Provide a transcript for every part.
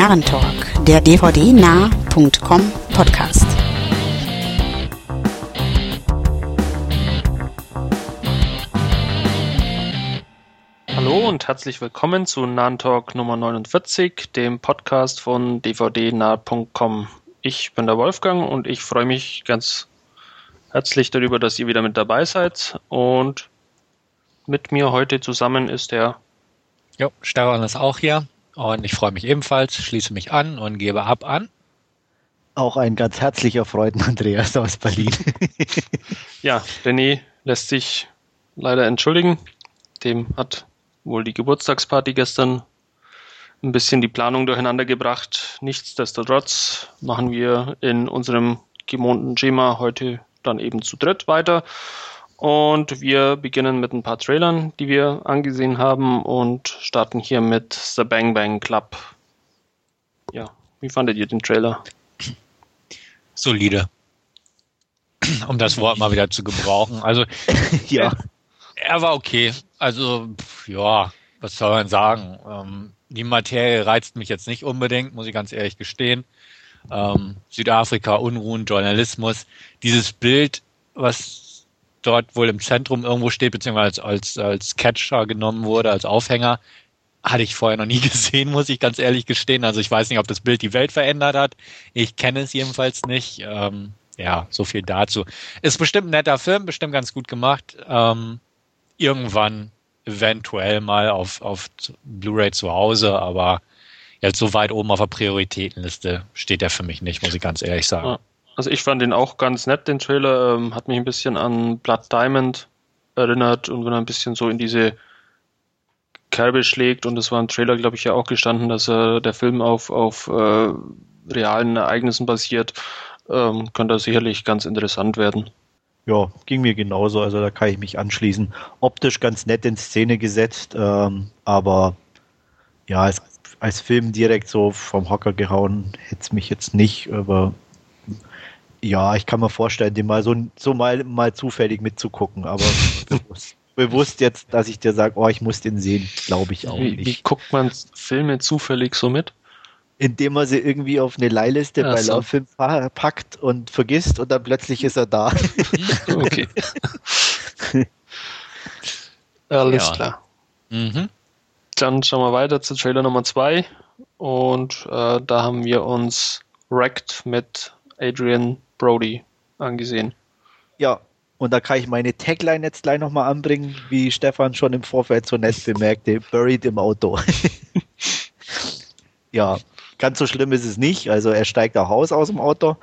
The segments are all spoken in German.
Narrentalk, der dvdnah.com Podcast. Hallo und herzlich willkommen zu Narrentalk Nummer 49, dem Podcast von dvdnah.com. Ich bin der Wolfgang und ich freue mich ganz herzlich darüber, dass ihr wieder mit dabei seid. Und mit mir heute zusammen ist der. Jo, Stefan ist auch hier. Und ich freue mich ebenfalls, schließe mich an und gebe ab an. Auch ein ganz herzlicher Freuden Andreas aus Berlin. ja, René lässt sich leider entschuldigen. Dem hat wohl die Geburtstagsparty gestern ein bisschen die Planung durcheinander gebracht. Nichtsdestotrotz machen wir in unserem gewohnten Schema heute dann eben zu dritt weiter. Und wir beginnen mit ein paar Trailern, die wir angesehen haben und starten hier mit The Bang Bang Club. Ja, wie fandet ihr den Trailer? Solide. Um das Wort mal wieder zu gebrauchen. Also, ja. Er war okay. Also, ja, was soll man sagen? Ähm, die Materie reizt mich jetzt nicht unbedingt, muss ich ganz ehrlich gestehen. Ähm, Südafrika, Unruhen, Journalismus. Dieses Bild, was dort wohl im Zentrum irgendwo steht, beziehungsweise als, als, als Catcher genommen wurde, als Aufhänger, hatte ich vorher noch nie gesehen, muss ich ganz ehrlich gestehen. Also ich weiß nicht, ob das Bild die Welt verändert hat. Ich kenne es jedenfalls nicht. Ähm, ja, so viel dazu. Ist bestimmt ein netter Film, bestimmt ganz gut gemacht. Ähm, irgendwann eventuell mal auf, auf Blu-ray zu Hause, aber jetzt so weit oben auf der Prioritätenliste steht er für mich nicht, muss ich ganz ehrlich sagen. Also ich fand den auch ganz nett, den Trailer, ähm, hat mich ein bisschen an Blood Diamond erinnert und wenn er ein bisschen so in diese Kerbe schlägt und es war im Trailer, glaube ich, ja auch gestanden, dass äh, der Film auf, auf äh, realen Ereignissen basiert, ähm, könnte sicherlich ganz interessant werden. Ja, ging mir genauso, also da kann ich mich anschließen. Optisch ganz nett in Szene gesetzt, ähm, aber ja, als, als Film direkt so vom Hocker gehauen hätte es mich jetzt nicht, aber ja, ich kann mir vorstellen, den mal so, so mal, mal zufällig mitzugucken, aber bewusst, bewusst jetzt, dass ich dir sage, oh, ich muss den sehen, glaube ich auch wie, nicht. Wie guckt man Filme zufällig so mit? indem man sie irgendwie auf eine Leihliste ja, bei so. Lauffilm packt und vergisst und dann plötzlich ist er da. okay. Alles ja. klar. Mhm. Dann schauen wir weiter zu Trailer Nummer 2 und äh, da haben wir uns Wrecked mit Adrian Brody angesehen. Ja, und da kann ich meine Tagline jetzt gleich nochmal anbringen, wie Stefan schon im Vorfeld so nett bemerkte, buried im Auto. ja, Ganz so schlimm ist es nicht. Also er steigt auch aus aus dem Auto.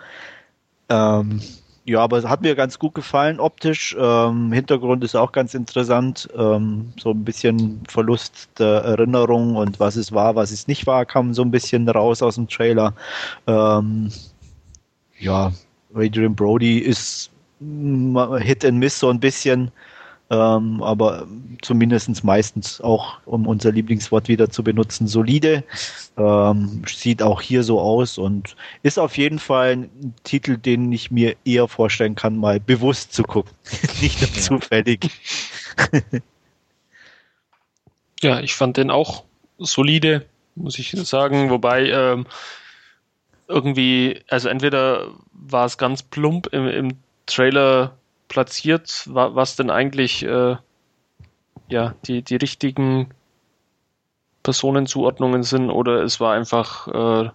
Ähm, ja, aber es hat mir ganz gut gefallen optisch. Ähm, Hintergrund ist auch ganz interessant. Ähm, so ein bisschen Verlust der Erinnerung und was es war, was es nicht war, kam so ein bisschen raus aus dem Trailer. Ähm, ja, Adrian Brody ist Hit and Miss so ein bisschen. Ähm, aber zumindest meistens auch, um unser Lieblingswort wieder zu benutzen, solide. Ähm, sieht auch hier so aus und ist auf jeden Fall ein Titel, den ich mir eher vorstellen kann, mal bewusst zu gucken. Nicht nur zufällig. ja, ich fand den auch solide, muss ich sagen. Wobei ähm, irgendwie, also entweder war es ganz plump im, im Trailer platziert, was denn eigentlich äh, ja, die, die richtigen Personenzuordnungen sind oder es war einfach äh,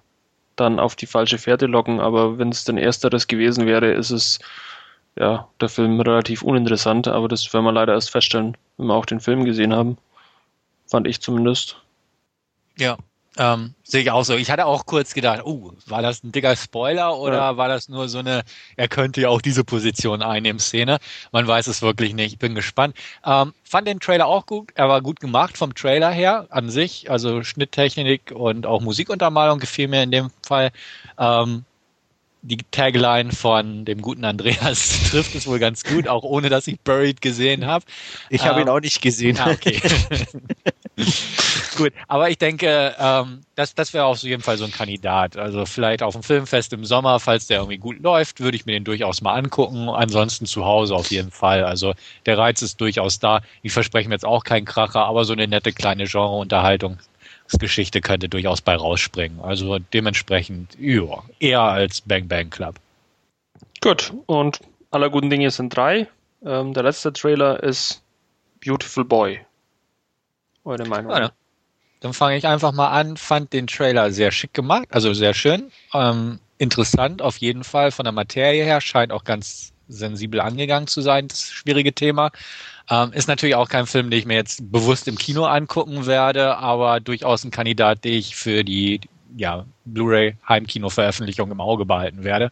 dann auf die falsche Fährte locken. Aber wenn es denn ersteres gewesen wäre, ist es ja der Film relativ uninteressant. Aber das werden wir leider erst feststellen, wenn wir auch den Film gesehen haben. Fand ich zumindest. Ja, ähm, sehe ich auch so. Ich hatte auch kurz gedacht, oh, war das ein dicker Spoiler oder ja. war das nur so eine, er könnte ja auch diese Position einnehmen, Szene? Man weiß es wirklich nicht. Ich bin gespannt. Ähm, fand den Trailer auch gut. Er war gut gemacht vom Trailer her an sich. Also Schnitttechnik und auch Musikuntermalung gefiel mir in dem Fall. Ähm, die Tagline von dem guten Andreas trifft es wohl ganz gut, auch ohne dass ich Buried gesehen habe. Ich habe ähm, ihn auch nicht gesehen. Ah, okay. Gut, aber ich denke, ähm, das, das wäre auf jeden Fall so ein Kandidat. Also vielleicht auf dem Filmfest im Sommer, falls der irgendwie gut läuft, würde ich mir den durchaus mal angucken. Ansonsten zu Hause auf jeden Fall. Also der Reiz ist durchaus da. Ich verspreche mir jetzt auch keinen Kracher, aber so eine nette kleine Genreunterhaltung Geschichte könnte durchaus bei rausspringen. Also dementsprechend, ja, eher als Bang Bang Club. Gut, und aller guten Dinge sind drei. Ähm, der letzte Trailer ist Beautiful Boy. Eure Meinung? Ja, dann fange ich einfach mal an. Fand den Trailer sehr schick gemacht, also sehr schön. Ähm, interessant auf jeden Fall von der Materie her, scheint auch ganz sensibel angegangen zu sein, das schwierige Thema. Ähm, ist natürlich auch kein Film, den ich mir jetzt bewusst im Kino angucken werde, aber durchaus ein Kandidat, den ich für die ja, Blu-ray Heimkino-Veröffentlichung im Auge behalten werde.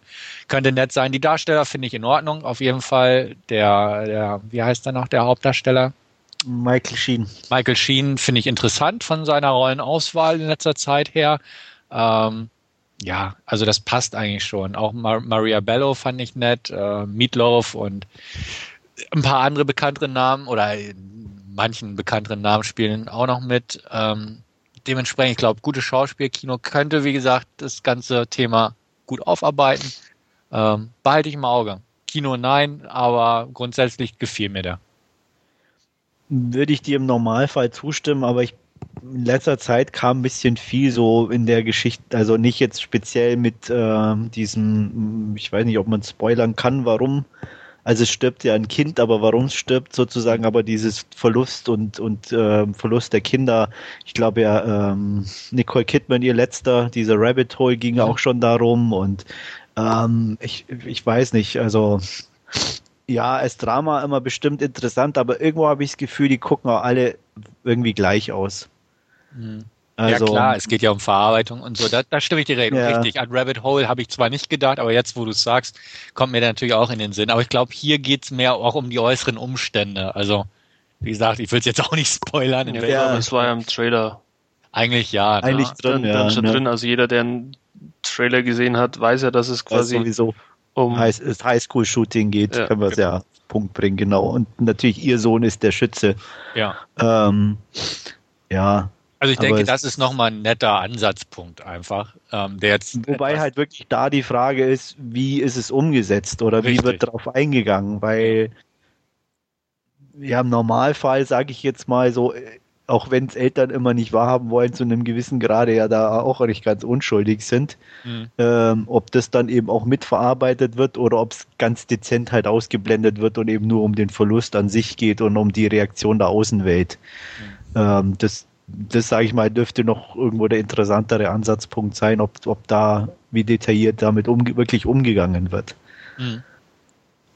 Könnte nett sein. Die Darsteller finde ich in Ordnung. Auf jeden Fall der, der, wie heißt er noch, der Hauptdarsteller? Michael Sheen. Michael Sheen finde ich interessant von seiner Rollenauswahl in letzter Zeit her. Ähm, ja, also das passt eigentlich schon. Auch Mar Maria Bello fand ich nett, äh, Meatloaf und ein paar andere bekanntere Namen oder manchen bekannteren Namen spielen auch noch mit. Ähm, dementsprechend, ich glaube, gutes Schauspielkino könnte, wie gesagt, das ganze Thema gut aufarbeiten. Ähm, behalte ich im Auge. Kino nein, aber grundsätzlich gefiel mir der. Würde ich dir im Normalfall zustimmen, aber ich in letzter Zeit kam ein bisschen viel so in der Geschichte, also nicht jetzt speziell mit äh, diesem, ich weiß nicht, ob man spoilern kann, warum also es stirbt ja ein Kind, aber warum es stirbt sozusagen, aber dieses Verlust und, und äh, Verlust der Kinder, ich glaube ja, ähm, Nicole Kidman, ihr letzter, dieser Rabbit Hole ging mhm. auch schon darum und ähm, ich, ich weiß nicht, also ja, als Drama immer bestimmt interessant, aber irgendwo habe ich das Gefühl, die gucken auch alle irgendwie gleich aus. Mhm. Also, ja klar, es geht ja um Verarbeitung und so. Da, da stimme ich dir ja. richtig. An Rabbit Hole habe ich zwar nicht gedacht, aber jetzt, wo du es sagst, kommt mir natürlich auch in den Sinn. Aber ich glaube, hier geht es mehr auch um die äußeren Umstände. Also, wie gesagt, ich will es jetzt auch nicht spoilern. Ja, ja, das war ja im Trailer. Eigentlich ja. Ne? Eigentlich drin, ja, dann schon ne? drin. Also jeder, der einen Trailer gesehen hat, weiß ja, dass es quasi weiß sowieso um Highschool-Shooting geht, ja, können wir es genau. ja Punkt bringen, genau. Und natürlich ihr Sohn ist der Schütze. Ja. Ähm, ja, also ich denke, das ist nochmal ein netter Ansatzpunkt einfach. Ähm, der jetzt wobei halt wirklich da die Frage ist, wie ist es umgesetzt oder richtig. wie wird darauf eingegangen? Weil ja im Normalfall sage ich jetzt mal so, auch wenn es Eltern immer nicht wahrhaben wollen, zu einem gewissen Grade ja da auch nicht ganz unschuldig sind, mhm. ähm, ob das dann eben auch mitverarbeitet wird oder ob es ganz dezent halt ausgeblendet wird und eben nur um den Verlust an sich geht und um die Reaktion der Außenwelt. Mhm. Ähm, das, das sage ich mal, dürfte noch irgendwo der interessantere Ansatzpunkt sein, ob, ob da wie detailliert damit um, wirklich umgegangen wird. Mhm.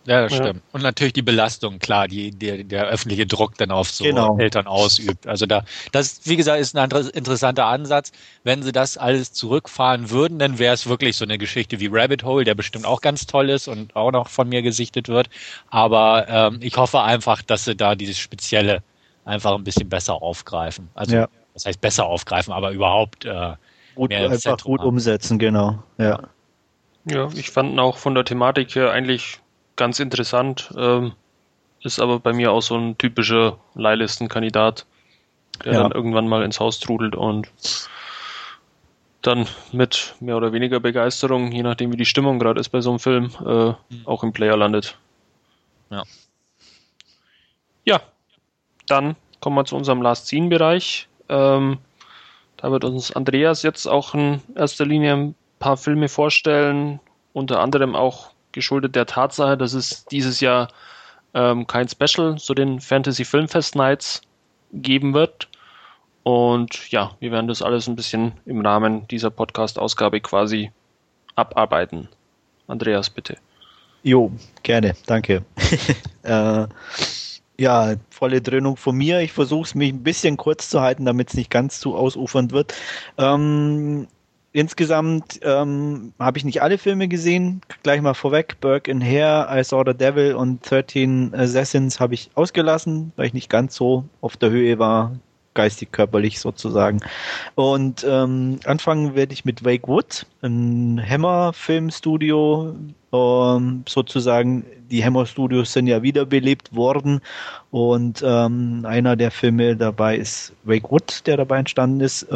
Ja, das stimmt. Und natürlich die Belastung, klar, die der, der öffentliche Druck dann auf so genau. Eltern ausübt. Also da, das, wie gesagt, ist ein interessanter Ansatz. Wenn sie das alles zurückfahren würden, dann wäre es wirklich so eine Geschichte wie Rabbit Hole, der bestimmt auch ganz toll ist und auch noch von mir gesichtet wird. Aber ähm, ich hoffe einfach, dass sie da dieses Spezielle einfach ein bisschen besser aufgreifen. Also ja. das heißt besser aufgreifen, aber überhaupt äh, gut, einfach Zentrum gut haben. umsetzen, genau. Ja. Ja, ich fand auch von der Thematik her eigentlich ganz interessant. Ähm, ist aber bei mir auch so ein typischer Leihlistenkandidat, der ja. dann irgendwann mal ins Haus trudelt und dann mit mehr oder weniger Begeisterung, je nachdem wie die Stimmung gerade ist bei so einem Film, äh, mhm. auch im Player landet. Ja. Ja, dann kommen wir zu unserem Last Scene Bereich. Ähm, da wird uns Andreas jetzt auch in erster Linie ein paar Filme vorstellen, unter anderem auch geschuldet der Tatsache, dass es dieses Jahr ähm, kein Special zu den Fantasy Filmfest Nights geben wird. Und ja, wir werden das alles ein bisschen im Rahmen dieser Podcast-Ausgabe quasi abarbeiten. Andreas, bitte. Jo, gerne, danke. äh, ja, volle Dröhnung von mir. Ich versuche es mich ein bisschen kurz zu halten, damit es nicht ganz zu ausufernd wird. Ähm, insgesamt ähm, habe ich nicht alle Filme gesehen. Gleich mal vorweg. Burke in Hare, I Saw the Devil und 13 Assassins habe ich ausgelassen, weil ich nicht ganz so auf der Höhe war geistig, körperlich sozusagen. Und ähm, anfangen werde ich mit Wake Wood, ein Hammer-Filmstudio. Ähm, sozusagen, die Hammer-Studios sind ja wiederbelebt worden. Und ähm, einer der Filme dabei ist Wake Wood, der dabei entstanden ist.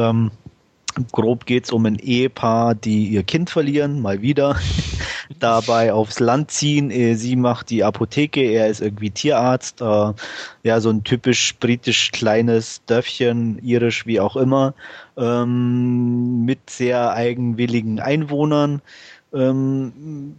Grob geht es um ein Ehepaar, die ihr Kind verlieren, mal wieder. dabei aufs Land ziehen. Äh, sie macht die Apotheke, er ist irgendwie Tierarzt. Äh, ja, so ein typisch britisch kleines Dörfchen, irisch wie auch immer, ähm, mit sehr eigenwilligen Einwohnern. Ähm,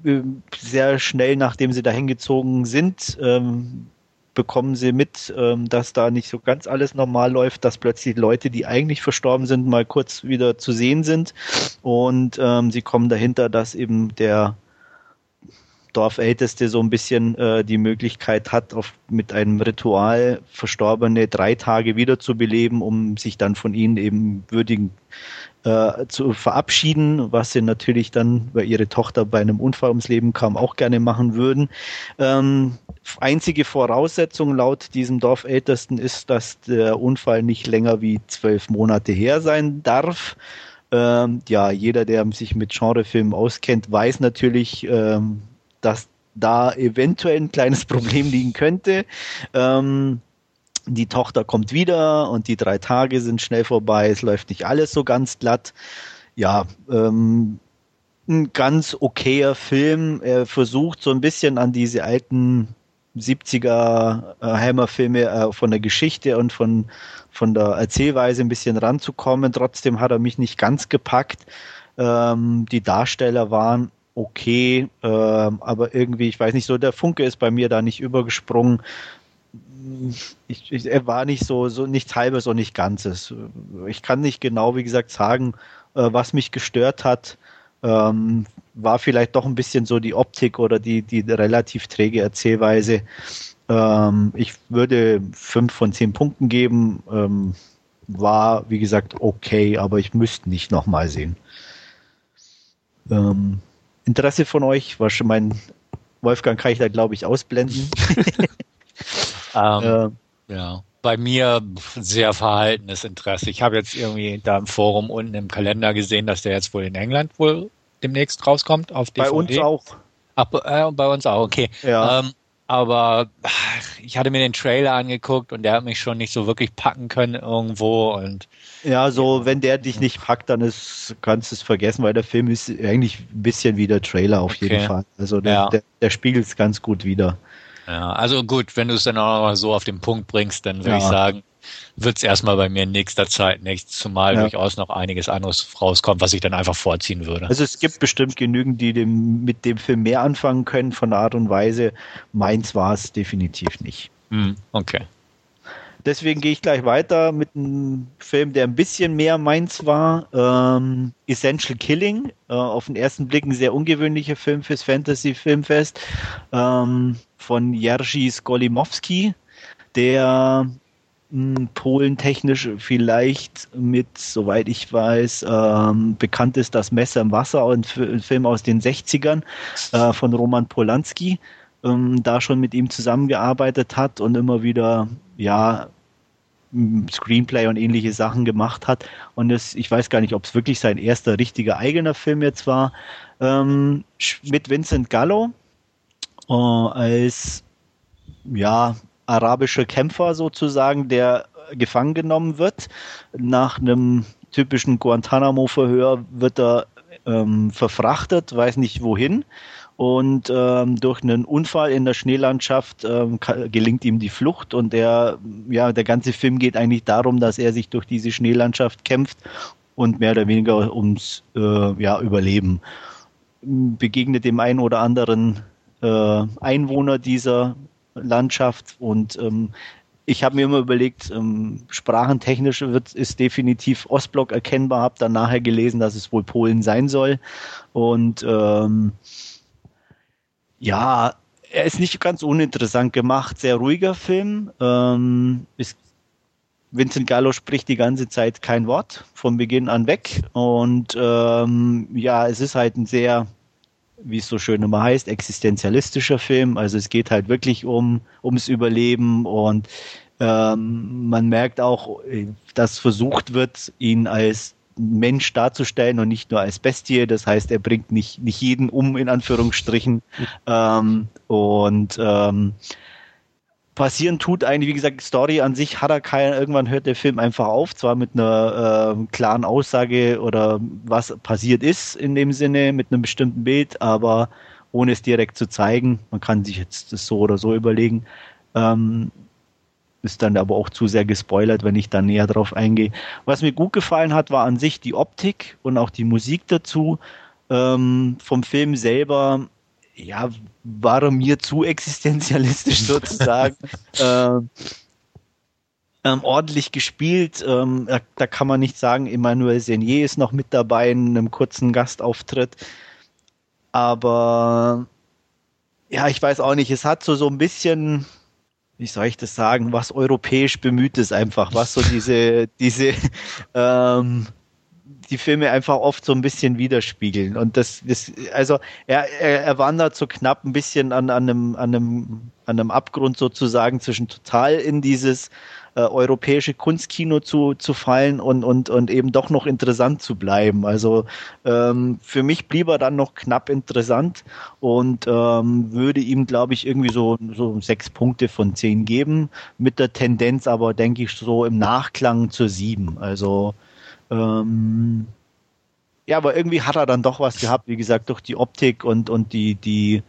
sehr schnell, nachdem sie dahin gezogen sind, ähm, bekommen sie mit, ähm, dass da nicht so ganz alles normal läuft, dass plötzlich Leute, die eigentlich verstorben sind, mal kurz wieder zu sehen sind. Und ähm, sie kommen dahinter, dass eben der Dorfälteste so ein bisschen äh, die Möglichkeit hat, auf, mit einem Ritual Verstorbene drei Tage wiederzubeleben, um sich dann von ihnen eben würdigen äh, zu verabschieden, was sie natürlich dann, weil ihre Tochter bei einem Unfall ums Leben kam, auch gerne machen würden. Ähm, einzige Voraussetzung laut diesem Dorfältesten ist, dass der Unfall nicht länger wie zwölf Monate her sein darf. Ähm, ja, jeder, der sich mit Genrefilmen auskennt, weiß natürlich, ähm, dass da eventuell ein kleines Problem liegen könnte. Ähm, die Tochter kommt wieder und die drei Tage sind schnell vorbei. Es läuft nicht alles so ganz glatt. Ja, ähm, ein ganz okayer Film. Er versucht so ein bisschen an diese alten 70er äh, Hammer-Filme äh, von der Geschichte und von, von der Erzählweise ein bisschen ranzukommen. Trotzdem hat er mich nicht ganz gepackt. Ähm, die Darsteller waren okay, ähm, aber irgendwie, ich weiß nicht, so der Funke ist bei mir da nicht übergesprungen ich, ich, er war nicht so, so nichts halbes und nicht ganzes. Ich kann nicht genau, wie gesagt, sagen, äh, was mich gestört hat. Ähm, war vielleicht doch ein bisschen so die Optik oder die, die relativ träge Erzählweise. Ähm, ich würde fünf von zehn Punkten geben. Ähm, war, wie gesagt, okay, aber ich müsste nicht nochmal sehen. Ähm, Interesse von euch, war schon mein Wolfgang kann ich da glaube ich ausblenden. Ähm, äh, ja. Bei mir sehr verhaltenes Interesse. Ich habe jetzt irgendwie da im Forum unten im Kalender gesehen, dass der jetzt wohl in England wohl demnächst rauskommt auf DVD. Bei uns auch. Ach, äh, bei uns auch, okay. Ja. Ähm, aber ich hatte mir den Trailer angeguckt und der hat mich schon nicht so wirklich packen können irgendwo und ja, so wenn der dich nicht packt, dann ist, kannst du es vergessen, weil der Film ist eigentlich ein bisschen wie der Trailer auf okay. jeden Fall. Also der, ja. der, der spiegelt es ganz gut wieder. Ja, also gut, wenn du es dann auch mal so auf den Punkt bringst, dann würde ja. ich sagen, wird es erstmal bei mir in nächster Zeit nichts, zumal ja. durchaus noch einiges anderes rauskommt, was ich dann einfach vorziehen würde. Also es gibt bestimmt genügend, die dem, mit dem Film mehr anfangen können von der Art und Weise. Meins war es definitiv nicht. Hm, okay. Deswegen gehe ich gleich weiter mit einem Film, der ein bisschen mehr meins war. Ähm, Essential Killing. Äh, auf den ersten Blick ein sehr ungewöhnlicher Film fürs Fantasy Filmfest. Ähm, von Jerzy Skolimowski, der hm, polentechnisch vielleicht mit, soweit ich weiß, ähm, bekannt ist das Messer im Wasser, ein Film aus den 60ern äh, von Roman Polanski, ähm, da schon mit ihm zusammengearbeitet hat und immer wieder, ja, Screenplay und ähnliche Sachen gemacht hat. Und es, ich weiß gar nicht, ob es wirklich sein erster richtiger eigener Film jetzt war. Ähm, mit Vincent Gallo, äh, als ja, arabischer Kämpfer sozusagen, der gefangen genommen wird. Nach einem typischen Guantanamo-Verhör wird er ähm, verfrachtet, weiß nicht wohin. Und ähm, durch einen Unfall in der Schneelandschaft ähm, gelingt ihm die Flucht und er, ja, der ganze Film geht eigentlich darum, dass er sich durch diese Schneelandschaft kämpft und mehr oder weniger ums äh, ja, Überleben. Begegnet dem einen oder anderen äh, Einwohner dieser Landschaft und ähm, ich habe mir immer überlegt, ähm, sprachentechnisch wird, ist definitiv Ostblock erkennbar, habe dann nachher gelesen, dass es wohl Polen sein soll. Und ähm, ja, er ist nicht ganz uninteressant gemacht, sehr ruhiger Film. Ähm, ist, Vincent Gallo spricht die ganze Zeit kein Wort, von Beginn an weg. Und ähm, ja, es ist halt ein sehr wie es so schön immer heißt, existenzialistischer Film. Also es geht halt wirklich um ums Überleben und ähm, man merkt auch, dass versucht wird, ihn als Mensch darzustellen und nicht nur als Bestie. Das heißt, er bringt nicht, nicht jeden um, in Anführungsstrichen. ähm, und ähm, passieren tut eigentlich, wie gesagt, Story an sich hat er keinen, irgendwann hört der Film einfach auf, zwar mit einer äh, klaren Aussage oder was passiert ist in dem Sinne, mit einem bestimmten Bild, aber ohne es direkt zu zeigen. Man kann sich jetzt das so oder so überlegen. Ähm, ist dann aber auch zu sehr gespoilert, wenn ich da näher drauf eingehe. Was mir gut gefallen hat, war an sich die Optik und auch die Musik dazu. Ähm, vom Film selber, ja, war er mir zu existenzialistisch sozusagen. ähm, ähm, ordentlich gespielt. Ähm, da, da, kann man nicht sagen, Emmanuel Senier ist noch mit dabei in einem kurzen Gastauftritt. Aber ja, ich weiß auch nicht, es hat so, so ein bisschen, wie soll ich das sagen, was europäisch bemüht ist einfach, was so diese, diese, ähm, die Filme einfach oft so ein bisschen widerspiegeln. Und das, das also er, er, er wandert so knapp ein bisschen an, an, einem, an, einem, an einem Abgrund sozusagen zwischen total in dieses äh, europäische Kunstkino zu, zu fallen und, und, und eben doch noch interessant zu bleiben. Also ähm, für mich blieb er dann noch knapp interessant und ähm, würde ihm, glaube ich, irgendwie so, so sechs Punkte von zehn geben, mit der Tendenz aber, denke ich, so im Nachklang zur sieben. Also ähm, ja, aber irgendwie hat er dann doch was gehabt, wie gesagt, durch die Optik und, und die, die,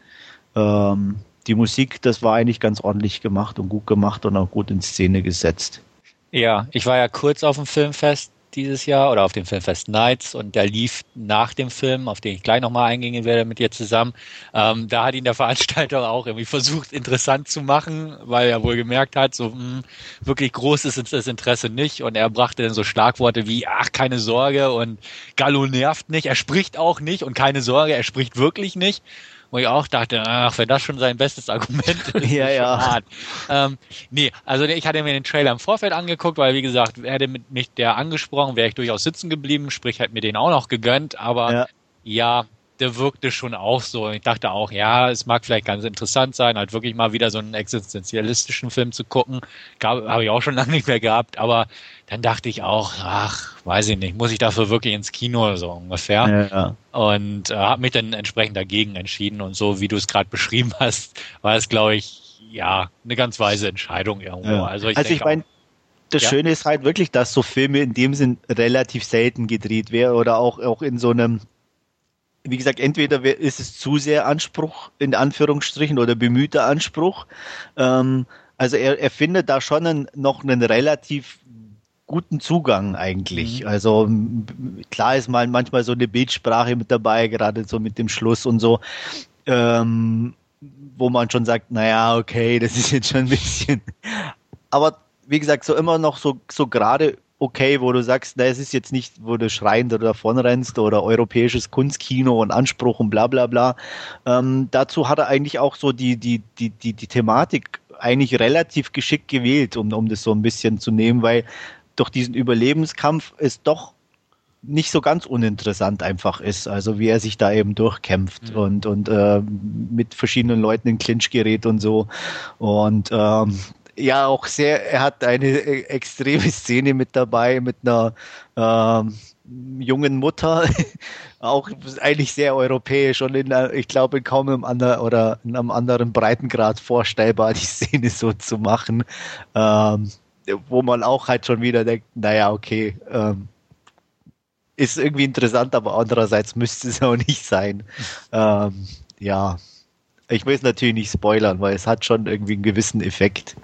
ähm, die Musik, das war eigentlich ganz ordentlich gemacht und gut gemacht und auch gut in Szene gesetzt. Ja, ich war ja kurz auf dem Filmfest dieses Jahr oder auf dem Filmfest Nights und der lief nach dem Film, auf den ich gleich nochmal eingehen werde mit dir zusammen. Ähm, da hat ihn der Veranstalter auch irgendwie versucht, interessant zu machen, weil er wohl gemerkt hat, so mh, hm, wirklich groß ist das Interesse nicht und er brachte dann so Schlagworte wie, ach, keine Sorge und Gallo nervt nicht, er spricht auch nicht und keine Sorge, er spricht wirklich nicht wo ich auch dachte, ach, wenn das schon sein bestes Argument ist, ja, ja. Ähm, nee, also ich hatte mir den Trailer im Vorfeld angeguckt, weil wie gesagt, hätte mich der angesprochen, wäre ich durchaus sitzen geblieben, sprich hätte mir den auch noch gegönnt, aber ja, ja der wirkte schon auch so. Ich dachte auch, ja, es mag vielleicht ganz interessant sein, halt wirklich mal wieder so einen existenzialistischen Film zu gucken. Habe ich auch schon lange nicht mehr gehabt, aber dann dachte ich auch, ach, weiß ich nicht, muss ich dafür wirklich ins Kino so ungefähr. Ja. Und äh, habe mich dann entsprechend dagegen entschieden und so, wie du es gerade beschrieben hast, war es, glaube ich, ja, eine ganz weise Entscheidung irgendwo. Ja. Also ich, also ich meine, das ja. Schöne ist halt wirklich, dass so Filme in dem Sinn relativ selten gedreht werden oder auch, auch in so einem wie gesagt, entweder ist es zu sehr Anspruch, in Anführungsstrichen, oder bemühter Anspruch. Ähm, also er, er findet da schon einen, noch einen relativ guten Zugang eigentlich. Mhm. Also klar ist mal manchmal so eine Bildsprache mit dabei, gerade so mit dem Schluss und so, ähm, wo man schon sagt, naja, okay, das ist jetzt schon ein bisschen. Aber wie gesagt, so immer noch so, so gerade okay, wo du sagst, na, es ist jetzt nicht, wo du schreiend oder davon rennst oder europäisches Kunstkino und Anspruch und bla bla bla. Ähm, dazu hat er eigentlich auch so die, die, die, die, die Thematik eigentlich relativ geschickt gewählt, um, um das so ein bisschen zu nehmen, weil durch diesen Überlebenskampf ist doch nicht so ganz uninteressant einfach ist, also wie er sich da eben durchkämpft mhm. und, und äh, mit verschiedenen Leuten in Clinch gerät und so. Und ähm, ja auch sehr, er hat eine äh, extreme Szene mit dabei mit einer ähm, jungen Mutter, auch eigentlich sehr europäisch und in, ich glaube kaum einem anderen oder in einem anderen Breitengrad vorstellbar, die Szene so zu machen, ähm, wo man auch halt schon wieder denkt, naja, okay, ähm, ist irgendwie interessant, aber andererseits müsste es auch nicht sein. Ähm, ja, ich will es natürlich nicht spoilern, weil es hat schon irgendwie einen gewissen Effekt.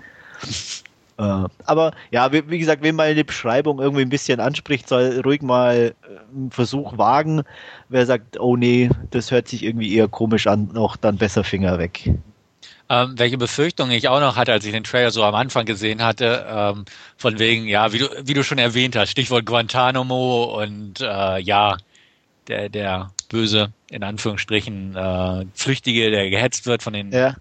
Äh, aber ja, wie, wie, gesagt, wenn mal eine Beschreibung irgendwie ein bisschen anspricht, soll ruhig mal äh, einen Versuch wagen. Wer sagt, oh nee, das hört sich irgendwie eher komisch an, noch dann besser Finger weg. Ähm, welche Befürchtungen ich auch noch hatte, als ich den Trailer so am Anfang gesehen hatte, ähm, von wegen, ja, wie du, wie du schon erwähnt hast, Stichwort Guantanamo und äh, ja, der, der böse, in Anführungsstrichen, äh, Flüchtige, der gehetzt wird von den ja.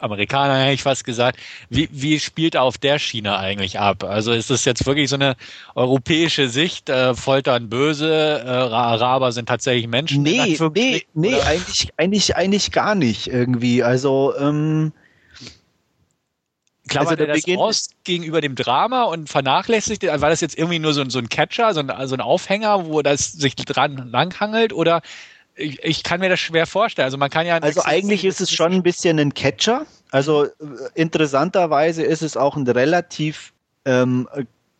Amerikaner, hätte ich fast gesagt. Wie, wie spielt er auf der Schiene eigentlich ab? Also ist das jetzt wirklich so eine europäische Sicht, äh, Foltern böse, äh, Araber sind tatsächlich Menschen? Nee, nee, nee, eigentlich, eigentlich, eigentlich gar nicht irgendwie. Also, ähm, Klammert also er das aus gegenüber dem Drama und vernachlässigt? War das jetzt irgendwie nur so, so ein Catcher, so ein, so ein Aufhänger, wo das sich dran langhangelt? Oder ich, ich, kann mir das schwer vorstellen. Also man kann ja. Also eigentlich ist es schon ein bisschen ein Catcher. Also äh, interessanterweise ist es auch ein relativ ähm,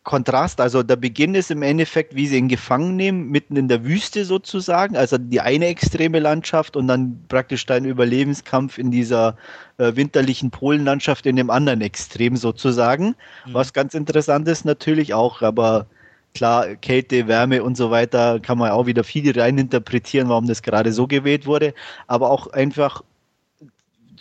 Kontrast. Also der Beginn ist im Endeffekt, wie sie ihn gefangen nehmen, mitten in der Wüste sozusagen. Also die eine extreme Landschaft und dann praktisch dein Überlebenskampf in dieser äh, winterlichen Polenlandschaft in dem anderen Extrem sozusagen. Mhm. Was ganz interessant ist natürlich auch, aber klar, Kälte, Wärme und so weiter kann man auch wieder viel reininterpretieren, warum das gerade so gewählt wurde. Aber auch einfach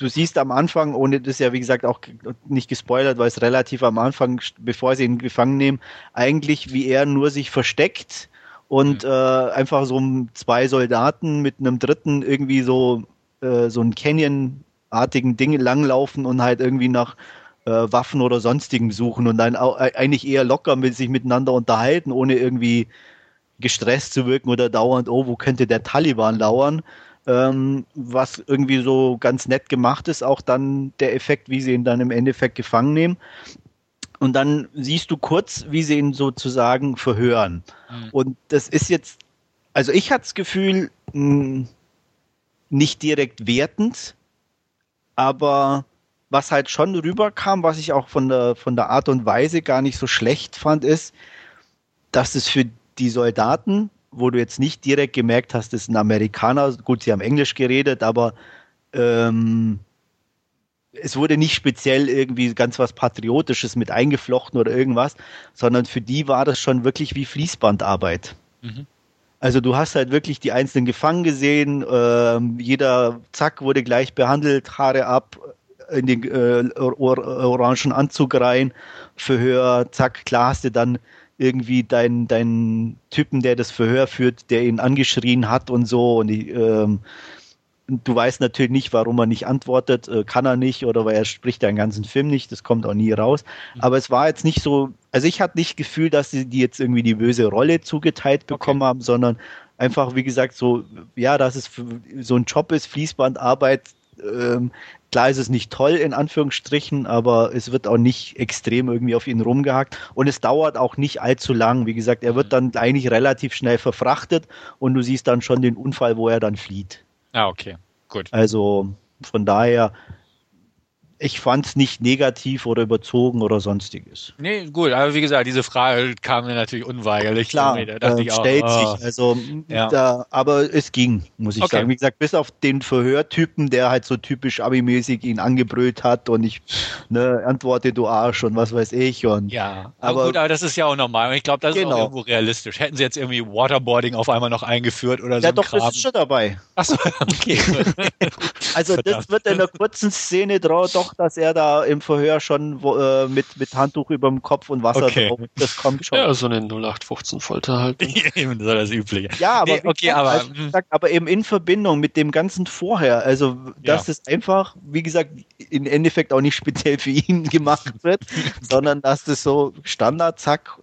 du siehst am Anfang, ohne das ja wie gesagt auch nicht gespoilert, weil es relativ am Anfang, bevor sie ihn gefangen nehmen, eigentlich wie er nur sich versteckt und mhm. äh, einfach so zwei Soldaten mit einem dritten irgendwie so äh, so ein Canyon-artigen Ding langlaufen und halt irgendwie nach Waffen oder sonstigem suchen und dann auch, äh, eigentlich eher locker mit sich miteinander unterhalten, ohne irgendwie gestresst zu wirken oder dauernd, oh, wo könnte der Taliban lauern? ähm, was irgendwie so ganz nett gemacht ist, auch dann der Effekt, wie sie ihn dann im Endeffekt gefangen nehmen. Und dann siehst du kurz, wie sie ihn sozusagen verhören. Mhm. Und das ist jetzt, also ich hatte das Gefühl, mh, nicht direkt wertend, aber was halt schon rüberkam, was ich auch von der, von der Art und Weise gar nicht so schlecht fand, ist, dass es für die Soldaten wo du jetzt nicht direkt gemerkt hast, das ein Amerikaner. Gut, sie haben Englisch geredet, aber ähm, es wurde nicht speziell irgendwie ganz was Patriotisches mit eingeflochten oder irgendwas, sondern für die war das schon wirklich wie Fließbandarbeit. Mhm. Also du hast halt wirklich die einzelnen Gefangen gesehen, äh, jeder Zack wurde gleich behandelt, Haare ab, in den äh, or orangen Anzug rein, Verhör, zack, klar hast du dann irgendwie deinen dein Typen, der das Verhör führt, der ihn angeschrien hat und so. Und ich, ähm, du weißt natürlich nicht, warum er nicht antwortet, äh, kann er nicht oder weil er spricht den ganzen Film nicht, das kommt auch nie raus. Mhm. Aber es war jetzt nicht so, also ich hatte nicht Gefühl, dass sie die jetzt irgendwie die böse Rolle zugeteilt bekommen okay. haben, sondern einfach, wie gesagt, so, ja, dass es so ein Job ist, Fließbandarbeit, ähm, Klar ist es nicht toll in Anführungsstrichen, aber es wird auch nicht extrem irgendwie auf ihn rumgehackt und es dauert auch nicht allzu lang. Wie gesagt, er wird mhm. dann eigentlich relativ schnell verfrachtet und du siehst dann schon den Unfall, wo er dann flieht. Ah, okay, gut. Also von daher ich fand es nicht negativ oder überzogen oder sonstiges. Nee, gut, aber wie gesagt, diese Frage kam mir natürlich unweigerlich. Klar, da äh, stellt auch, sich, also, ja. da, aber es ging, muss ich okay. sagen. Wie gesagt, bis auf den Verhörtypen, der halt so typisch Abi-mäßig ihn angebrüllt hat und ich ne, antworte du Arsch und was weiß ich. Und, ja, aber, aber gut, aber das ist ja auch normal. Und ich glaube, das genau. ist auch irgendwo realistisch. Hätten sie jetzt irgendwie Waterboarding auf einmal noch eingeführt oder so. Ja, doch, Kram. das ist schon dabei. Achso, okay. also, das wird in der kurzen Szene doch doch, dass er da im Verhör schon wo, äh, mit, mit Handtuch über dem Kopf und Wasser okay. drauf, das kommt schon. Ja, so eine 0815 Folter halt. eben, das ist das Übliche. Ja, aber, nee, okay, aber, also, gesagt, aber eben in Verbindung mit dem ganzen Vorher, also dass ja. es einfach, wie gesagt, im Endeffekt auch nicht speziell für ihn gemacht wird, sondern dass das so Standard, zack,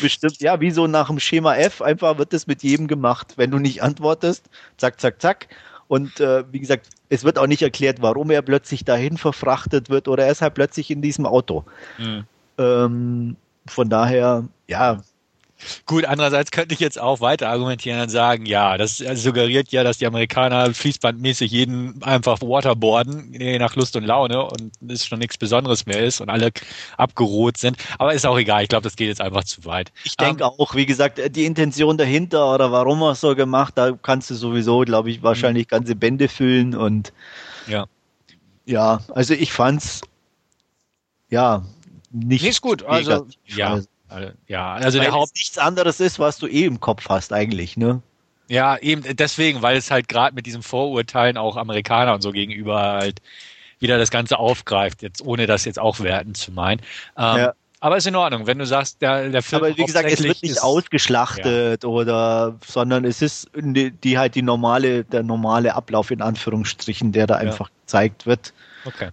bestimmt, ja, wie so nach dem Schema F, einfach wird das mit jedem gemacht. Wenn du nicht antwortest, zack, zack, zack. Und äh, wie gesagt, es wird auch nicht erklärt, warum er plötzlich dahin verfrachtet wird oder er ist halt plötzlich in diesem Auto. Mhm. Ähm, von daher, ja, Gut, andererseits könnte ich jetzt auch weiter argumentieren und sagen, ja, das suggeriert ja, dass die Amerikaner fließbandmäßig jeden einfach waterboarden, je nach Lust und Laune und es schon nichts Besonderes mehr ist und alle abgeroht sind. Aber ist auch egal, ich glaube, das geht jetzt einfach zu weit. Ich denke ähm, auch, wie gesagt, die Intention dahinter oder warum er es so gemacht, da kannst du sowieso, glaube ich, wahrscheinlich ganze Bände füllen und ja. Ja, also ich fand's ja nicht. Ist gut, also ja. Also, ja, also weil der Haupt nichts anderes ist, was du eh im Kopf hast eigentlich, ne? Ja, eben deswegen, weil es halt gerade mit diesem Vorurteilen auch Amerikaner und so gegenüber halt wieder das Ganze aufgreift, jetzt ohne das jetzt auch werten zu meinen. Ähm, ja. Aber ist in Ordnung, wenn du sagst, der, der Film. Aber wie gesagt, es wird nicht ist, ausgeschlachtet ja. oder, sondern es ist die, die, halt die normale, der normale Ablauf in Anführungsstrichen, der da ja. einfach gezeigt wird. Okay.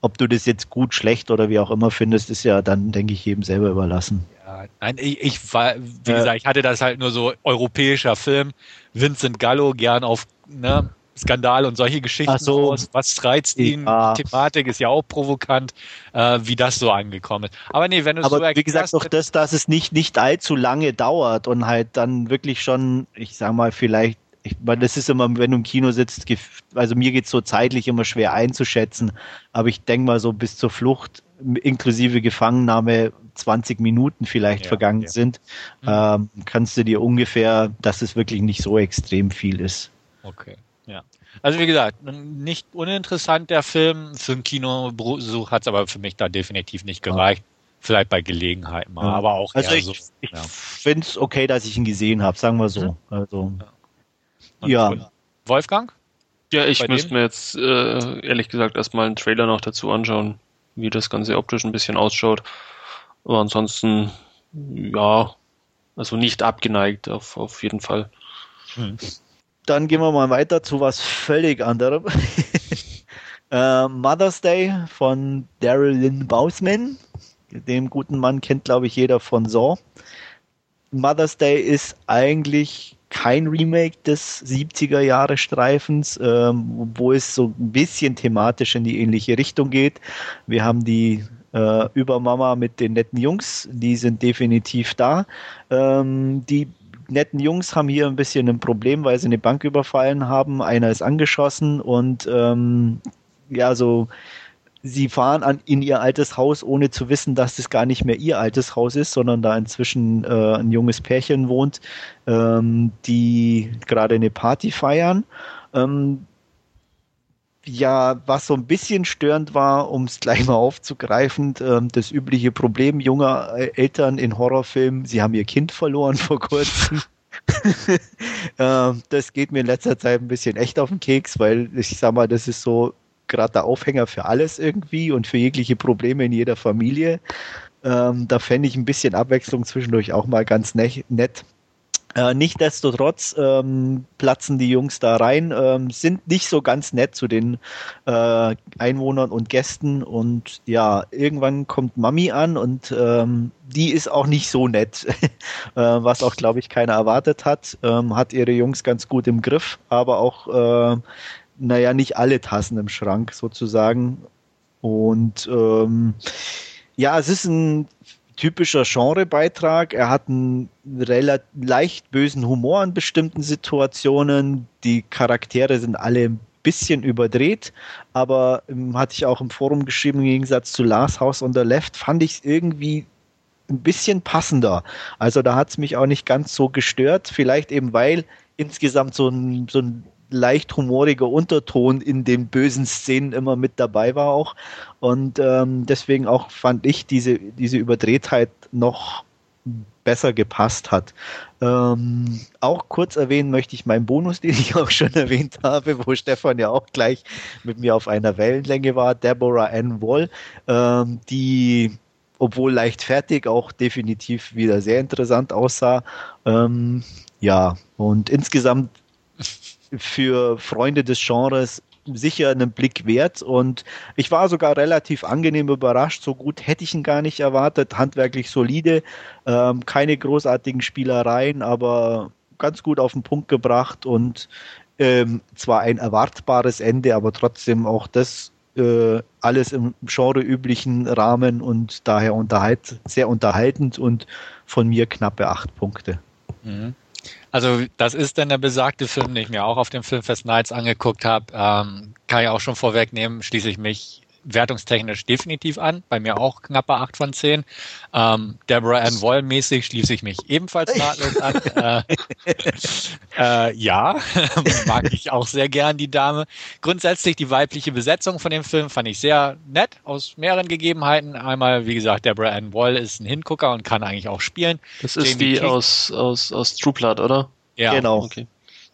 Ob du das jetzt gut, schlecht oder wie auch immer findest, ist ja dann, denke ich, jedem selber überlassen. Ja, nein, ich, ich war, wie gesagt, ich hatte das halt nur so europäischer Film. Vincent Gallo gern auf ne, Skandal und solche Geschichten so. aus. Was reizt ihn? Ja. Thematik ist ja auch provokant, äh, wie das so angekommen ist. Aber nee, wenn du Aber so wie gesagt, auch das, dass es nicht, nicht allzu lange dauert und halt dann wirklich schon, ich sag mal, vielleicht ich meine, das ist immer, wenn du im Kino sitzt, also mir geht es so zeitlich immer schwer einzuschätzen, aber ich denke mal so bis zur Flucht inklusive Gefangennahme 20 Minuten vielleicht Ja, vergangen ja. sind, ähm, kannst du dir ungefähr, dass es wirklich nicht so extrem viel ist. Okay, ja. Also wie gesagt, nicht uninteressant der Film. Für einen Kinobesuch hat es aber für mich da definitiv nicht gereicht. Vielleicht bei Gelegenheit mal, Ja. aber auch Also ich, so. ich ja. finde es okay, dass ich ihn gesehen habe, sagen wir so. Also, Und- ja. und Wolfgang? Ja, ich Bei müsste dem? mir jetzt äh, ehrlich gesagt erstmal einen Trailer noch dazu anschauen, wie das Ganze optisch ein bisschen ausschaut. Aber ansonsten, ja, also nicht abgeneigt auf, auf jeden Fall. Dann gehen wir mal weiter zu was völlig anderem. äh, Mother's Day von Daryl Lynn Bousman. Dem guten Mann kennt, glaube ich, jeder von Saw. Mother's Day ist eigentlich kein Remake des 70er Jahre Streifens, ähm, wo es so ein bisschen thematisch in die ähnliche Richtung geht. Wir haben die äh, Übermama mit den netten Jungs, die sind definitiv da. Ähm, die netten Jungs haben hier ein bisschen ein Problem, weil sie eine Bank überfallen haben. Einer ist angeschossen und ähm, ja, so sie fahren an, in ihr altes Haus, ohne zu wissen, dass das gar nicht mehr ihr altes Haus ist, sondern da inzwischen äh, ein junges Pärchen wohnt, ähm, die gerade eine Party feiern. Ähm, ja, was so ein bisschen störend war, um es gleich mal aufzugreifen, ähm, das übliche Problem junger äh, Eltern in Horrorfilmen, sie haben ihr Kind verloren vor kurzem. ähm, das geht mir in letzter Zeit ein bisschen echt auf den Keks, weil ich sag mal, das ist so gerade der Aufhänger für alles irgendwie und für jegliche Probleme in jeder Familie. Ähm, da fände ich ein bisschen Abwechslung zwischendurch auch mal ganz ne nett. Äh, Nichtsdestotrotz ähm, platzen die Jungs da rein, ähm, sind nicht so ganz nett zu den äh, Einwohnern und Gästen und ja, irgendwann kommt Mami an und ähm, die ist auch nicht so nett, äh, was auch, glaube ich, keiner erwartet hat, ähm, hat ihre Jungs ganz gut im Griff, aber auch, äh, naja, nicht alle Tassen im Schrank sozusagen und ähm, ja, es ist ein typischer Genrebeitrag. Er hat einen relativ leicht bösen Humor in bestimmten Situationen. Die Charaktere sind alle ein bisschen überdreht, aber ähm, hatte ich auch im Forum geschrieben, im Gegensatz zu Last House on the Left, fand ich es irgendwie ein bisschen passender. Also da hat es mich auch nicht ganz so gestört. Vielleicht eben, weil insgesamt so ein, so ein leicht humoriger Unterton in den bösen Szenen immer mit dabei war auch. Und ähm, deswegen auch fand ich diese, diese Überdrehtheit noch besser gepasst hat. Ähm, auch kurz erwähnen möchte ich meinen Bonus, den ich auch schon erwähnt habe, wo Stefan ja auch gleich mit mir auf einer Wellenlänge war, Deborah Ann Wall, ähm, die obwohl leicht fertig auch definitiv wieder sehr interessant aussah. Ähm, ja, und insgesamt für Freunde des Genres sicher einen Blick wert und ich war sogar relativ angenehm überrascht. So gut hätte ich ihn gar nicht erwartet. Handwerklich solide, ähm, keine großartigen Spielereien, aber ganz gut auf den Punkt gebracht und ähm, zwar ein erwartbares Ende, aber trotzdem auch das äh, alles im genreüblichen Rahmen und daher unterhalt, sehr unterhaltend und von mir knappe acht Punkte. Mhm. Also das ist dann der besagte Film, den ich mir auch auf dem Filmfest Nights angeguckt habe. Ähm, kann ich auch schon vorwegnehmen, schließe ich mich wertungstechnisch definitiv an. Bei mir auch knappe 8 von 10. Ähm, Deborah Ann Woll mäßig schließe ich mich ebenfalls nahtlos an. äh, äh, ja, mag ich auch sehr gern, die Dame. Grundsätzlich die weibliche Besetzung von dem Film fand ich sehr nett, aus mehreren Gegebenheiten. Einmal, wie gesagt, Deborah Ann Woll ist ein Hingucker und kann eigentlich auch spielen. Das ist Jamie die King. aus, aus, aus True Blood, oder? Ja, genau. Okay.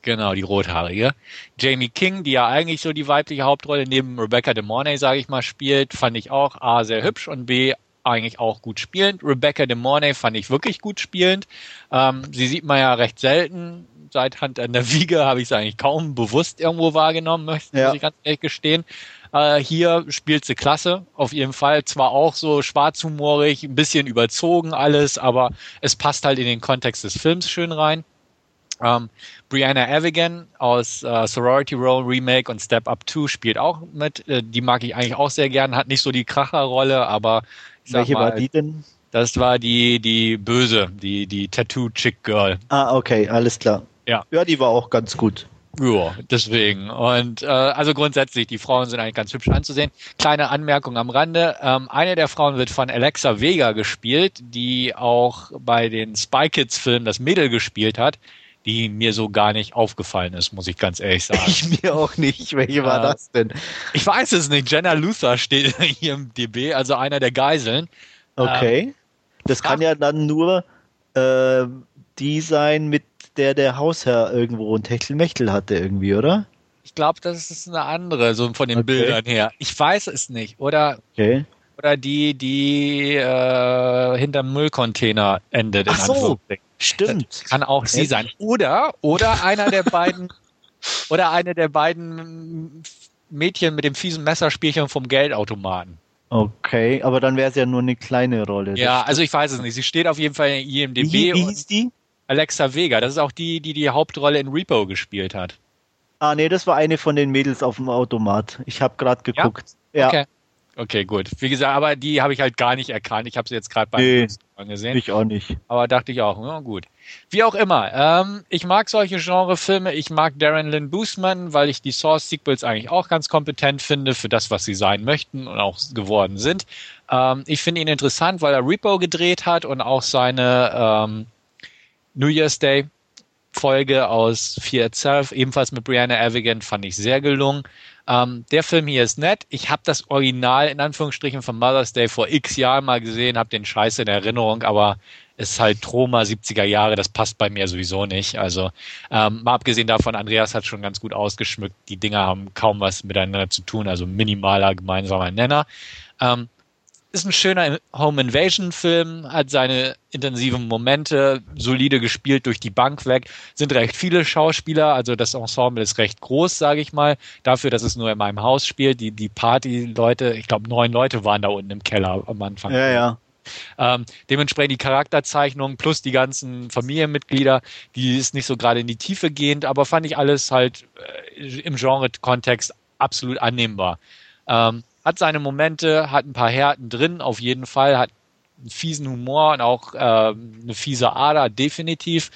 Genau, die rothaarige. Jamie King, die ja eigentlich so die weibliche Hauptrolle neben Rebecca de Mornay, sage ich mal, spielt, fand ich auch A, sehr hübsch und B, eigentlich auch gut spielend. Rebecca de Mornay fand ich wirklich gut spielend. Ähm, sie sieht man ja recht selten. Seit Hand an der Wiege habe ich sie eigentlich kaum bewusst irgendwo wahrgenommen, möchte Ja. ich ganz ehrlich gestehen. Äh, hier spielt sie klasse, auf jeden Fall. Zwar auch so schwarzhumorig, ein bisschen überzogen alles, aber es passt halt in den Kontext des Films schön rein. Ähm, Brianna Evigan aus äh, Sorority Row Remake und Step Up 2 spielt auch mit. Äh, die mag ich eigentlich auch sehr gern. Hat nicht so die Kracherrolle, aber ich sag Welche mal, war die denn? das war die, die böse, die, die Tattoo Chick Girl. Ah, okay, alles klar. Ja. Ja, die war auch ganz gut. Ja, deswegen. Und äh, also grundsätzlich, die Frauen sind eigentlich ganz hübsch anzusehen. Kleine Anmerkung am Rande. Ähm, eine der Frauen wird von Alexa Vega gespielt, die auch bei den Spy Kids Filmen das Mädel gespielt hat, die mir so gar nicht aufgefallen ist, muss ich ganz ehrlich sagen. Ich mir auch nicht. Welche war Äh, das denn? Ich weiß es nicht. Jenna Luther steht hier im DB, also einer der Geiseln. Okay. das kann ja dann nur äh, die sein, mit der der Hausherr irgendwo ein Techtelmechtel hatte irgendwie, oder? Ich glaube, das ist eine andere, so von den Okay. Bildern her. Ich weiß es nicht. Oder Okay. oder die, die äh, hinterm Müllcontainer endet. Ach so. Stimmt. Kann auch sie sein. Oder, oder einer der beiden, oder eine der beiden Mädchen mit dem fiesen Messerspielchen vom Geldautomaten. Okay, aber dann wäre es ja nur eine kleine Rolle. Ja, Das also ich weiß es nicht. Sie steht auf jeden Fall in. IMDb wie, wie hieß die? Alexa Vega. Das ist auch die, die die Hauptrolle in Repo gespielt hat. Ah, nee, das war eine von den Mädels auf dem Automat. Ich habe gerade geguckt. Ja, Okay. Okay, gut. Wie gesagt, aber die habe ich halt gar nicht erkannt. Ich habe sie jetzt gerade beim Nee. Fußball gesehen. ich auch nicht. Aber dachte ich auch, ja, gut. Wie auch immer. Ähm, ich mag solche Genrefilme. Ich mag Darren Lynn Boosman, weil ich die Source-Sequels eigentlich auch ganz kompetent finde für das, was sie sein möchten und auch geworden sind. Ähm, ich finde ihn interessant, weil er Repo gedreht hat und auch seine ähm, New Year's Day Folge aus Fear Itself, ebenfalls mit Brianna Evigan, fand ich sehr gelungen. Ähm, der Film hier ist nett. Ich habe das Original in Anführungsstrichen von Mother's Day vor x Jahren mal gesehen, habe den Scheiß in Erinnerung, aber es ist halt Troma 70er Jahre, das passt bei mir sowieso nicht. Also ähm, mal abgesehen davon, Andreas hat schon ganz gut ausgeschmückt. Die Dinger haben kaum was miteinander zu tun, also minimaler gemeinsamer Nenner. Ähm, ist ein schöner Home Invasion Film, hat seine intensiven Momente, solide gespielt durch die Bank weg, sind recht viele Schauspieler, also das Ensemble ist recht groß, sage ich mal, dafür, dass es nur in meinem Haus spielt. Die, die Party-Leute, ich glaube neun Leute waren da unten im Keller am Anfang. Ja, ja. Ähm, dementsprechend die Charakterzeichnung plus die ganzen Familienmitglieder, die ist nicht so gerade in die Tiefe gehend, aber fand ich alles halt äh, im Genre-Kontext absolut annehmbar. Ähm, hat seine Momente, hat ein paar Härten drin, auf jeden Fall, hat einen fiesen Humor und auch ähm, eine fiese Ader, definitiv.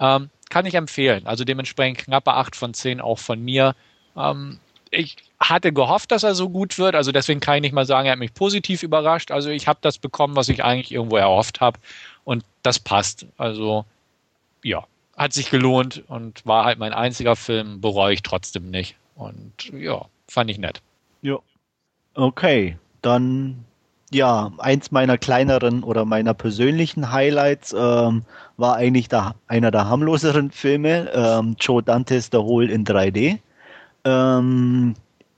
Ähm, kann ich empfehlen. Also dementsprechend knappe 8 von 10 auch von mir. Ähm, ich hatte gehofft, dass er so gut wird, also deswegen kann ich nicht mal sagen, er hat mich positiv überrascht. Also ich habe das bekommen, was ich eigentlich irgendwo erhofft habe und das passt. Also ja, hat sich gelohnt und war halt mein einziger Film, bereue ich trotzdem nicht. Und ja, fand ich nett. Ja. Okay, dann ja, eins meiner kleineren oder meiner persönlichen Highlights ähm, war eigentlich der, einer der harmloseren Filme, ähm, Joe Dantes The Hole in 3D. Ähm,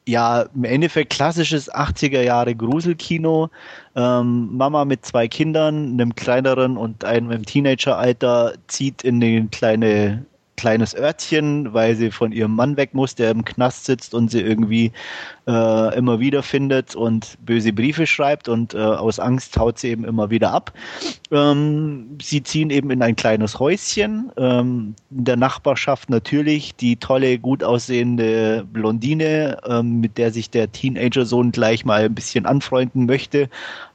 ja, im Endeffekt klassisches 80er Jahre Gruselkino. Ähm, Mama mit zwei Kindern, einem kleineren und einem im Teenageralter, zieht in ein kleine, kleines Örtchen, weil sie von ihrem Mann weg muss, der im Knast sitzt und sie irgendwie äh, immer wieder findet und böse Briefe schreibt und äh, aus Angst haut sie eben immer wieder ab. Ähm, sie ziehen eben in ein kleines Häuschen. Ähm, in der Nachbarschaft natürlich die tolle, gut aussehende Blondine, ähm, mit der sich der Teenager-Sohn gleich mal ein bisschen anfreunden möchte,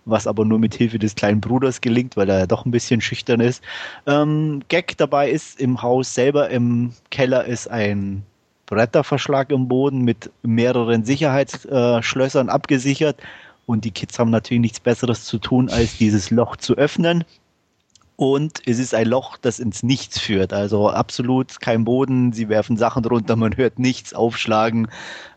was aber nur mit Hilfe des kleinen Bruders gelingt, weil er ja doch ein bisschen schüchtern ist. Ähm, Gag dabei ist, im Haus selber im Keller ist ein Bretterverschlag im Boden mit mehreren Sicherheitsschlössern abgesichert. Und die Kids haben natürlich nichts Besseres zu tun, als dieses Loch zu öffnen. Und es ist ein Loch, das ins Nichts führt. Also absolut kein Boden. Sie werfen Sachen runter, man hört nichts aufschlagen.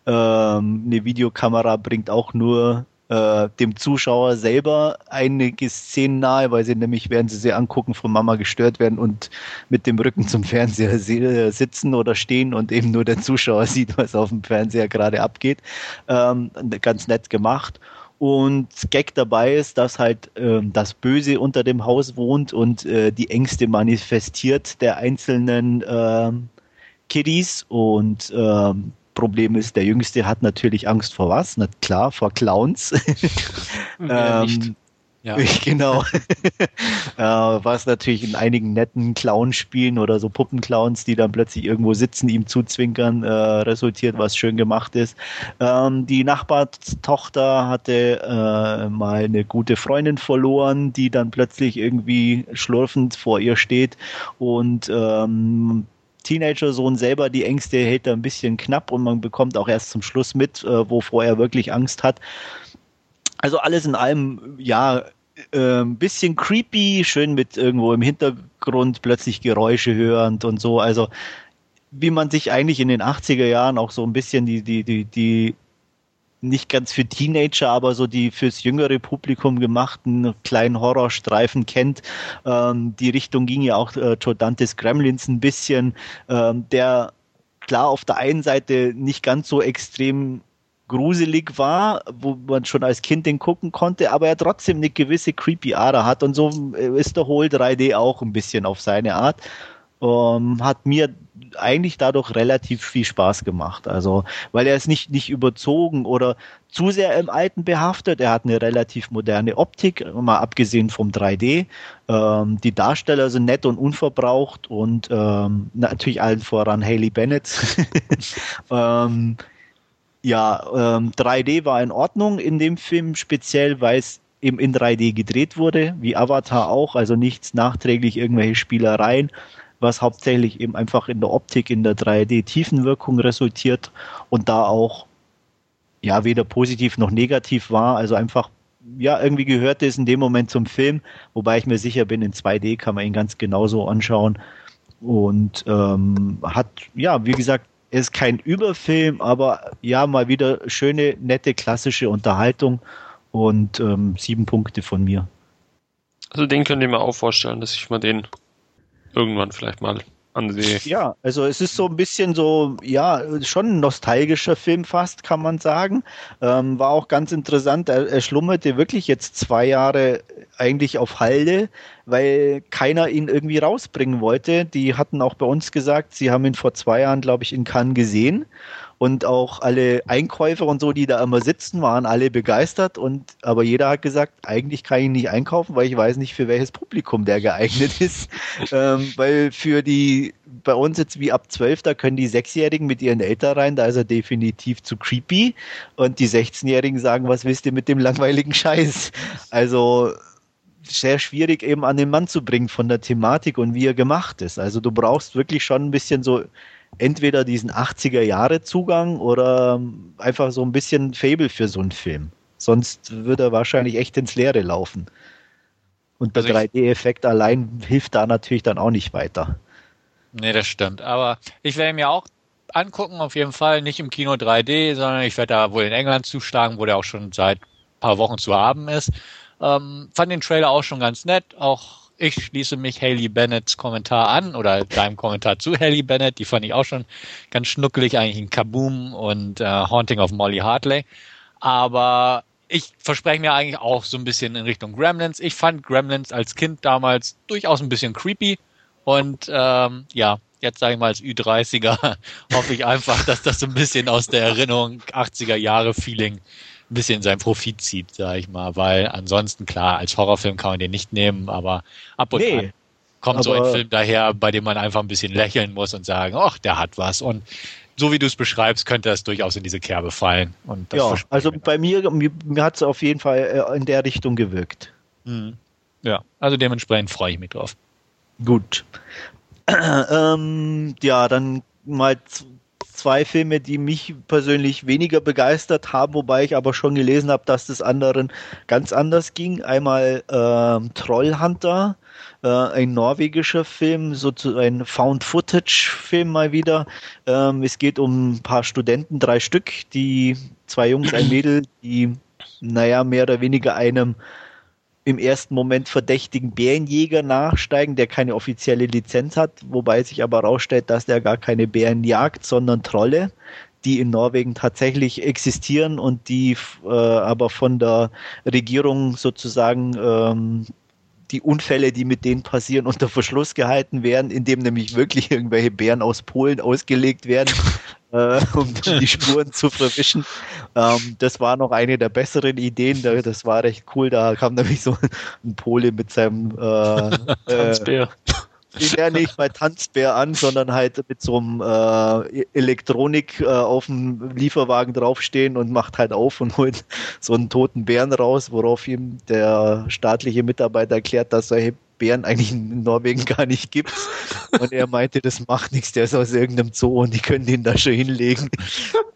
Ähm, eine Videokamera bringt auch nur äh, dem Zuschauer selber einige Szenen nahe, weil sie nämlich, während sie sie angucken, von Mama gestört werden und mit dem Rücken zum Fernseher se- sitzen oder stehen und eben nur der Zuschauer sieht, was auf dem Fernseher gerade abgeht. Ähm, ganz nett gemacht. Und Gag dabei ist, dass halt ähm, das Böse unter dem Haus wohnt und äh, die Ängste manifestiert der einzelnen ähm, Kiddies und ähm, Problem ist, der Jüngste hat natürlich Angst vor was? Na klar, vor Clowns. Nicht? Ähm, Ja. Genau. äh, was natürlich in einigen netten Clownspielen oder so Puppenclowns, die dann plötzlich irgendwo sitzen, ihm zuzwinkern, äh, resultiert, was schön gemacht ist. Ähm, die Nachbarstochter hatte äh, mal eine gute Freundin verloren, die dann plötzlich irgendwie schlurfend vor ihr steht und ähm, Teenager-Sohn selber die Ängste hält er ein bisschen knapp und man bekommt auch erst zum Schluss mit, äh, wovor er wirklich Angst hat. Also alles in allem, ja, äh, ein bisschen creepy, schön mit irgendwo im Hintergrund plötzlich Geräusche hörend und so. Also wie man sich eigentlich in den 80er Jahren auch so ein bisschen die, die, die, die nicht ganz für Teenager, aber so die fürs jüngere Publikum gemachten kleinen Horrorstreifen kennt. Ähm, die Richtung ging ja auch äh, Joe Dantes Gremlins ein bisschen, ähm, der klar auf der einen Seite nicht ganz so extrem gruselig war, wo man schon als Kind den gucken konnte, aber er trotzdem eine gewisse creepy Ader hat und so äh, ist der Whole 3D auch ein bisschen auf seine Art. Ähm, hat mir eigentlich dadurch relativ viel Spaß gemacht. Also, weil er ist nicht, nicht überzogen oder zu sehr im Alten behaftet. Er hat eine relativ moderne Optik, mal abgesehen vom 3D. Ähm, die Darsteller sind nett und unverbraucht und ähm, natürlich allen voran Haley Bennett. ähm, ja, ähm, 3D war in Ordnung in dem Film, speziell weil es eben in 3D gedreht wurde, wie Avatar auch, also nichts nachträglich irgendwelche Spielereien was hauptsächlich eben einfach in der Optik, in der 3D-Tiefenwirkung resultiert und da auch ja weder positiv noch negativ war. Also einfach, ja, irgendwie gehörte es in dem Moment zum Film, wobei ich mir sicher bin, in 2D kann man ihn ganz genauso anschauen. Und ähm, hat, ja, wie gesagt, ist kein Überfilm, aber ja, mal wieder schöne, nette, klassische Unterhaltung und ähm, sieben Punkte von mir. Also den könnt ihr mir auch vorstellen, dass ich mal den irgendwann vielleicht mal ansehe. Ja, also es ist so ein bisschen so, ja, schon ein nostalgischer Film fast, kann man sagen. Ähm, war auch ganz interessant. Er, er schlummerte wirklich jetzt zwei Jahre eigentlich auf Halde, weil keiner ihn irgendwie rausbringen wollte. Die hatten auch bei uns gesagt, sie haben ihn vor zwei Jahren, glaube ich, in Cannes gesehen und auch alle Einkäufer und so, die da immer sitzen, waren alle begeistert und aber jeder hat gesagt, eigentlich kann ich nicht einkaufen, weil ich weiß nicht, für welches Publikum der geeignet ist. ähm, weil für die, bei uns jetzt wie ab 12, da können die Sechsjährigen mit ihren Eltern rein, da ist er definitiv zu creepy. Und die 16-Jährigen sagen, was willst du mit dem langweiligen Scheiß? Also sehr schwierig eben an den Mann zu bringen von der Thematik und wie er gemacht ist. Also du brauchst wirklich schon ein bisschen so entweder diesen 80er Jahre Zugang oder einfach so ein bisschen Fable für so einen Film. Sonst würde er wahrscheinlich echt ins Leere laufen. Und der also 3D-Effekt allein hilft da natürlich dann auch nicht weiter. Nee, das stimmt. Aber ich werde mir auch angucken, auf jeden Fall. Nicht im Kino 3D, sondern ich werde da wohl in England zuschlagen, wo der auch schon seit ein paar Wochen zu haben ist. Ähm, fand den Trailer auch schon ganz nett. Auch ich schließe mich Haley Bennetts Kommentar an oder deinem Kommentar zu Haley Bennett. Die fand ich auch schon ganz schnuckelig, eigentlich in Kaboom und äh, Haunting of Molly Hartley. Aber ich verspreche mir eigentlich auch so ein bisschen in Richtung Gremlins. Ich fand Gremlins als Kind damals durchaus ein bisschen creepy. Und ähm, ja, jetzt sage ich mal als Ü30er hoffe ich einfach, dass das so ein bisschen aus der Erinnerung 80er Jahre Feeling ein bisschen sein Profit zieht, sag ich mal, weil ansonsten klar, als Horrorfilm kann man den nicht nehmen, aber ab und nee, an kommt so ein Film daher, bei dem man einfach ein bisschen lächeln muss und sagen, ach, der hat was und so wie du es beschreibst, könnte das durchaus in diese Kerbe fallen. Und ja, also bei mir, mir, mir hat es auf jeden Fall äh, in der Richtung gewirkt. Mhm. Ja, also dementsprechend freue ich mich drauf. Gut. ähm, ja, dann mal zwei Filme, die mich persönlich weniger begeistert haben, wobei ich aber schon gelesen habe, dass das anderen ganz anders ging. Einmal ähm, Trollhunter, äh, ein norwegischer Film, so ein Found-Footage-Film mal wieder. Ähm, es geht um ein paar Studenten, drei Stück, die zwei Jungs, ein Mädel, die naja, mehr oder weniger einem im ersten Moment verdächtigen Bärenjäger nachsteigen, der keine offizielle Lizenz hat, wobei sich aber herausstellt, dass der gar keine Bären jagt, sondern Trolle, die in Norwegen tatsächlich existieren und die äh, aber von der Regierung sozusagen ähm, die Unfälle, die mit denen passieren, unter Verschluss gehalten werden, indem nämlich wirklich irgendwelche Bären aus Polen ausgelegt werden, äh, um die Spuren zu verwischen. Ähm, das war noch eine der besseren Ideen. Das war recht cool. Da kam nämlich so ein Pole mit seinem äh, Tanzbär. Ja, nicht bei Tanzbär an, sondern halt mit so einem äh, Elektronik äh, auf dem Lieferwagen draufstehen und macht halt auf und holt so einen toten Bären raus, worauf ihm der staatliche Mitarbeiter erklärt, dass solche Bären eigentlich in Norwegen gar nicht gibt. Und er meinte, das macht nichts, der ist aus irgendeinem Zoo und die können den da schon hinlegen.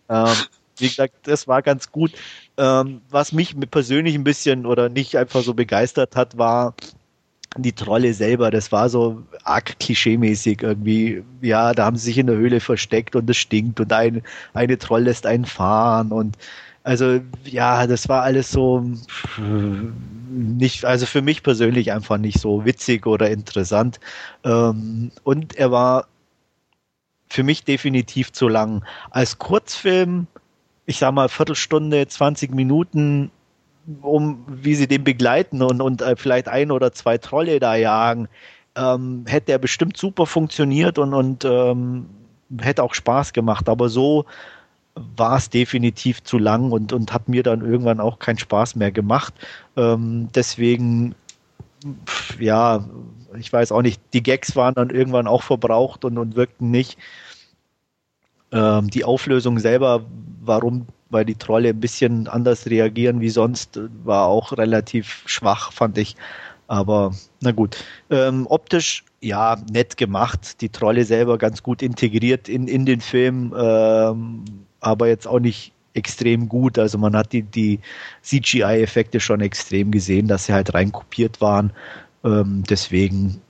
ähm, wie gesagt, das war ganz gut. Ähm, was mich persönlich ein bisschen oder nicht einfach so begeistert hat, war die Trolle selber. Das war so arg klischeemäßig irgendwie. Ja, da haben sie sich in der Höhle versteckt und es stinkt und ein, eine Troll lässt einen fahren und also ja, das war alles so nicht, also für mich persönlich einfach nicht so witzig oder interessant. Ähm, und er war für mich definitiv zu lang. Als Kurzfilm ich sag mal, Viertelstunde, 20 Minuten, um wie sie den begleiten und, und äh, vielleicht ein oder zwei Trolle da jagen, ähm, hätte er bestimmt super funktioniert und, und ähm, hätte auch Spaß gemacht. Aber so war es definitiv zu lang und, und hat mir dann irgendwann auch keinen Spaß mehr gemacht. Ähm, deswegen, ja, ich weiß auch nicht, die Gags waren dann irgendwann auch verbraucht und, und wirkten nicht. Ähm, die Auflösung selber, warum weil die Trolle ein bisschen anders reagieren wie sonst, war auch relativ schwach, fand ich. Aber na gut. Ähm, optisch, ja, nett gemacht. Die Trolle selber ganz gut integriert in, in den Film, ähm, aber jetzt auch nicht extrem gut. Also man hat die, die CGI-Effekte schon extrem gesehen, dass sie halt reinkopiert waren. Ähm, deswegen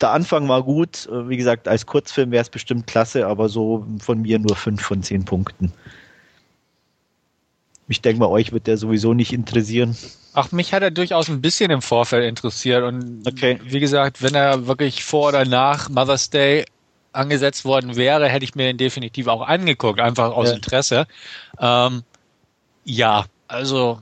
der Anfang war gut. Äh, wie gesagt, als Kurzfilm wäre es bestimmt klasse, aber so von mir nur fünf von zehn Punkten. Ich denke mal, euch wird der sowieso nicht interessieren. Ach, mich hat er durchaus ein bisschen im Vorfeld interessiert. Und okay. wie gesagt, wenn er wirklich vor oder nach Mother's Day angesetzt worden wäre, hätte ich mir den definitiv auch angeguckt, einfach aus ja. Interesse. Ähm, ja, also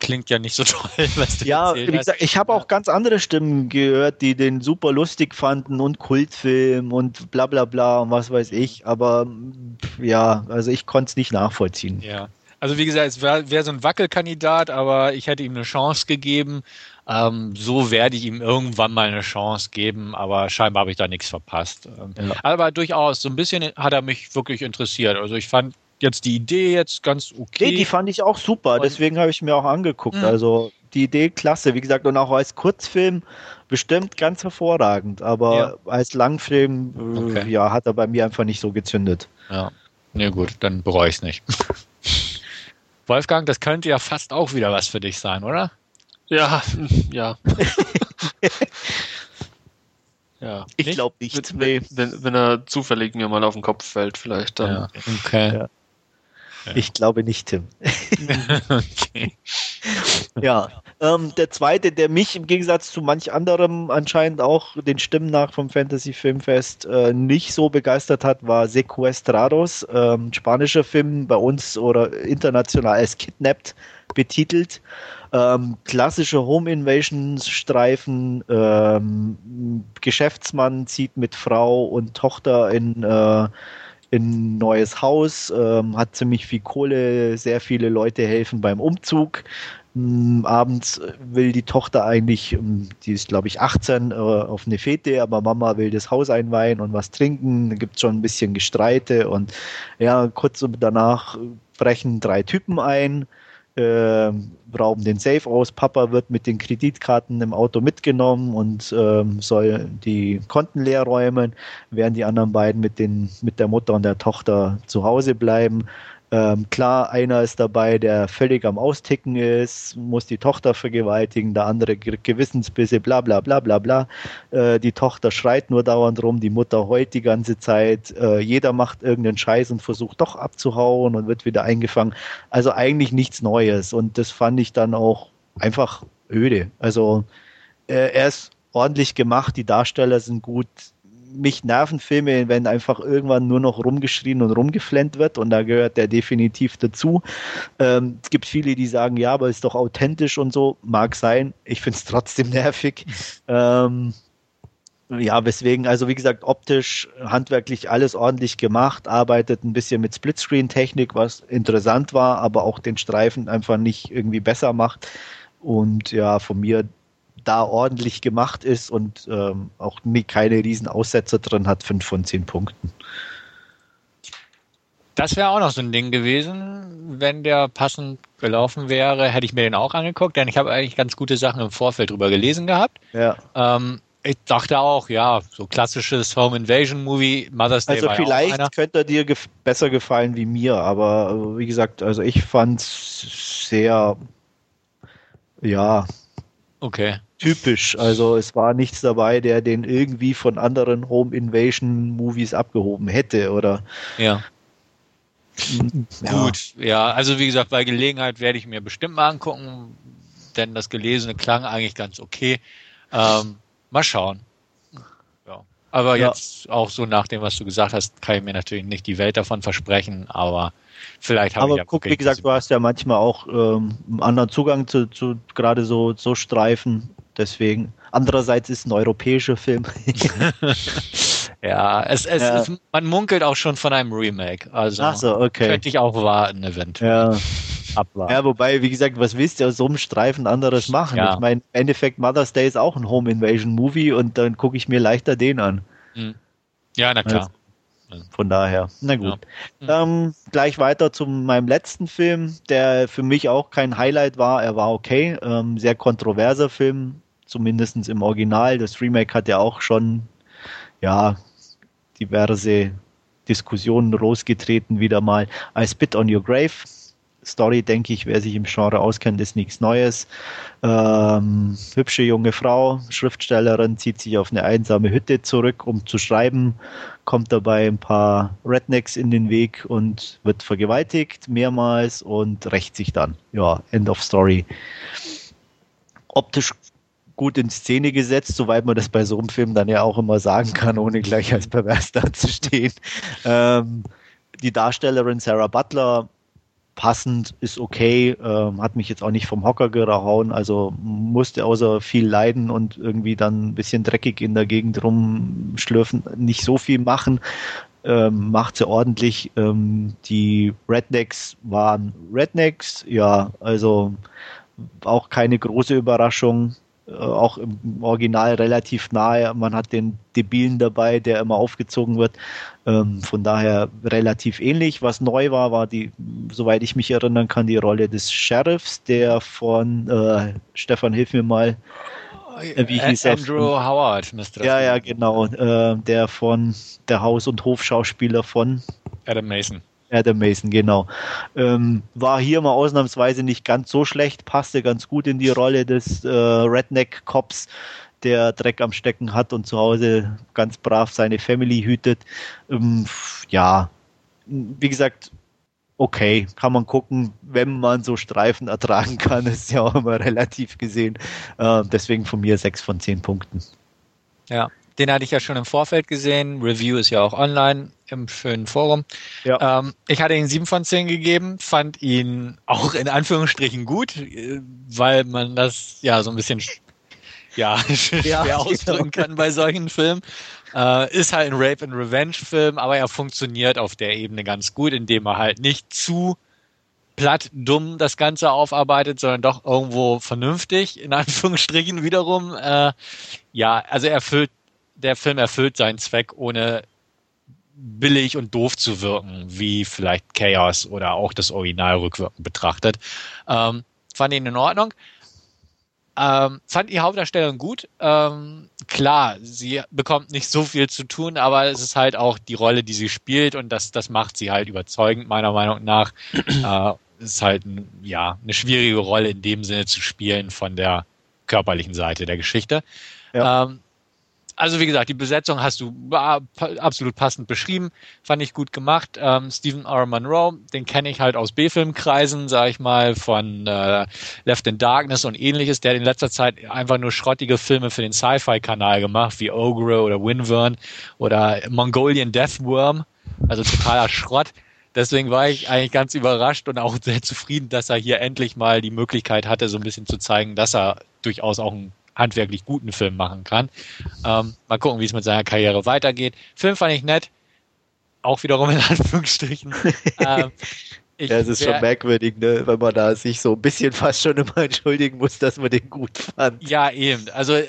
klingt ja nicht so toll, was du Ja, wie gesagt, ich habe auch ganz andere Stimmen gehört, die den super lustig fanden und Kultfilm und bla bla bla und was weiß ich. Aber ja, also ich konnte es nicht nachvollziehen. Ja. Also wie gesagt, es wäre wär so ein Wackelkandidat, aber ich hätte ihm eine Chance gegeben. Ähm, so werde ich ihm irgendwann mal eine Chance geben, aber scheinbar habe ich da nichts verpasst. Ähm, ja. Aber durchaus, so ein bisschen hat er mich wirklich interessiert. Also ich fand jetzt die Idee jetzt ganz okay. Nee, die fand ich auch super, deswegen habe ich mir auch angeguckt. Mh. Also die Idee klasse, wie gesagt, und auch als Kurzfilm bestimmt ganz hervorragend, aber ja. als Langfilm äh, okay. ja, hat er bei mir einfach nicht so gezündet. Ja, ja gut, dann bereue ich es nicht. Wolfgang, das könnte ja fast auch wieder was für dich sein, oder? Ja, ja. ja. Ich glaube nicht. Wenn, wenn, wenn, er zufällig mir mal auf den Kopf fällt, vielleicht dann. Ja. Okay. Ja. Ich glaube nicht, Tim. okay. Ja, ähm, der zweite, der mich im Gegensatz zu manch anderem anscheinend auch den Stimmen nach vom Fantasy Filmfest äh, nicht so begeistert hat, war Sequestrados, ähm, spanischer Film bei uns oder international als Kidnapped betitelt. Ähm, klassische Home Invasion Streifen, ähm, Geschäftsmann zieht mit Frau und Tochter in äh, in ein neues Haus, ähm, hat ziemlich viel Kohle, sehr viele Leute helfen beim Umzug. Ähm, abends will die Tochter eigentlich, ähm, die ist glaube ich 18, äh, auf eine Fete, aber Mama will das Haus einweihen und was trinken. Da gibt es schon ein bisschen Gestreite und ja, kurz danach brechen drei Typen ein äh, rauben den Safe aus. Papa wird mit den Kreditkarten im Auto mitgenommen und ähm, soll die Konten leer räumen, während die anderen beiden mit, den, mit der Mutter und der Tochter zu Hause bleiben. Ähm, klar, einer ist dabei, der völlig am Austicken ist, muss die Tochter vergewaltigen, der andere Gewissensbisse, bla bla bla bla bla. Äh, die Tochter schreit nur dauernd rum, die Mutter heult die ganze Zeit, äh, jeder macht irgendeinen Scheiß und versucht doch abzuhauen und wird wieder eingefangen. Also eigentlich nichts Neues und das fand ich dann auch einfach öde. Also äh, er ist ordentlich gemacht, die Darsteller sind gut, mich nerven Filme, wenn einfach irgendwann nur noch rumgeschrien und rumgeflennt wird und da gehört der definitiv dazu. Ähm, es gibt viele, die sagen, ja, aber ist doch authentisch und so. Mag sein. Ich finde es trotzdem nervig. Ähm, ja, weswegen, also wie gesagt, optisch, handwerklich alles ordentlich gemacht, arbeitet ein bisschen mit Splitscreen-Technik, was interessant war, aber auch den Streifen einfach nicht irgendwie besser macht. Und ja, von mir da ordentlich gemacht ist und ähm, auch nie, keine riesen Aussetzer drin hat, fünf von zehn Punkten. Das wäre auch noch so ein Ding gewesen, wenn der passend gelaufen wäre, hätte ich mir den auch angeguckt, denn ich habe eigentlich ganz gute Sachen im Vorfeld drüber gelesen gehabt. Ja. Ähm, ich dachte auch, ja, so klassisches Home Invasion Movie, Mother's Day Also war ja vielleicht könnte er dir gef besser gefallen wie mir, aber äh, wie gesagt, also ich fand sehr, ja, Okay. Typisch. Also es war nichts dabei, der den irgendwie von anderen Home Invasion Movies abgehoben hätte oder Ja. ja. Gut, ja, also wie gesagt, bei Gelegenheit werde ich mir bestimmt mal angucken, denn das Gelesene klang eigentlich ganz okay. Ähm, mal schauen. Ja. Aber Ja. jetzt auch so nach dem, was du gesagt hast, kann ich mir natürlich nicht die Welt davon versprechen, aber vielleicht habe ich Aber ja guck, wie gesagt, du hast ja manchmal auch ähm, einen anderen Zugang zu, zu gerade so, so Streifen. Deswegen. Andererseits ist ein europäischer Film. Ja, es, es, Ja. es, man munkelt auch schon von einem Remake. Also Ach so, okay. könnte ich auch warten, eventuell. Ja. Abwarten. ja, wobei, wie gesagt, was willst du aus so einem Streifen anderes machen? Ja. Ich meine, im Endeffekt Mother's Day ist auch ein Home Invasion Movie und dann gucke ich mir leichter den an. Ja, na klar. Von daher, na gut. Ähm, gleich weiter zu meinem letzten Film, der für mich auch kein Highlight war. Er war okay, ähm, sehr kontroverser Film, zumindest im Original. Das Remake hat ja auch schon, ja, diverse Diskussionen losgetreten wieder mal. I Spit on Your Grave. Story, denke ich, wer sich im Genre auskennt, ist nichts Neues. Ähm, hübsche junge Frau, Schriftstellerin, zieht sich auf eine einsame Hütte zurück, um zu schreiben, kommt dabei ein paar Rednecks in den Weg und wird vergewaltigt mehrmals und rächt sich dann. Ja, End of Story. Optisch gut in Szene gesetzt, soweit man das bei so einem Film dann ja auch immer sagen kann, ohne gleich als pervers dazustehen. Ähm, die Darstellerin Sarah Butler passend, ist okay, ähm, hat mich jetzt auch nicht vom Hocker gehauen, also musste außer viel leiden und irgendwie dann ein bisschen dreckig in der Gegend rumschlürfen, nicht so viel machen. Ähm, macht sie ordentlich. Ähm, die Rednecks waren Rednecks, ja, also auch keine große Überraschung. Äh, auch im Original relativ nahe. Man hat den Debilen dabei, der immer aufgezogen wird. Ähm, von daher relativ ähnlich. Was neu war, war die, soweit ich mich erinnern kann, die Rolle des Sheriffs, der von äh, Stefan, hilf mir mal. Äh, wie hieß er? Andrew Howard müsste das Ja, ja, genau. Äh, der von der Haus- und Hofschauspieler von Adam Mason. Adam Mason, genau. Ähm, war hier mal ausnahmsweise nicht ganz so schlecht, passte ganz gut in die Rolle des äh, Redneck-Cops, der Dreck am Stecken hat und zu Hause ganz brav seine Family hütet. Ähm, ja, wie gesagt, okay, kann man gucken, wenn man so Streifen ertragen kann, ist ja auch immer relativ gesehen. Äh, deswegen von mir sechs von zehn Punkten. Ja, den hatte ich ja schon im Vorfeld gesehen. Review ist ja auch online im schönen Forum. Ja. Ähm, ich hatte ihn sieben von zehn gegeben, fand ihn auch in Anführungsstrichen gut, äh, weil man das ja so ein bisschen sch- ja, schwer Ja, ausdrücken genau. kann bei solchen Filmen. Äh, ist halt ein Rape and Revenge Film, aber er funktioniert auf der Ebene ganz gut, indem er halt nicht zu platt dumm das Ganze aufarbeitet, sondern doch irgendwo vernünftig, in Anführungsstrichen wiederum. Äh, ja, also er erfüllt, der Film erfüllt seinen Zweck, ohne billig und doof zu wirken, wie vielleicht Chaos oder auch das Original rückwirkend betrachtet. Ähm, fand ihn in Ordnung. Ähm, fand die Hauptdarstellerin gut. Ähm, klar, sie bekommt nicht so viel zu tun, aber es ist halt auch die Rolle, die sie spielt und das, das macht sie halt überzeugend, meiner Meinung nach. äh, ist halt ja, eine schwierige Rolle in dem Sinne zu spielen von der körperlichen Seite der Geschichte. Ja. Ähm, also wie gesagt, die Besetzung hast du absolut passend beschrieben, fand ich gut gemacht. Ähm, Stephen R. Monroe, den kenne ich halt aus B-Filmkreisen, sag ich mal, von äh, Left in Darkness und ähnliches. Der hat in letzter Zeit einfach nur schrottige Filme für den Sci-Fi-Kanal gemacht, wie Ogre oder Winvern oder Mongolian Deathworm, also totaler Schrott. Deswegen war ich eigentlich ganz überrascht und auch sehr zufrieden, dass er hier endlich mal die Möglichkeit hatte, so ein bisschen zu zeigen, dass er durchaus auch einen handwerklich guten Film machen kann. Ähm, mal gucken, wie es mit seiner Karriere weitergeht. Film fand ich nett. Auch wiederum in Anführungsstrichen. ähm, Ich ja, es ist schon merkwürdig, ne? wenn man da sich so ein bisschen fast schon immer entschuldigen muss, dass man den gut fand. Ja, eben. Also äh,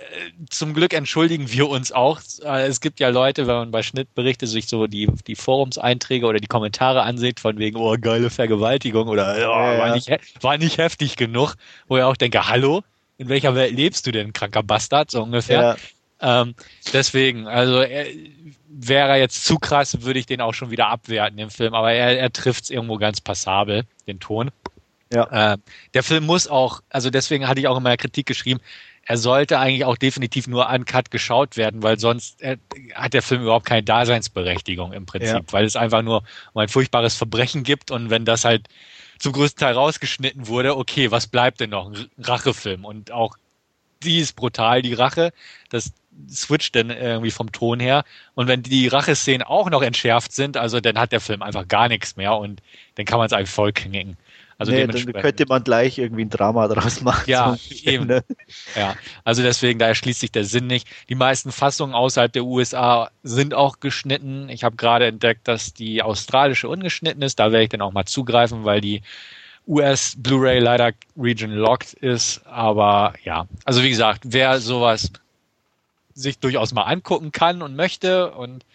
zum Glück entschuldigen wir uns auch. Äh, es gibt ja Leute, wenn man bei Schnittberichte sich so die, die Forumseinträge oder die Kommentare ansieht, von wegen, oh, geile Vergewaltigung oder oh, ja, war, Nicht, war nicht heftig genug, wo ich auch denke, hallo, in welcher Welt lebst du denn, kranker Bastard, so ungefähr. Ja. Ähm, deswegen, also er, wäre er jetzt zu krass, würde ich den auch schon wieder abwerten, den Film. Aber er, er trifft es irgendwo ganz passabel, den Ton. Ja. Äh, der Film muss auch, also deswegen hatte ich auch in meiner Kritik geschrieben, er sollte eigentlich auch definitiv nur uncut geschaut werden, weil sonst äh, hat der Film überhaupt keine Daseinsberechtigung im Prinzip, ja. weil es einfach nur um ein furchtbares Verbrechen gibt und wenn das halt zum größten Teil rausgeschnitten wurde, okay, was bleibt denn noch? Ein Rachefilm und auch die ist brutal, die Rache. Das switcht dann irgendwie vom Ton her. Und wenn die Racheszenen auch noch entschärft sind, also dann hat der Film einfach gar nichts mehr und dann kann man es eigentlich voll knicken. Also nee, dann könnte man gleich irgendwie ein Drama draus machen. Ja, eben. Ne? Ja, also deswegen, da erschließt sich der Sinn nicht. Die meisten Fassungen außerhalb der USA sind auch geschnitten. Ich habe gerade entdeckt, dass die australische ungeschnitten ist. Da werde ich dann auch mal zugreifen, weil die US Blu-ray leider region locked ist. Aber ja, also wie gesagt, wer sowas sich durchaus mal angucken kann und möchte und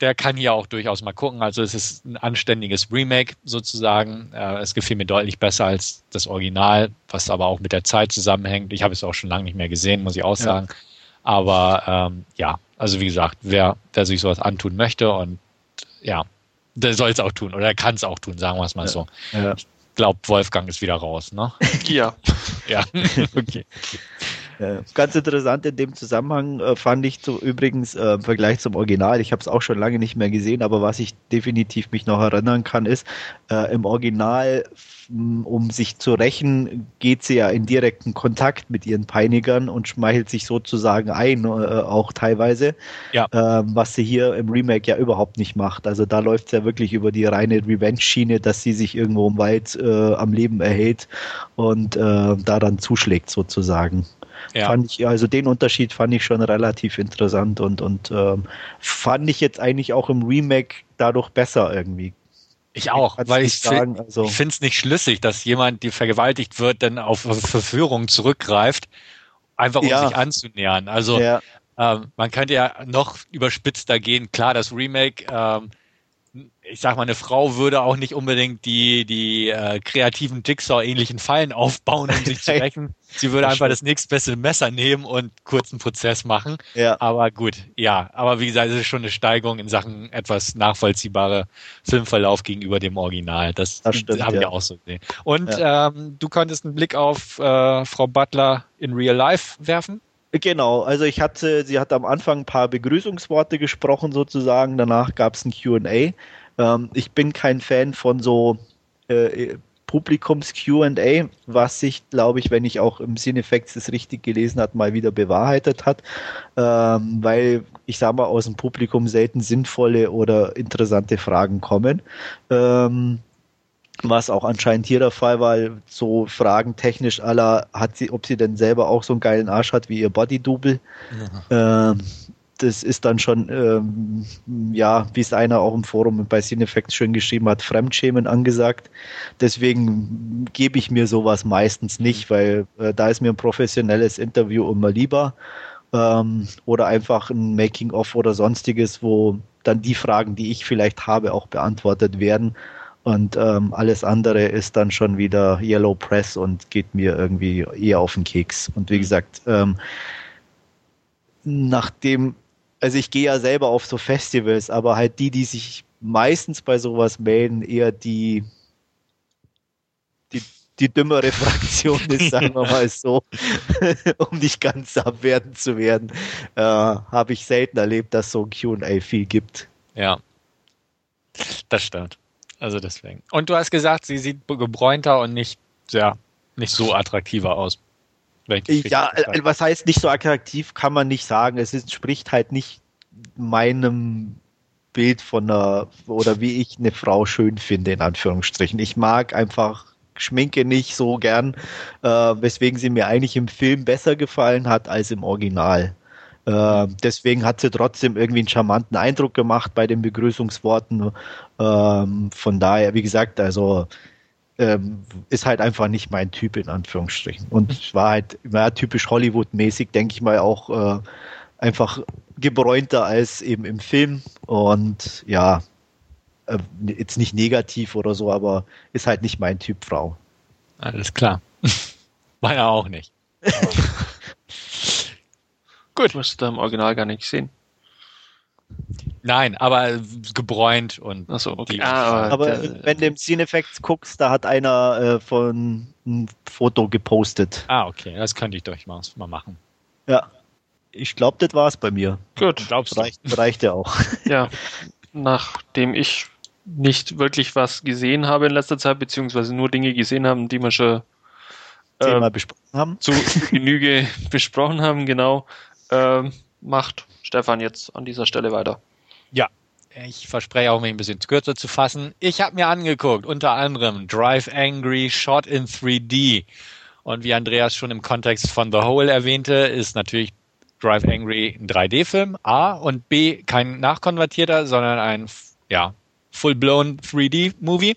der kann hier auch durchaus mal gucken. Also es ist ein anständiges Remake sozusagen. Äh, es gefiel mir deutlich besser als das Original, was aber auch mit der Zeit zusammenhängt. Ich habe es auch schon lange nicht mehr gesehen, muss ich auch sagen. Ja. Aber ähm, ja, also wie gesagt, wer, wer sich sowas antun möchte und ja, der soll es auch tun oder er kann es auch tun, sagen wir es mal ja. so. Ja. Ich glaube, Wolfgang ist wieder raus, ne? ja. ja, okay. Äh, ganz interessant in dem Zusammenhang äh, fand ich so übrigens äh, im Vergleich zum Original, ich habe es auch schon lange nicht mehr gesehen, aber was ich definitiv mich noch erinnern kann, ist, äh, im Original, um sich zu rächen, geht sie ja in direkten Kontakt mit ihren Peinigern und schmeichelt sich sozusagen ein, äh, auch teilweise, ja. Ähm, was sie hier im Remake ja überhaupt nicht macht. Also da läuft es ja wirklich über die reine Revenge-Schiene, dass sie sich irgendwo im Wald äh, am Leben erhält und da dann zuschlägt sozusagen. Ja. Fand ich, also den Unterschied fand ich schon relativ interessant und, und ähm, fand ich jetzt eigentlich auch im Remake dadurch besser irgendwie. Ich auch, weil ich, sagen, also ich finde es nicht schlüssig, dass jemand, die vergewaltigt wird, dann auf Verführung zurückgreift, einfach um ja. sich anzunähern. Also ja. ähm, man könnte ja noch überspitzter gehen. Klar, das Remake ähm, ich sag mal, eine Frau würde auch nicht unbedingt die, die äh, kreativen Jigsaw-ähnlichen Fallen aufbauen, um sich zu rächen. Sie würde das einfach stimmt. das nächstbeste Messer nehmen und kurzen Prozess machen. Ja. Aber gut, ja. Aber wie gesagt, es ist schon eine Steigerung in Sachen etwas nachvollziehbare Filmverlauf gegenüber dem Original. Das, das habe ich ja. auch so gesehen. Und ja. ähm, du konntest einen Blick auf äh, Frau Butler in Real Life werfen? Genau, also ich hatte, sie hat am Anfang ein paar Begrüßungsworte gesprochen sozusagen, danach gab es ein QA. Ähm, ich bin kein Fan von so äh, Publikums-QA, was sich, glaube ich, wenn ich auch im Cinefacts das richtig gelesen hat, mal wieder bewahrheitet hat, ähm, weil ich sage mal, aus dem Publikum selten sinnvolle oder interessante Fragen kommen. Ähm, was auch anscheinend hier der Fall war, so Fragen technisch aller, hat sie, ob sie denn selber auch so einen geilen Arsch hat wie ihr Body-Double. Ja. Ähm, das ist dann schon, ähm, ja, wie es einer auch im Forum bei Cinefacts schön geschrieben hat, Fremdschämen angesagt. Deswegen gebe ich mir sowas meistens nicht, weil äh, da ist mir ein professionelles Interview immer lieber. Ähm, oder einfach ein Making-of oder sonstiges, wo dann die Fragen, die ich vielleicht habe, auch beantwortet werden. Und ähm, alles andere ist dann schon wieder Yellow Press und geht mir irgendwie eher auf den Keks. Und wie gesagt, ähm, nachdem also ich gehe ja selber auf so Festivals, aber halt die, die sich meistens bei sowas melden, eher die, die, die dümmere Fraktion ist, sagen wir mal so, um nicht ganz abwertend zu werden, äh, habe ich selten erlebt, dass so ein QA viel gibt. Ja, das stimmt. Also deswegen. Und du hast gesagt, sie sieht gebräunter und nicht, ja, nicht so attraktiver aus. Ja, äh, was heißt nicht so attraktiv, kann man nicht sagen. Es entspricht halt nicht meinem Bild von einer, oder wie ich eine Frau schön finde, in Anführungsstrichen. Ich mag einfach Schminke nicht so gern, äh, weswegen sie mir eigentlich im Film besser gefallen hat als im Original. Äh, deswegen hat sie trotzdem irgendwie einen charmanten Eindruck gemacht bei den Begrüßungsworten. Ähm, von daher, wie gesagt, also ähm, ist halt einfach nicht mein Typ in Anführungsstrichen. Und es war halt war typisch Hollywood-mäßig, denke ich mal, auch äh, einfach gebräunter als eben im Film. Und ja, äh, jetzt nicht negativ oder so, aber ist halt nicht mein Typ Frau. Alles klar. Meiner auch nicht. Gut. Du da im Original gar nicht gesehen. Nein, aber gebräunt und. Achso, okay. Ah, aber der, wenn du im Cinefacts guckst, da hat einer äh, von ein Foto gepostet. Ah, okay, das könnte ich doch mal, mal machen. Ja. Ich glaube, das war es bei mir. Gut. Glaubst reicht, reicht ja auch. Ja. Nachdem ich nicht wirklich was gesehen habe in letzter Zeit, beziehungsweise nur Dinge gesehen haben, die wir schon äh, besprochen haben. zu Genüge besprochen haben, genau, äh, macht Stefan jetzt an dieser Stelle weiter. Ja, ich verspreche auch, mich ein bisschen kürzer zu fassen. Ich habe mir angeguckt, unter anderem Drive Angry, Shot in 3D. Und wie Andreas schon im Kontext von The Hole erwähnte, ist natürlich Drive Angry ein 3D-Film, A, und B, kein nachkonvertierter, sondern ein ja, full-blown 3D-Movie.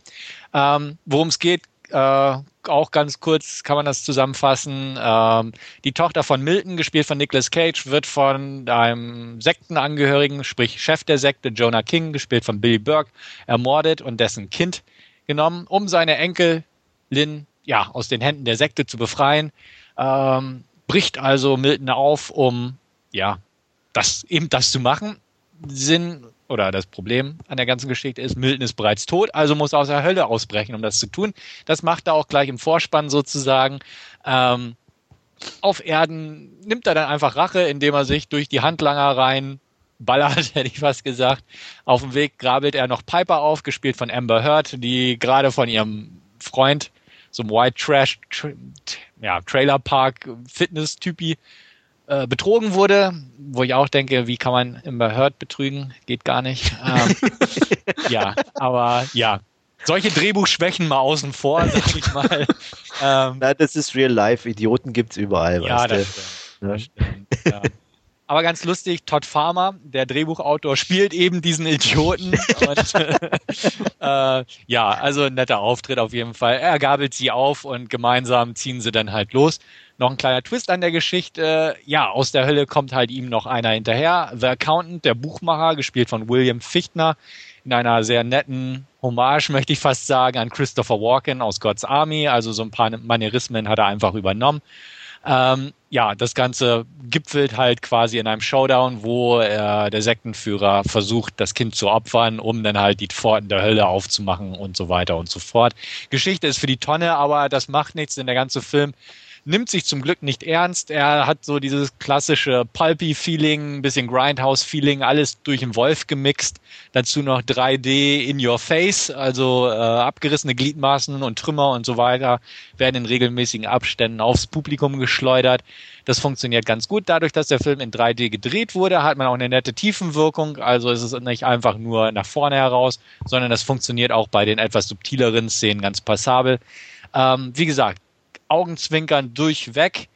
Ähm, Worum es geht, äh, auch ganz kurz kann man das zusammenfassen. Ähm, die Tochter von Milton, gespielt von Nicolas Cage, wird von einem Sektenangehörigen, sprich Chef der Sekte, Jonah King, gespielt von Billy Burke, ermordet und dessen Kind genommen, um seine Enkelin ja, aus den Händen der Sekte zu befreien. Ähm, bricht also Milton auf, um ja, das, eben das zu machen. Sinn oder das Problem an der ganzen Geschichte ist, Milton ist bereits tot, also muss er aus der Hölle ausbrechen, um das zu tun. Das macht er auch gleich im Vorspann sozusagen. Ähm, auf Erden nimmt er dann einfach Rache, indem er sich durch die Handlanger rein ballert, hätte ich fast gesagt. Auf dem Weg grabelt er noch Piper auf, gespielt von Amber Heard, die gerade von ihrem Freund, so einem White Trash, tra ja, Trailer Park Fitness-Typi, äh, betrogen wurde, wo ich auch denke, wie kann man immer Hurt betrügen? Geht gar nicht. Ähm, ja, aber ja. Solche Drehbuchschwächen mal außen vor, sag ich mal. Ähm, Na, das ist real life. Idioten gibt's überall. Ja, das stimmt. Das stimmt. Ja. Aber ganz lustig, Todd Farmer, der Drehbuchautor, spielt eben diesen Idioten. und, äh, ja, also ein netter Auftritt auf jeden Fall. Er gabelt sie auf und gemeinsam ziehen sie dann halt los. Noch ein kleiner Twist an der Geschichte. Ja, aus der Hölle kommt halt ihm noch einer hinterher. The Accountant, der Buchmacher, gespielt von William Fichtner, in einer sehr netten Hommage, möchte ich fast sagen, an Christopher Walken aus God's Army. Also so ein paar Manierismen hat er einfach übernommen. Ähm, ja, das Ganze gipfelt halt quasi in einem Showdown, wo äh, der Sektenführer versucht, das Kind zu opfern, um dann halt die Pforten der Hölle aufzumachen und so weiter und so fort. Geschichte ist für die Tonne, aber das macht nichts, denn der ganze Film nimmt sich zum Glück nicht ernst. Er hat so dieses klassische Pulpy-Feeling, ein bisschen Grindhouse-Feeling, alles durch den Wolf gemixt. Dazu noch 3D in your face, also äh, abgerissene Gliedmaßen und Trümmer und so weiter werden in regelmäßigen Abständen aufs Publikum geschleudert. Das funktioniert ganz gut. Dadurch, dass der Film in 3D gedreht wurde, hat man auch eine nette Tiefenwirkung. Also ist es nicht einfach nur nach vorne heraus, sondern das funktioniert auch bei den etwas subtileren Szenen ganz passabel. Ähm, wie gesagt, Augenzwinkern durchweg.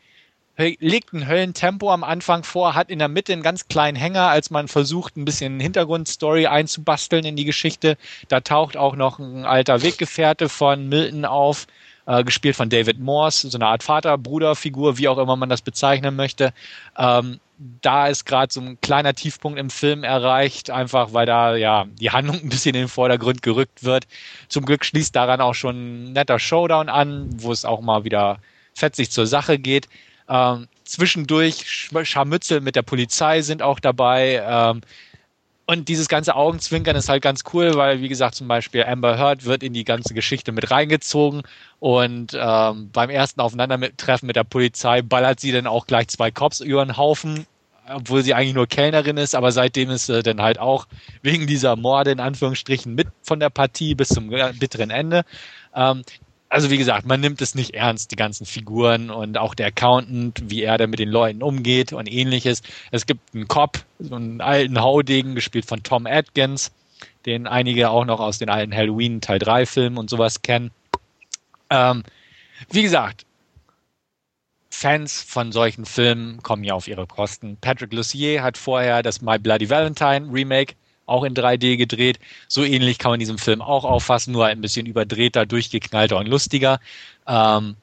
Legt ein Höllentempo am Anfang vor, hat in der Mitte einen ganz kleinen Hänger, als man versucht, ein bisschen Hintergrundstory einzubasteln in die Geschichte. Da taucht auch noch ein alter Weggefährte von Milton auf, äh, gespielt von David Morse, so eine Art Vater-Bruder-Figur, wie auch immer man das bezeichnen möchte. Ähm, da ist gerade so ein kleiner Tiefpunkt im Film erreicht, einfach weil da ja die Handlung ein bisschen in den Vordergrund gerückt wird. Zum Glück schließt daran auch schon ein netter Showdown an, wo es auch mal wieder fetzig zur Sache geht. Ähm, zwischendurch Scharmützel mit der Polizei sind auch dabei. Ähm, und dieses ganze Augenzwinkern ist halt ganz cool, weil, wie gesagt, zum Beispiel Amber Heard wird in die ganze Geschichte mit reingezogen und ähm, beim ersten Aufeinandertreffen mit der Polizei ballert sie dann auch gleich zwei Cops über den Haufen, obwohl sie eigentlich nur Kellnerin ist, aber seitdem ist sie dann halt auch wegen dieser Morde in Anführungsstrichen mit von der Partie bis zum bitteren Ende. Ähm, also wie gesagt, man nimmt es nicht ernst, die ganzen Figuren und auch der Accountant, wie er da mit den Leuten umgeht und ähnliches. Es gibt einen Cop, so einen alten Haudegen, gespielt von Tom Atkins, den einige auch noch aus den alten Halloween Teil 3 Filmen und sowas kennen. Ähm, wie gesagt, Fans von solchen Filmen kommen ja auf ihre Kosten. Patrick Lussier hat vorher das My Bloody Valentine Remake auch in 3D gedreht. So ähnlich kann man diesen Film auch auffassen, nur ein bisschen überdrehter, durchgeknallter und lustiger. Ähm,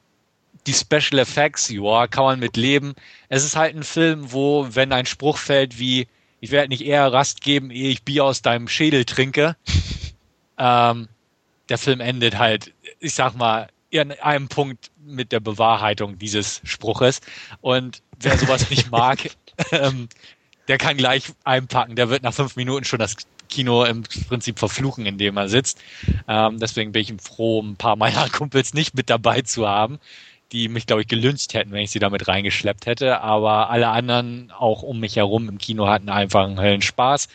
die Special Effects, ja, kann man mit leben. Es ist halt ein Film, wo, wenn ein Spruch fällt wie, ich werde nicht eher Rast geben, ehe ich Bier aus deinem Schädel trinke, ähm, der Film endet halt, ich sag mal, in einem Punkt mit der Bewahrheitung dieses Spruches. Und wer sowas nicht mag, ähm, der kann gleich einpacken. Der wird nach fünf Minuten schon das Kino im Prinzip verfluchen, in dem er sitzt. Ähm, deswegen bin ich froh, ein paar meiner Kumpels nicht mit dabei zu haben, die mich, glaube ich, gelüncht hätten, wenn ich sie damit reingeschleppt hätte. Aber alle anderen, auch um mich herum im Kino, hatten einfach einen hellen Spaß.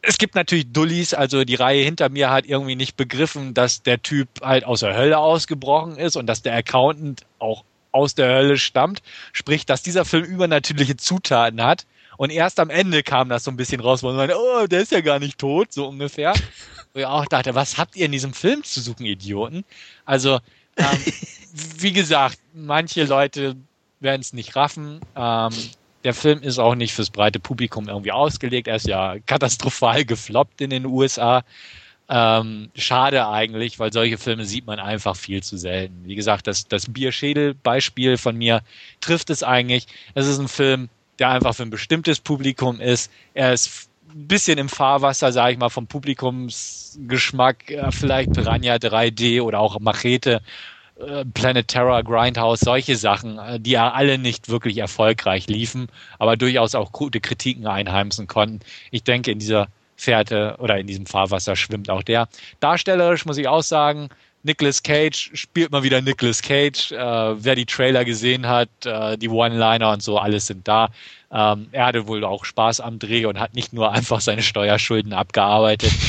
Es gibt natürlich Dullis, also die Reihe hinter mir hat irgendwie nicht begriffen, dass der Typ halt aus der Hölle ausgebrochen ist und dass der Accountant auch aus der Hölle stammt. Sprich, dass dieser Film übernatürliche Zutaten hat und erst am Ende kam das so ein bisschen raus, wo man meinte, oh, der ist ja gar nicht tot, so ungefähr. Wo ich auch dachte, was habt ihr in diesem Film zu suchen, Idioten? Also, ähm, wie gesagt, manche Leute werden es nicht raffen. Ähm, der Film ist auch nicht fürs breite Publikum irgendwie ausgelegt. Er ist ja katastrophal gefloppt in den USA. Ähm, schade eigentlich, weil solche Filme sieht man einfach viel zu selten. Wie gesagt, das, das Bierschädel-Beispiel von mir trifft es eigentlich. Es ist ein Film, der einfach für ein bestimmtes Publikum ist. Er ist ein bisschen im Fahrwasser, sage ich mal, vom Publikumsgeschmack, äh, vielleicht Piranha 3D oder auch Machete, äh, Planet Terror, Grindhouse, solche Sachen, äh, die ja alle nicht wirklich erfolgreich liefen, aber durchaus auch gute Kritiken einheimsen konnten. Ich denke, in dieser Fährte oder in diesem Fahrwasser schwimmt auch der. Darstellerisch muss ich auch sagen, Nicolas Cage spielt mal wieder Nicolas Cage. Äh, wer die Trailer gesehen hat, äh, die One-Liner und so, alles sind da. Ähm, er hatte wohl auch Spaß am Dreh und hat nicht nur einfach seine Steuerschulden abgearbeitet.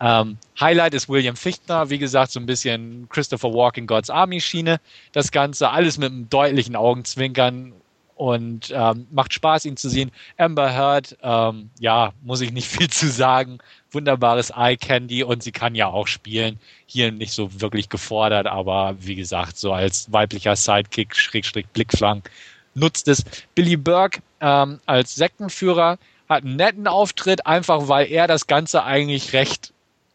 Ähm, Highlight ist William Fichtner, wie gesagt, so ein bisschen Christopher Walken God's Army Schiene. Das Ganze alles mit einem deutlichen Augenzwinkern und ähm, macht Spaß, ihn zu sehen. Amber Heard, ähm, ja, muss ich nicht viel zu sagen. Wunderbares Eye Candy und sie kann ja auch spielen. Hier nicht so wirklich gefordert, aber wie gesagt, so als weiblicher Sidekick, Schrägstrich Blickflank, nutzt es. Billy Burke ähm, als Sektenführer hat einen netten Auftritt, einfach weil er das Ganze eigentlich recht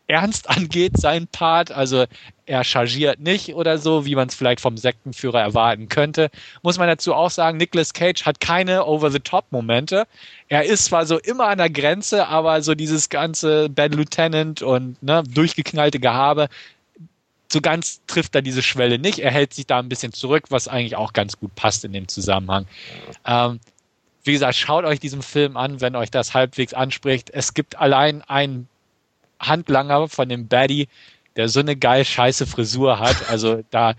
ernst angeht, sein Part. Also er chargiert nicht oder so, wie man es vielleicht vom Sektenführer erwarten könnte. Muss man dazu auch sagen, Nicolas Cage hat keine Over-the-Top-Momente. Er ist zwar so immer an der Grenze, aber so dieses ganze Bad Lieutenant und ne, durchgeknallte Gehabe, so ganz trifft er diese Schwelle nicht. Er hält sich da ein bisschen zurück, was eigentlich auch ganz gut passt in dem Zusammenhang. Ähm, wie gesagt, schaut euch diesen Film an, wenn euch das halbwegs anspricht. Es gibt allein einen Handlanger von dem Baddie, der so eine geil scheiße Frisur hat. Also da,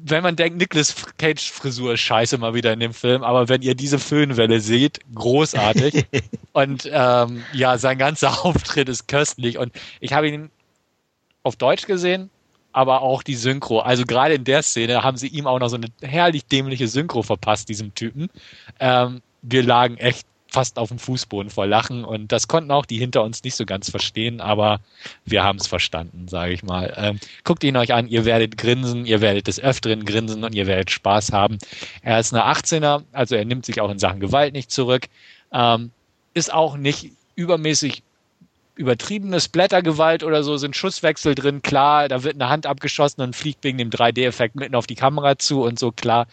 wenn man denkt, Nicolas Cage Frisur ist scheiße mal wieder in dem Film, aber wenn ihr diese Föhnwelle seht, großartig. und ähm, ja, sein ganzer Auftritt ist köstlich. Und ich habe ihn auf Deutsch gesehen, aber auch die Synchro. Also gerade in der Szene haben sie ihm auch noch so eine herrlich dämliche Synchro verpasst, diesem Typen. Ähm, wir lagen echt fast auf dem Fußboden vor Lachen und das konnten auch die hinter uns nicht so ganz verstehen, aber wir haben es verstanden, sage ich mal. Ähm, guckt ihn euch an, ihr werdet grinsen, ihr werdet des Öfteren grinsen und ihr werdet Spaß haben. Er ist eine 18er, also er nimmt sich auch in Sachen Gewalt nicht zurück, ähm, ist auch nicht übermäßig übertriebene Splattergewalt oder so, sind Schusswechsel drin, klar, da wird eine Hand abgeschossen und fliegt wegen dem 3D-Effekt mitten auf die Kamera zu und so, klar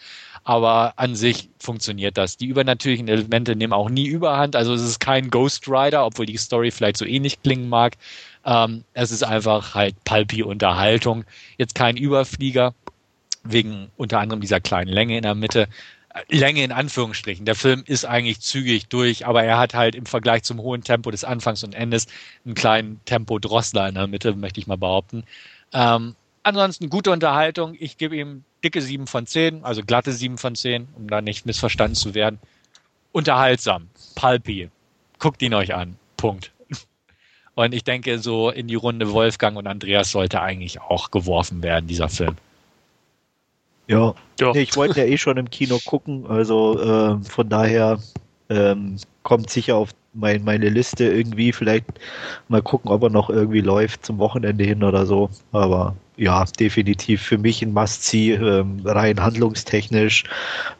aber an sich funktioniert das. Die übernatürlichen Elemente nehmen auch nie überhand. Also es ist kein Ghost Rider, obwohl die Story vielleicht so ähnlich klingen mag. Ähm, es ist einfach halt palpi Unterhaltung. Jetzt kein Überflieger, wegen unter anderem dieser kleinen Länge in der Mitte. Äh, Länge in Anführungsstrichen. Der Film ist eigentlich zügig durch, aber er hat halt im Vergleich zum hohen Tempo des Anfangs und Endes einen kleinen Tempo-Drossler in der Mitte, möchte ich mal behaupten. Ähm, ansonsten gute Unterhaltung. Ich gebe ihm dicke 7 von 10, also glatte 7 von 10, um da nicht missverstanden zu werden. Unterhaltsam, palpi. Guckt ihn euch an. Punkt. Und ich denke, so in die Runde Wolfgang und Andreas sollte eigentlich auch geworfen werden, dieser Film. Ja, ja. Nee, ich wollte ja eh schon im Kino gucken, also äh, von daher ähm, kommt sicher auf mein, meine Liste irgendwie. Vielleicht mal gucken, ob er noch irgendwie läuft zum Wochenende hin oder so. Aber ja, definitiv für mich ein Must-See, ähm, rein handlungstechnisch.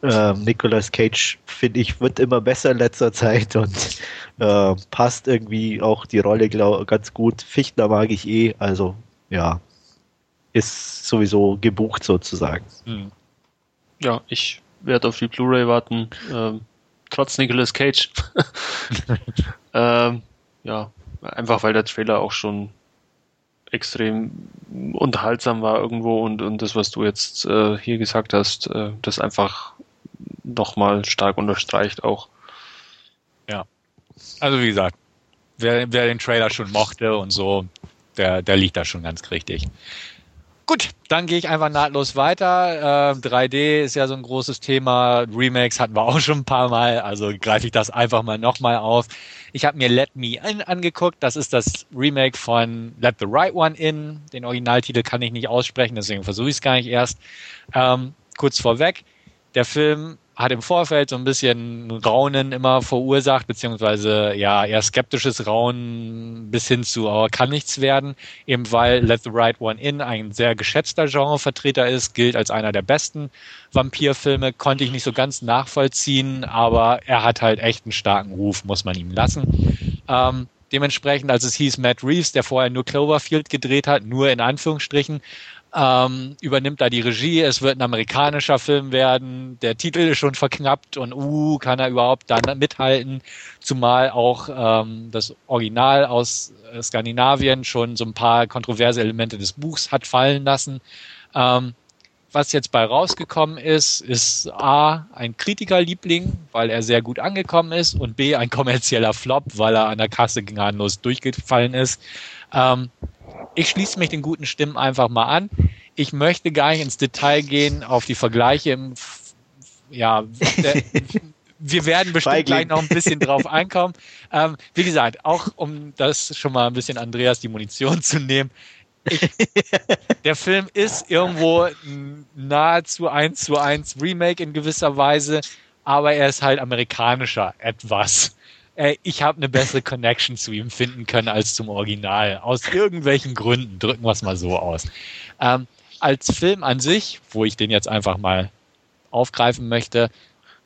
Ähm, Nicolas Cage, finde ich, wird immer besser in letzter Zeit und äh, passt irgendwie auch die Rolle glaub, ganz gut. Fichtner mag ich eh, also ja, ist sowieso gebucht sozusagen. Hm. Ja, ich werde auf die Blu-ray warten, ähm, trotz Nicolas Cage. ähm, ja, einfach weil der Trailer auch schon extrem unterhaltsam war irgendwo und, und das, was du jetzt äh, hier gesagt hast, äh, das einfach nochmal stark unterstreicht auch. Ja. Also wie gesagt, wer, wer den Trailer schon mochte und so, der, der liegt da schon ganz richtig. Gut, dann gehe ich einfach nahtlos weiter. Äh, 3D ist ja so ein großes Thema. Remakes hatten wir auch schon ein paar Mal, also greife ich das einfach mal nochmal auf. Ich habe mir Let Me In angeguckt. Das ist das Remake von Let the Right One In. Den Originaltitel kann ich nicht aussprechen, deswegen versuche ich es gar nicht erst. Ähm, kurz vorweg, der Film hat im Vorfeld so ein bisschen Raunen immer verursacht, beziehungsweise ja eher skeptisches Raunen bis hin zu oh, kann nichts werden, eben weil Let the Right One In ein sehr geschätzter Genrevertreter ist, gilt als einer der besten Vampirfilme, konnte ich nicht so ganz nachvollziehen, aber er hat halt echt einen starken Ruf, muss man ihm lassen. Ähm, dementsprechend, als es hieß, Matt Reeves, der vorher nur Cloverfield gedreht hat, nur in Anführungsstrichen, ähm, übernimmt da die Regie. Es wird ein amerikanischer Film werden. Der Titel ist schon verknappt und uh, kann er überhaupt dann mithalten? Zumal auch ähm, das Original aus äh, Skandinavien schon so ein paar kontroverse Elemente des Buchs hat fallen lassen. Ähm, was jetzt bei rausgekommen ist, ist A, ein Kritikerliebling, weil er sehr gut angekommen ist und B, ein kommerzieller Flop, weil er an der Kasse gnadenlos durchgefallen ist. Ähm, ich schließe mich den guten Stimmen einfach mal an. Ich möchte gar nicht ins Detail gehen auf die Vergleiche im, ja, der, wir werden bestimmt Feigling. gleich noch ein bisschen drauf einkommen. Ähm, wie gesagt, auch um das schon mal ein bisschen Andreas die Munition zu nehmen. Ich, der Film ist irgendwo nahezu eins zu eins Remake in gewisser Weise, aber er ist halt amerikanischer etwas äh, ich habe eine bessere Connection zu ihm finden können als zum Original. Aus irgendwelchen Gründen, drücken wir es mal so aus. Ähm, als Film an sich, wo ich den jetzt einfach mal aufgreifen möchte,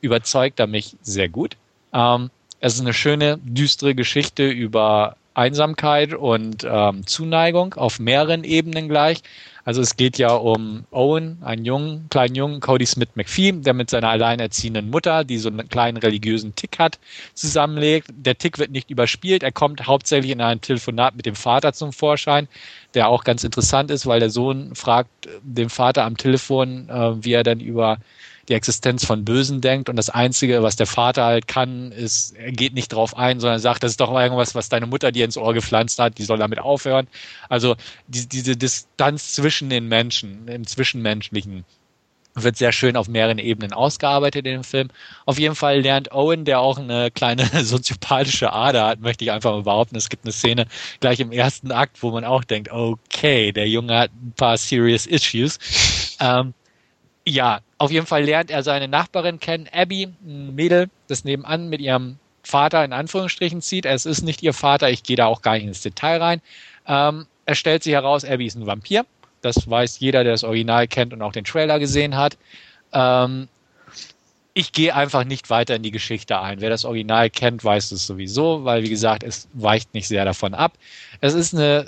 überzeugt er mich sehr gut. Ähm, es ist eine schöne, düstere Geschichte über Einsamkeit und ähm, Zuneigung auf mehreren Ebenen gleich. Also es geht ja um Owen, einen jungen, kleinen Jungen, Cody Smith McPhee, der mit seiner alleinerziehenden Mutter, die so einen kleinen religiösen Tick hat, zusammenlegt. Der Tick wird nicht überspielt. Er kommt hauptsächlich in einem Telefonat mit dem Vater zum Vorschein, der auch ganz interessant ist, weil der Sohn fragt den Vater am Telefon, äh, wie er dann über die Existenz von Bösen denkt und das Einzige, was der Vater halt kann, ist, er geht nicht drauf ein, sondern sagt, das ist doch irgendwas, was deine Mutter dir ins Ohr gepflanzt hat, die soll damit aufhören. Also die, diese Distanz zwischen den Menschen, im Zwischenmenschlichen, wird sehr schön auf mehreren Ebenen ausgearbeitet in dem Film. Auf jeden Fall lernt Owen, der auch eine kleine soziopathische Ader hat, möchte ich einfach mal behaupten. Es gibt eine Szene gleich im ersten Akt, wo man auch denkt, okay, der Junge hat ein paar serious issues. Ähm, ja, auf jeden Fall lernt er seine Nachbarin kennen, Abby, ein Mädel, das nebenan mit ihrem Vater in Anführungsstrichen zieht. Es ist nicht ihr Vater, ich gehe da auch gar nicht ins Detail rein. Ähm, er stellt sich heraus, Abby ist ein Vampir. Das weiß jeder, der das Original kennt und auch den Trailer gesehen hat. Ähm, ich gehe einfach nicht weiter in die Geschichte ein. Wer das Original kennt, weiß es sowieso, weil wie gesagt, es weicht nicht sehr davon ab. Es ist eine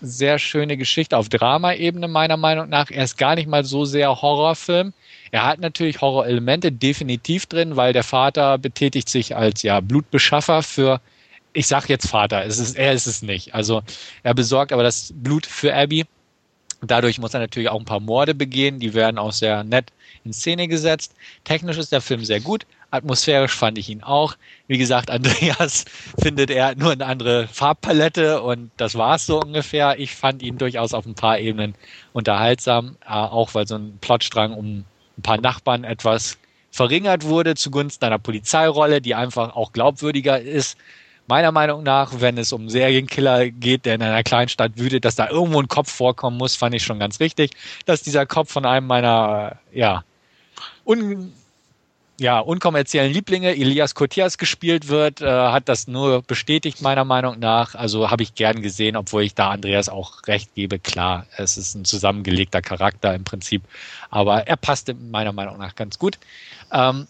sehr schöne Geschichte auf Drama-Ebene, meiner Meinung nach. Er ist gar nicht mal so sehr Horrorfilm. Er hat natürlich Horrorelemente definitiv drin, weil der Vater betätigt sich als ja Blutbeschaffer für, ich sag jetzt Vater, es ist, er ist es nicht. Also er besorgt aber das Blut für Abby. Dadurch muss er natürlich auch ein paar Morde begehen, die werden auch sehr nett in Szene gesetzt. Technisch ist der Film sehr gut, atmosphärisch fand ich ihn auch. Wie gesagt, Andreas findet er nur eine andere Farbpalette und das war's so ungefähr. Ich fand ihn durchaus auf ein paar Ebenen unterhaltsam, äh, auch weil so ein Plotstrang um ein paar Nachbarn etwas verringert wurde zugunsten einer Polizeirolle, die einfach auch glaubwürdiger ist. Meiner Meinung nach, wenn es um Serienkiller geht, der in einer Kleinstadt wütet, dass da irgendwo ein Kopf vorkommen muss, fand ich schon ganz richtig. Dass dieser Kopf von einem meiner, ja, un ja, unkommerziellen Lieblinge, Elias Kotias, gespielt wird, äh, hat das nur bestätigt, meiner Meinung nach. Also habe ich gern gesehen, obwohl ich da Andreas auch recht gebe. Klar, es ist ein zusammengelegter Charakter im Prinzip, aber er passte meiner Meinung nach ganz gut. Ähm,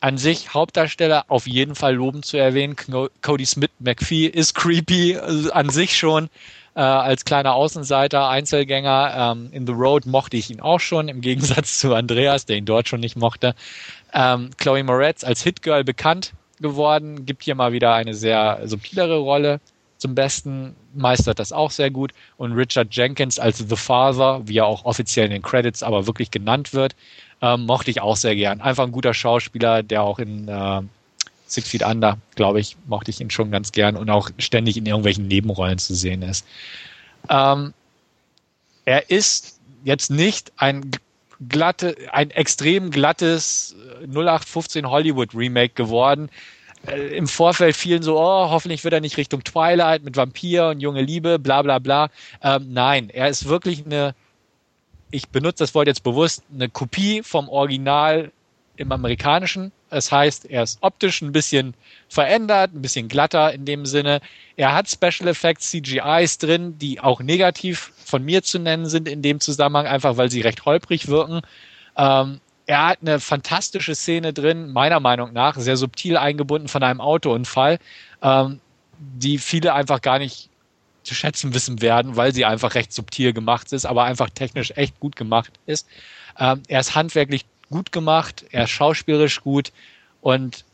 an sich Hauptdarsteller auf jeden Fall loben zu erwähnen. Cody Smith McPhee ist creepy, also an sich schon äh, als kleiner Außenseiter, Einzelgänger. Ähm, in The Road mochte ich ihn auch schon, im Gegensatz zu Andreas, der ihn dort schon nicht mochte. Ähm, Chloe Moretz als Hitgirl bekannt geworden, gibt hier mal wieder eine sehr subtilere Rolle zum Besten, meistert das auch sehr gut. Und Richard Jenkins als The Father, wie er auch offiziell in den Credits aber wirklich genannt wird, ähm, mochte ich auch sehr gern. Einfach ein guter Schauspieler, der auch in äh, Six Feet Under, glaube ich, mochte ich ihn schon ganz gern und auch ständig in irgendwelchen Nebenrollen zu sehen ist. Ähm, er ist jetzt nicht ein glatte, ein extrem glattes 0815 Hollywood Remake geworden. Äh, Im Vorfeld fielen so, oh, hoffentlich wird er nicht Richtung Twilight mit Vampir und junge Liebe, bla bla bla. Ähm, nein, er ist wirklich eine, ich benutze das Wort jetzt bewusst, eine Kopie vom Original im amerikanischen. Das heißt, er ist optisch ein bisschen verändert, ein bisschen glatter in dem Sinne. Er hat Special Effects, CGIs drin, die auch negativ von mir zu nennen sind in dem Zusammenhang, einfach weil sie recht holprig wirken. Ähm, er hat eine fantastische Szene drin, meiner Meinung nach, sehr subtil eingebunden von einem Autounfall, ähm, die viele einfach gar nicht zu schätzen wissen werden, weil sie einfach recht subtil gemacht ist, aber einfach technisch echt gut gemacht ist. Ähm, er ist handwerklich gut gemacht, er ist schauspielerisch gut und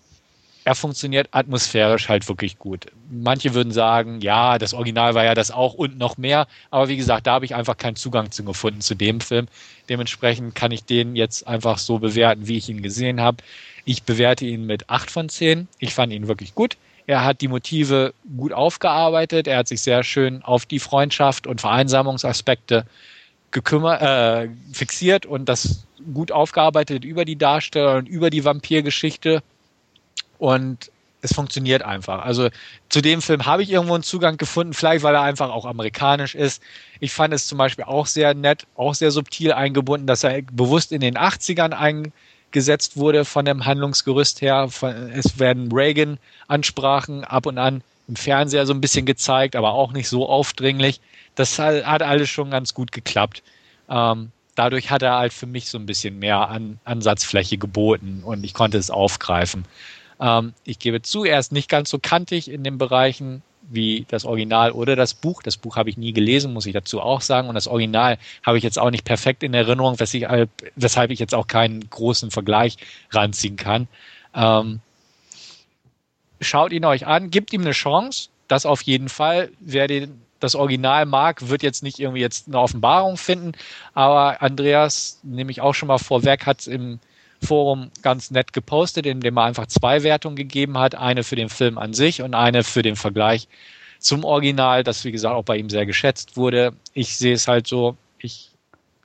er funktioniert atmosphärisch halt wirklich gut. Manche würden sagen, ja, das Original war ja das auch und noch mehr, aber wie gesagt, da habe ich einfach keinen Zugang zu gefunden zu dem Film. Dementsprechend kann ich den jetzt einfach so bewerten, wie ich ihn gesehen habe. Ich bewerte ihn mit acht von zehn. Ich fand ihn wirklich gut. Er hat die Motive gut aufgearbeitet. Er hat sich sehr schön auf die Freundschaft und Vereinsamungsaspekte gekümmert, äh, fixiert und das gut aufgearbeitet über die Darsteller und über die Vampirgeschichte. Und es funktioniert einfach. Also zu dem Film habe ich irgendwo einen Zugang gefunden, vielleicht weil er einfach auch amerikanisch ist. Ich fand es zum Beispiel auch sehr nett, auch sehr subtil eingebunden, dass er bewusst in den 80ern eingesetzt wurde von dem Handlungsgerüst her. Es werden Reagan-Ansprachen ab und an im Fernseher so ein bisschen gezeigt, aber auch nicht so aufdringlich. Das hat alles schon ganz gut geklappt. Ähm, dadurch hat er halt für mich so ein bisschen mehr an Ansatzfläche geboten und ich konnte es aufgreifen. Ähm, ich gebe zu, er ist nicht ganz so kantig in den Bereichen wie das Original oder das Buch. Das Buch habe ich nie gelesen, muss ich dazu auch sagen. Und das Original habe ich jetzt auch nicht perfekt in Erinnerung, weshalb, weshalb ich jetzt auch keinen großen Vergleich ranziehen kann. Ähm, schaut ihn euch an, gebt ihm eine Chance. Das auf jeden Fall. Wer den das Original mag, wird jetzt nicht irgendwie jetzt eine Offenbarung finden, aber Andreas, nehme ich auch schon mal vorweg, hat es im Forum ganz nett gepostet, indem er einfach zwei Wertungen gegeben hat, eine für den Film an sich und eine für den Vergleich zum Original, das wie gesagt auch bei ihm sehr geschätzt wurde. Ich sehe es halt so, ich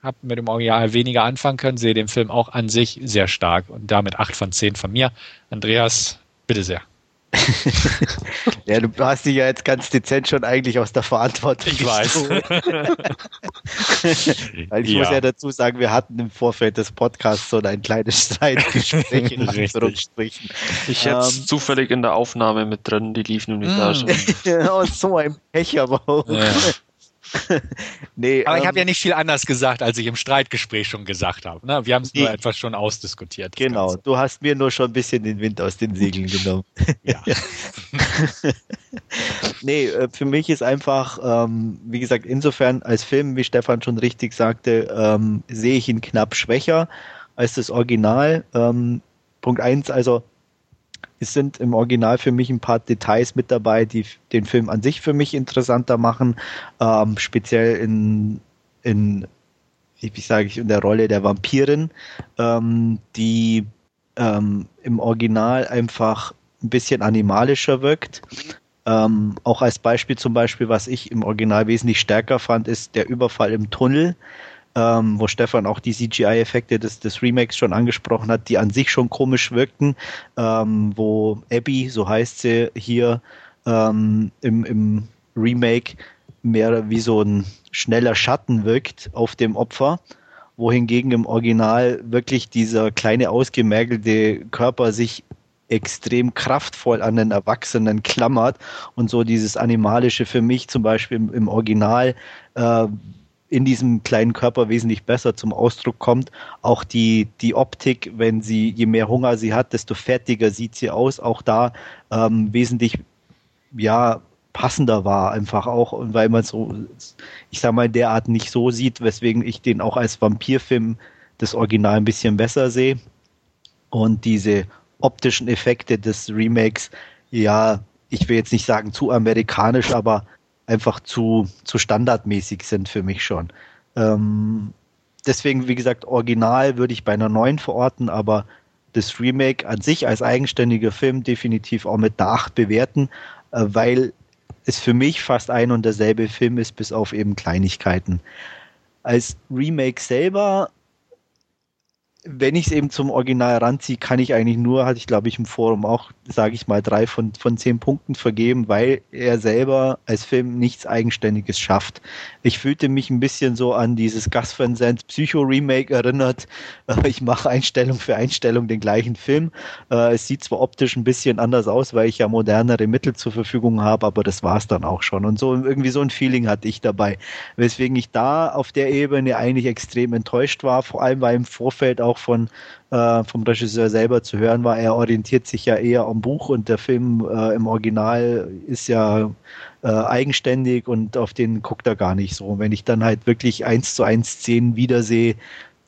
habe mit dem Original weniger anfangen können, sehe den Film auch an sich sehr stark und damit acht von zehn von mir. Andreas, bitte sehr. ja, du hast dich ja jetzt ganz dezent schon eigentlich aus der Verantwortung. Ich weiß. Weil ich ja. muss ja dazu sagen, wir hatten im Vorfeld des Podcasts so ein kleines Streitgespräch in Anführungsstrichen. Ich hätte es ähm, zufällig in der Aufnahme mit drin, die lief nämlich mm. da schon. ja, so ein Pech aber auch. Ja. nee, Aber ähm, ich habe ja nicht viel anders gesagt, als ich im Streitgespräch schon gesagt habe. Ne? Wir haben es nur etwas schon ausdiskutiert. Genau, Ganze. du hast mir nur schon ein bisschen den Wind aus den Segeln genommen. ja. nee, äh, für mich ist einfach, ähm, wie gesagt, insofern als Film, wie Stefan schon richtig sagte, ähm, sehe ich ihn knapp schwächer als das Original. Ähm, Punkt eins, also es sind im Original für mich ein paar Details mit dabei, die den Film an sich für mich interessanter machen, ähm, speziell in, in wie sage ich, in der Rolle der Vampirin, ähm, die ähm, im Original einfach ein bisschen animalischer wirkt. Ähm, auch als Beispiel zum Beispiel, was ich im Original wesentlich stärker fand, ist der Überfall im Tunnel ähm, wo Stefan auch die CGI-Effekte des, des Remakes schon angesprochen hat, die an sich schon komisch wirkten, ähm, wo Abby, so heißt sie hier ähm, im, im Remake, mehr wie so ein schneller Schatten wirkt auf dem Opfer. wohingegen im Original wirklich dieser kleine ausgemergelte Körper sich extrem kraftvoll an den Erwachsenen klammert und so dieses Animalische für mich zum Beispiel im, im Original äh, in diesem kleinen Körper wesentlich besser zum Ausdruck kommt. Auch die, die Optik, wenn sie, je mehr Hunger sie hat, desto fertiger sieht sie aus. Auch da ähm, wesentlich, ja, passender war einfach auch und weil man so, ich sag mal, derart nicht so sieht, weswegen ich den auch als Vampirfilm das Original ein bisschen besser sehe. Und diese optischen Effekte des Remakes, ja, ich will jetzt nicht sagen zu amerikanisch, aber einfach zu, zu standardmäßig sind für mich schon. Ähm, deswegen, wie gesagt, original würde ich bei einer neuen verorten, aber das Remake an sich als eigenständiger Film definitiv auch mit der 8 bewerten, äh, weil es für mich fast ein und derselbe Film ist, bis auf eben Kleinigkeiten. Als Remake selber wenn ich es eben zum Original ranziehe, kann ich eigentlich nur, hatte ich glaube ich im Forum auch, sage ich mal, drei von, von zehn Punkten vergeben, weil er selber als Film nichts Eigenständiges schafft. Ich fühlte mich ein bisschen so an dieses Gus Van Sant Psycho-Remake erinnert. Ich mache Einstellung für Einstellung den gleichen Film. Äh, es sieht zwar optisch ein bisschen anders aus, weil ich ja modernere Mittel zur Verfügung habe, aber das war es dann auch schon. Und so irgendwie so ein Feeling hatte ich dabei. Weswegen ich da auf der Ebene eigentlich extrem enttäuscht war, vor allem weil im Vorfeld auch auch von äh, vom Regisseur selber zu hören war, er orientiert sich ja eher am Buch und der Film äh, im Original ist ja äh, eigenständig und auf den guckt er gar nicht so. Und wenn ich dann halt wirklich eins zu eins Szenen wiedersehe,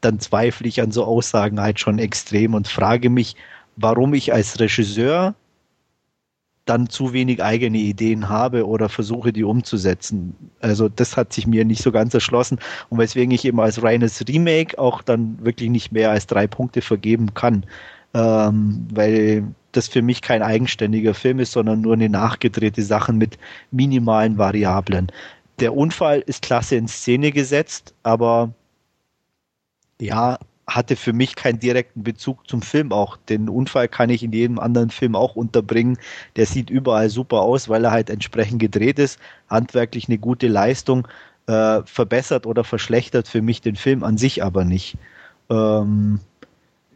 dann zweifle ich an so Aussagen halt schon extrem und frage mich, warum ich als Regisseur dann zu wenig eigene Ideen habe oder versuche, die umzusetzen. Also das hat sich mir nicht so ganz erschlossen und weswegen ich eben als reines Remake auch dann wirklich nicht mehr als drei Punkte vergeben kann, ähm, weil das für mich kein eigenständiger Film ist, sondern nur eine nachgedrehte Sache mit minimalen Variablen. Der Unfall ist klasse in Szene gesetzt, aber ja, hatte für mich keinen direkten Bezug zum Film auch. Den Unfall kann ich in jedem anderen Film auch unterbringen. Der sieht überall super aus, weil er halt entsprechend gedreht ist. Handwerklich eine gute Leistung. Äh, verbessert oder verschlechtert für mich den Film an sich aber nicht. Ähm,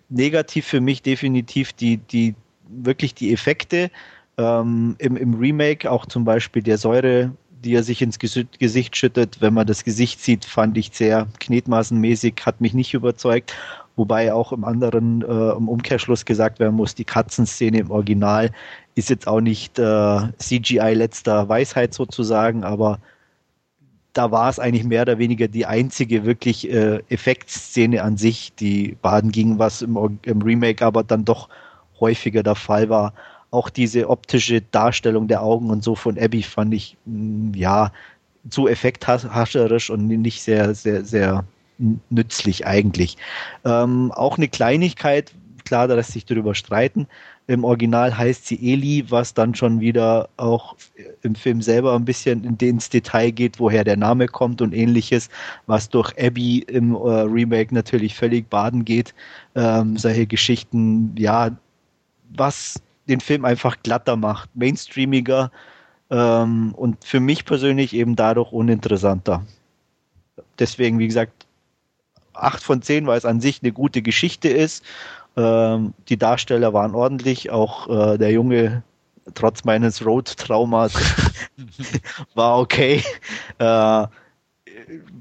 negativ für mich definitiv die, die, wirklich die Effekte. Ähm, im, Im Remake auch zum Beispiel der Säure, die er sich ins Gesicht schüttet. Wenn man das Gesicht sieht, fand ich sehr knetmaßenmäßig, hat mich nicht überzeugt. Wobei auch im anderen, äh, im Umkehrschluss gesagt werden muss, die Katzenszene im Original ist jetzt auch nicht äh, CGI letzter Weisheit sozusagen, aber da war es eigentlich mehr oder weniger die einzige wirklich äh, Effektszene an sich, die baden ging, was im, im Remake aber dann doch häufiger der Fall war auch diese optische Darstellung der Augen und so von Abby fand ich, mm, ja, zu effekthascherisch und nicht sehr, sehr, sehr nützlich eigentlich. Ähm, auch eine Kleinigkeit, klar, da lässt sich darüber streiten. Im Original heißt sie Eli, was dann schon wieder auch im Film selber ein bisschen ins Detail geht, woher der Name kommt und ähnliches, was durch Abby im äh, Remake natürlich völlig baden geht. Ähm, solche Geschichten, ja, was den Film einfach glatter macht, mainstreamiger ähm, und für mich persönlich eben dadurch uninteressanter. Deswegen, wie gesagt, 8 von 10, weil es an sich eine gute Geschichte ist. Ähm, die Darsteller waren ordentlich, auch äh, der Junge, trotz meines Road-Traumas, war okay. Äh,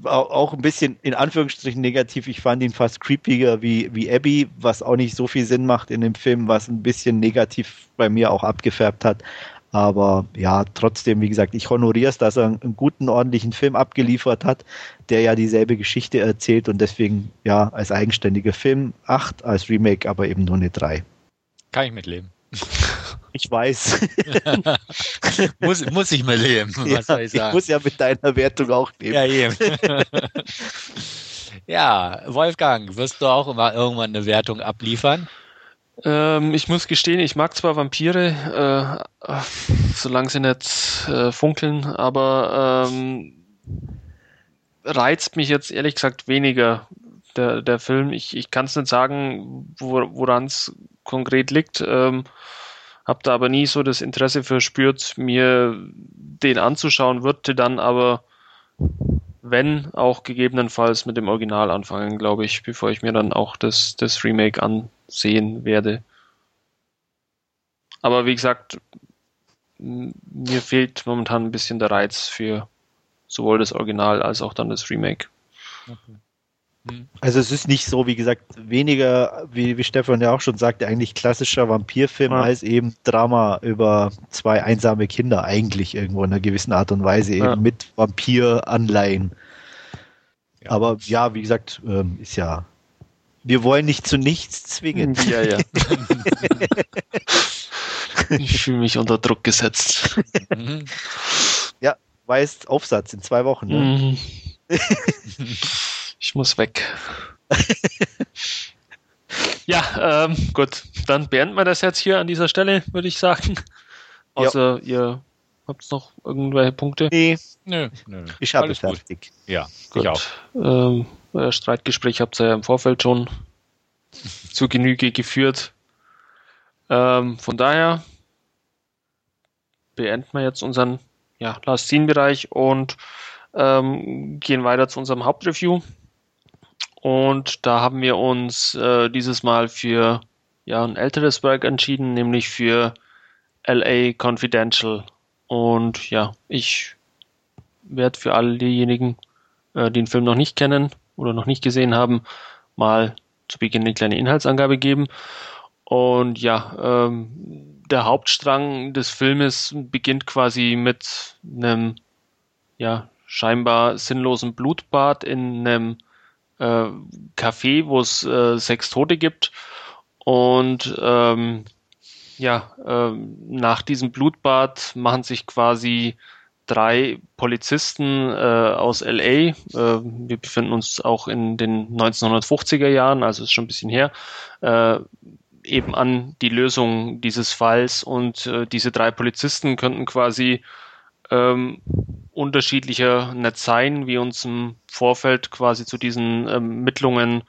auch ein bisschen in Anführungsstrichen negativ. Ich fand ihn fast creepiger wie, wie Abby, was auch nicht so viel Sinn macht in dem Film, was ein bisschen negativ bei mir auch abgefärbt hat. Aber ja, trotzdem, wie gesagt, ich honoriere es, dass er einen guten, ordentlichen Film abgeliefert hat, der ja dieselbe Geschichte erzählt und deswegen ja als eigenständiger Film acht, als Remake aber eben nur eine drei. Kann ich mitleben. Ich weiß. muss, muss ich mal leben. Was ja, soll ich sagen? Ich muss ja mit deiner Wertung auch leben. Ja, eben. ja, Wolfgang, wirst du auch immer irgendwann eine Wertung abliefern? Ähm, ich muss gestehen, ich mag zwar Vampire, äh, solange sie nicht äh, funkeln, aber ähm, reizt mich jetzt ehrlich gesagt weniger der, der Film. Ich, ich kann es nicht sagen, woran es konkret liegt. Ähm, habe da aber nie so das Interesse verspürt, mir den anzuschauen, würde dann aber wenn auch gegebenenfalls mit dem Original anfangen, glaube ich, bevor ich mir dann auch das, das Remake ansehen werde. Aber wie gesagt, mir fehlt momentan ein bisschen der Reiz für sowohl das Original als auch dann das Remake. Okay. Hm. Also es ist nicht so, wie gesagt, weniger, wie, wie Stefan ja auch schon sagte, eigentlich klassischer Vampirfilm ja. als eben Drama über zwei einsame Kinder eigentlich irgendwo in einer gewissen Art und Weise eben ja. mit Vampir-Anleihen. Ja. Aber ja, wie gesagt, ähm, ist ja, wir wollen nicht zu nichts zwingen. Ja, ja. ich fühle mich unter Druck gesetzt. ja, weißt Aufsatz in zwei Wochen. Ne? Mhm. Ich muss weg. ja, ähm, gut. Dann beenden wir das jetzt hier an dieser Stelle, würde ich sagen. Außer ja. ihr habt noch irgendwelche Punkte? Nee. Nö, nö. Ich habe fertig. Ja, gut. ich auch. Ähm, euer Streitgespräch habt ihr ja im Vorfeld schon zur Genüge geführt. Ähm, von daher beenden wir jetzt unseren ja, Last Scene-Bereich und ähm, gehen weiter zu unserem Hauptreview. Und da haben wir uns äh, dieses Mal für ja, ein älteres Werk entschieden, nämlich für LA Confidential. Und ja, ich werde für alle diejenigen, äh, die den Film noch nicht kennen oder noch nicht gesehen haben, mal zu Beginn eine kleine Inhaltsangabe geben. Und ja, ähm, der Hauptstrang des Filmes beginnt quasi mit einem ja, scheinbar sinnlosen Blutbad in einem äh, Café, wo es äh, sechs Tote gibt. Und ähm, ja, äh, nach diesem Blutbad machen sich quasi drei Polizisten äh, aus LA, äh, wir befinden uns auch in den 1950er Jahren, also ist schon ein bisschen her, äh, eben an die Lösung dieses Falls und äh, diese drei Polizisten könnten quasi ähm, unterschiedlicher nicht wie uns im Vorfeld quasi zu diesen ähm, Mittlungen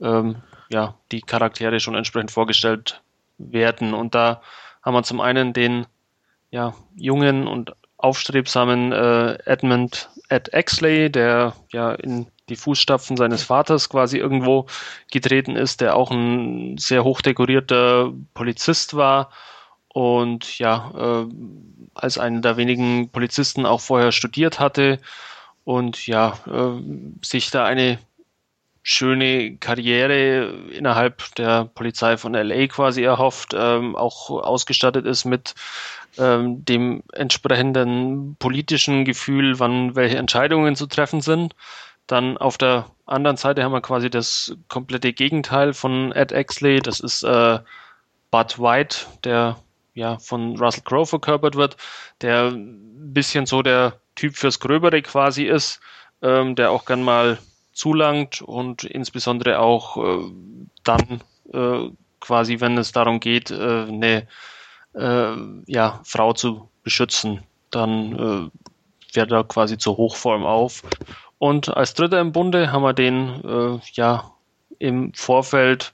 ähm, ja, die Charaktere schon entsprechend vorgestellt werden. Und da haben wir zum einen den ja, jungen und aufstrebsamen äh, Edmund Ed Exley, der ja in die Fußstapfen seines Vaters quasi irgendwo getreten ist, der auch ein sehr hochdekorierter Polizist war und ja, äh, als einer der wenigen Polizisten auch vorher studiert hatte und ja, äh, sich da eine schöne Karriere innerhalb der Polizei von LA quasi erhofft, ähm, auch ausgestattet ist mit ähm, dem entsprechenden politischen Gefühl, wann welche Entscheidungen zu treffen sind. Dann auf der anderen Seite haben wir quasi das komplette Gegenteil von Ed Exley. Das ist äh, Bud White, der ja, von Russell Crowe verkörpert wird, der ein bisschen so der Typ fürs Gröbere quasi ist, ähm, der auch gern mal zulangt und insbesondere auch äh, dann äh, quasi, wenn es darum geht, äh, eine äh, ja, Frau zu beschützen, dann äh, fährt er quasi zur Hochform auf. Und als Dritter im Bunde haben wir den äh, ja im Vorfeld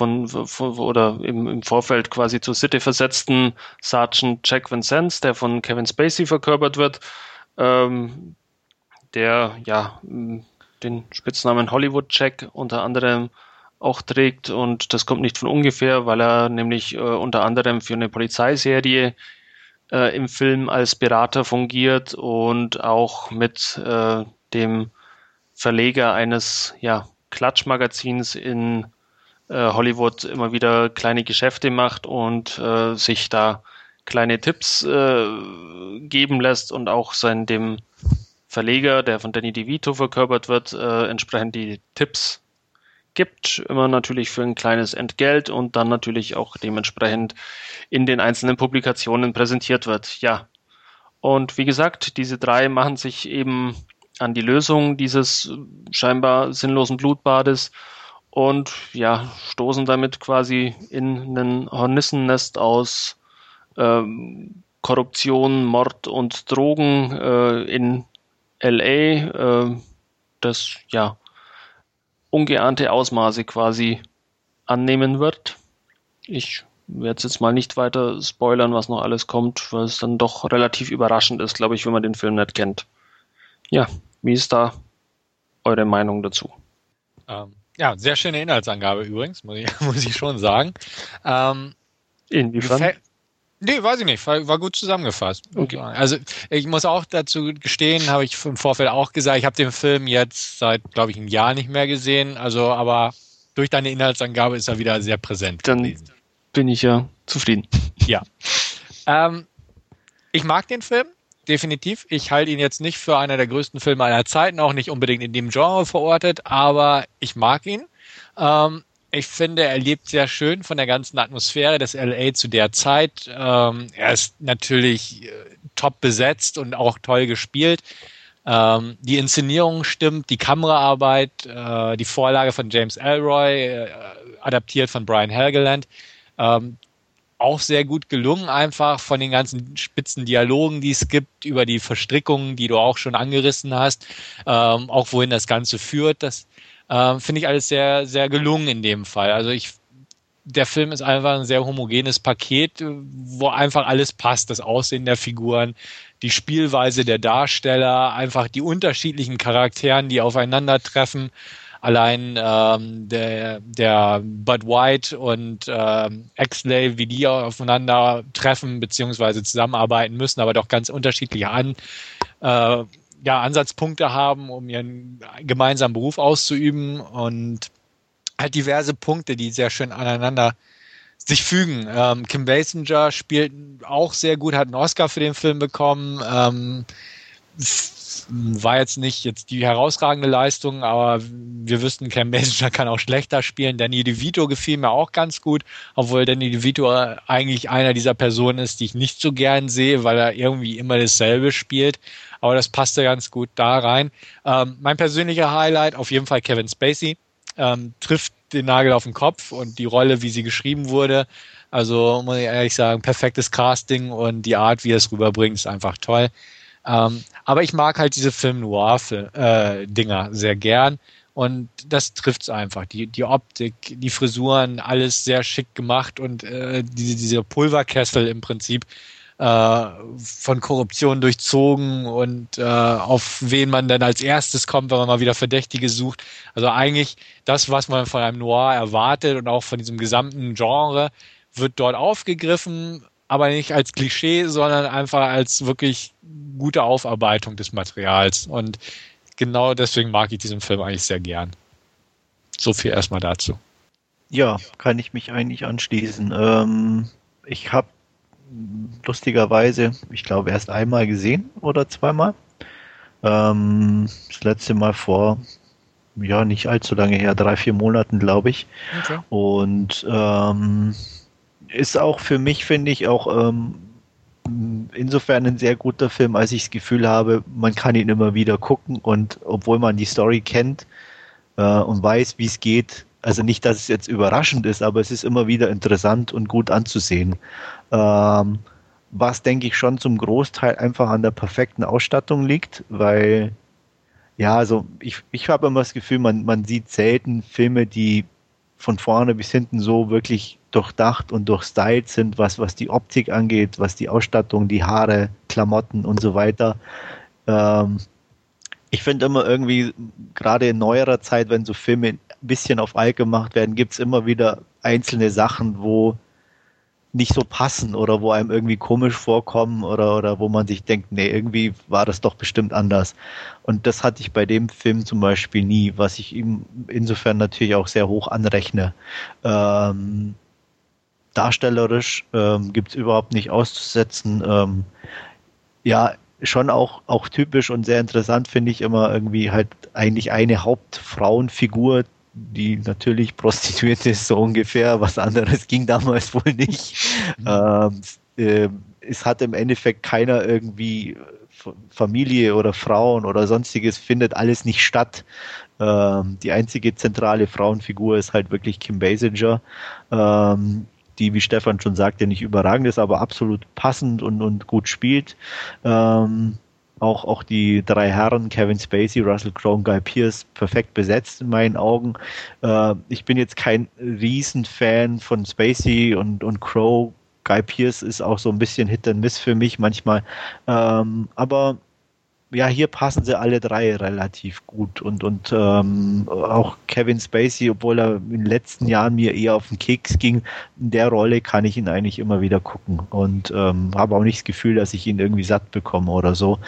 von, von oder im, im, Vorfeld quasi zur City versetzten Sergeant Jack Vincennes, der von Kevin Spacey verkörpert wird, ähm, der ja den Spitznamen Hollywood Jack unter anderem auch trägt. Und das kommt nicht von ungefähr, weil er nämlich äh, unter anderem für eine Polizeiserie äh, im Film als Berater fungiert und auch mit äh, dem Verleger eines ja, Klatschmagazins in Hollywood immer wieder kleine Geschäfte macht und äh, sich da kleine Tipps äh, geben lässt und auch sein dem Verleger, der von Danny DeVito verkörpert wird, äh, entsprechend die Tipps gibt, immer natürlich für ein kleines Entgelt und dann natürlich auch dementsprechend in den einzelnen Publikationen präsentiert wird. Ja. Und wie gesagt, diese drei machen sich eben an die Lösung dieses scheinbar sinnlosen Blutbades und ja, stoßen damit quasi in ein Hornissennest aus ähm, Korruption, Mord und Drogen äh, in LA, äh, das ja ungeahnte Ausmaße quasi annehmen wird. Ich werde es jetzt mal nicht weiter spoilern, was noch alles kommt, weil es dann doch relativ überraschend ist, glaube ich, wenn man den Film nicht kennt. ja, wie ist da eure Meinung dazu? Ähm, ja, sehr schöne Inhaltsangabe übrigens, muss ich, muss ich schon sagen. Ähm, Inwiefern? Nee, weiß ich nicht. War, war gut zusammengefasst. Okay. Also ich muss auch dazu gestehen, habe ich im Vorfeld auch gesagt, ich habe den Film jetzt seit, glaube ich, einem Jahr nicht mehr gesehen. Also, aber durch deine Inhaltsangabe ist er wieder sehr präsent. Dann gewesen. bin ich ja zufrieden. Ja. Ähm, ich mag den Film, definitiv. Ich halte ihn jetzt nicht für einer der größten Filme aller Zeiten, auch nicht unbedingt in dem Genre verortet, aber ich mag ihn. Ähm, ich finde, er lebt sehr schön von der ganzen Atmosphäre des LA zu der Zeit. Ähm, er ist natürlich äh, top besetzt und auch toll gespielt. Ähm, die Inszenierung stimmt, die Kameraarbeit, äh, die Vorlage von James Elroy, äh, adaptiert von Brian Helgeland. Ähm, auch sehr gut gelungen, einfach von den ganzen spitzen Dialogen, die es gibt, über die Verstrickungen, die du auch schon angerissen hast, ähm, auch wohin das Ganze führt. Das ähm, Finde ich alles sehr, sehr gelungen in dem Fall. Also ich, der Film ist einfach ein sehr homogenes Paket, wo einfach alles passt. Das Aussehen der Figuren, die Spielweise der Darsteller, einfach die unterschiedlichen Charakteren, die aufeinandertreffen. Allein ähm, der, der Bud White und ähm, Exley, wie die aufeinander treffen beziehungsweise zusammenarbeiten müssen, aber doch ganz unterschiedliche an, äh, ja, Ansatzpunkte haben, um ihren gemeinsamen Beruf auszuüben und halt diverse Punkte, die sehr schön aneinander sich fügen. Ähm, Kim Basinger spielt auch sehr gut, hat einen Oscar für den Film bekommen. Ähm, war jetzt nicht jetzt die herausragende Leistung, aber wir wüssten, Cam Basinger kann auch schlechter spielen. Danny DeVito gefiel mir auch ganz gut, obwohl Danny DeVito eigentlich einer dieser Personen ist, die ich nicht so gern sehe, weil er irgendwie immer dasselbe spielt aber das passte ganz gut da rein. Ähm, mein persönlicher Highlight auf jeden Fall Kevin Spacey. Ähm, trifft den Nagel auf den Kopf und die Rolle, wie sie geschrieben wurde. Also muss ich ehrlich sagen, perfektes Casting und die Art, wie er es rüberbringt, ist einfach toll. Ähm, aber ich mag halt diese Film-Noir-Dinger äh, sehr gern. Und das trifft's einfach. Die, die Optik, die Frisuren, alles sehr schick gemacht und äh, diese, dieser Pulverkessel im Prinzip äh, von Korruption durchzogen und äh, auf wen man dann als erstes kommt, wenn man mal wieder Verdächtige sucht. Also eigentlich das, was man von einem Noir erwartet und auch von diesem gesamten Genre, wird dort aufgegriffen, aber nicht als Klischee, sondern einfach als wirklich gute Aufarbeitung des Materials. Und genau deswegen mag ich diesen Film eigentlich sehr gern. So viel erstmal dazu. Ja, kann ich mich eigentlich anschließen. Ähm, ich habe lustigerweise, ich glaube, erst einmal gesehen oder zweimal. Ähm, das letzte Mal vor, ja, nicht allzu lange her, drei, vier Monaten, glaube ich. Okay. Und ähm, ist auch für mich, finde ich, auch ähm, insofern ein sehr guter Film, als ich das Gefühl habe, man kann ihn immer wieder gucken und obwohl man die Story kennt äh, und weiß, wie es geht, also nicht, dass es jetzt überraschend ist, aber es ist immer wieder interessant und gut anzusehen. Ähm, was denke ich schon zum Großteil einfach an der perfekten Ausstattung liegt, weil ja, also ich, ich habe immer das Gefühl, man, man sieht selten Filme, die von vorne bis hinten so wirklich durchdacht und durchstylt sind, was, was die Optik angeht, was die Ausstattung, die Haare, Klamotten und so weiter. Ähm, ich finde immer irgendwie, gerade in neuerer Zeit, wenn so Filme ein bisschen auf alt gemacht werden, gibt es immer wieder einzelne Sachen, wo nicht so passen oder wo einem irgendwie komisch vorkommen oder, oder wo man sich denkt, nee, irgendwie war das doch bestimmt anders. Und das hatte ich bei dem Film zum Beispiel nie, was ich ihm insofern natürlich auch sehr hoch anrechne. Ähm, darstellerisch ähm, gibt es überhaupt nicht auszusetzen. Ähm, ja, schon auch, auch typisch und sehr interessant finde ich immer irgendwie halt eigentlich eine Hauptfrauenfigur, die natürlich prostituiert ist, so ungefähr. Was anderes ging damals wohl nicht. Mhm. Ähm, äh, es hat im Endeffekt keiner irgendwie Familie oder Frauen oder sonstiges findet alles nicht statt. Ähm, die einzige zentrale Frauenfigur ist halt wirklich Kim Basinger, ähm, die, wie Stefan schon sagte, nicht überragend ist, aber absolut passend und, und gut spielt. Ähm, auch, auch die drei Herren, Kevin Spacey, Russell Crowe und Guy Pierce, perfekt besetzt in meinen Augen. Äh, ich bin jetzt kein Riesenfan von Spacey und, und Crowe. Guy Pierce ist auch so ein bisschen Hit and Miss für mich manchmal. Ähm, aber ja, hier passen sie alle drei relativ gut und, und ähm, auch Kevin Spacey, obwohl er in den letzten Jahren mir eher auf den Keks ging, in der Rolle kann ich ihn eigentlich immer wieder gucken und ähm, habe auch nicht das Gefühl, dass ich ihn irgendwie satt bekomme oder so,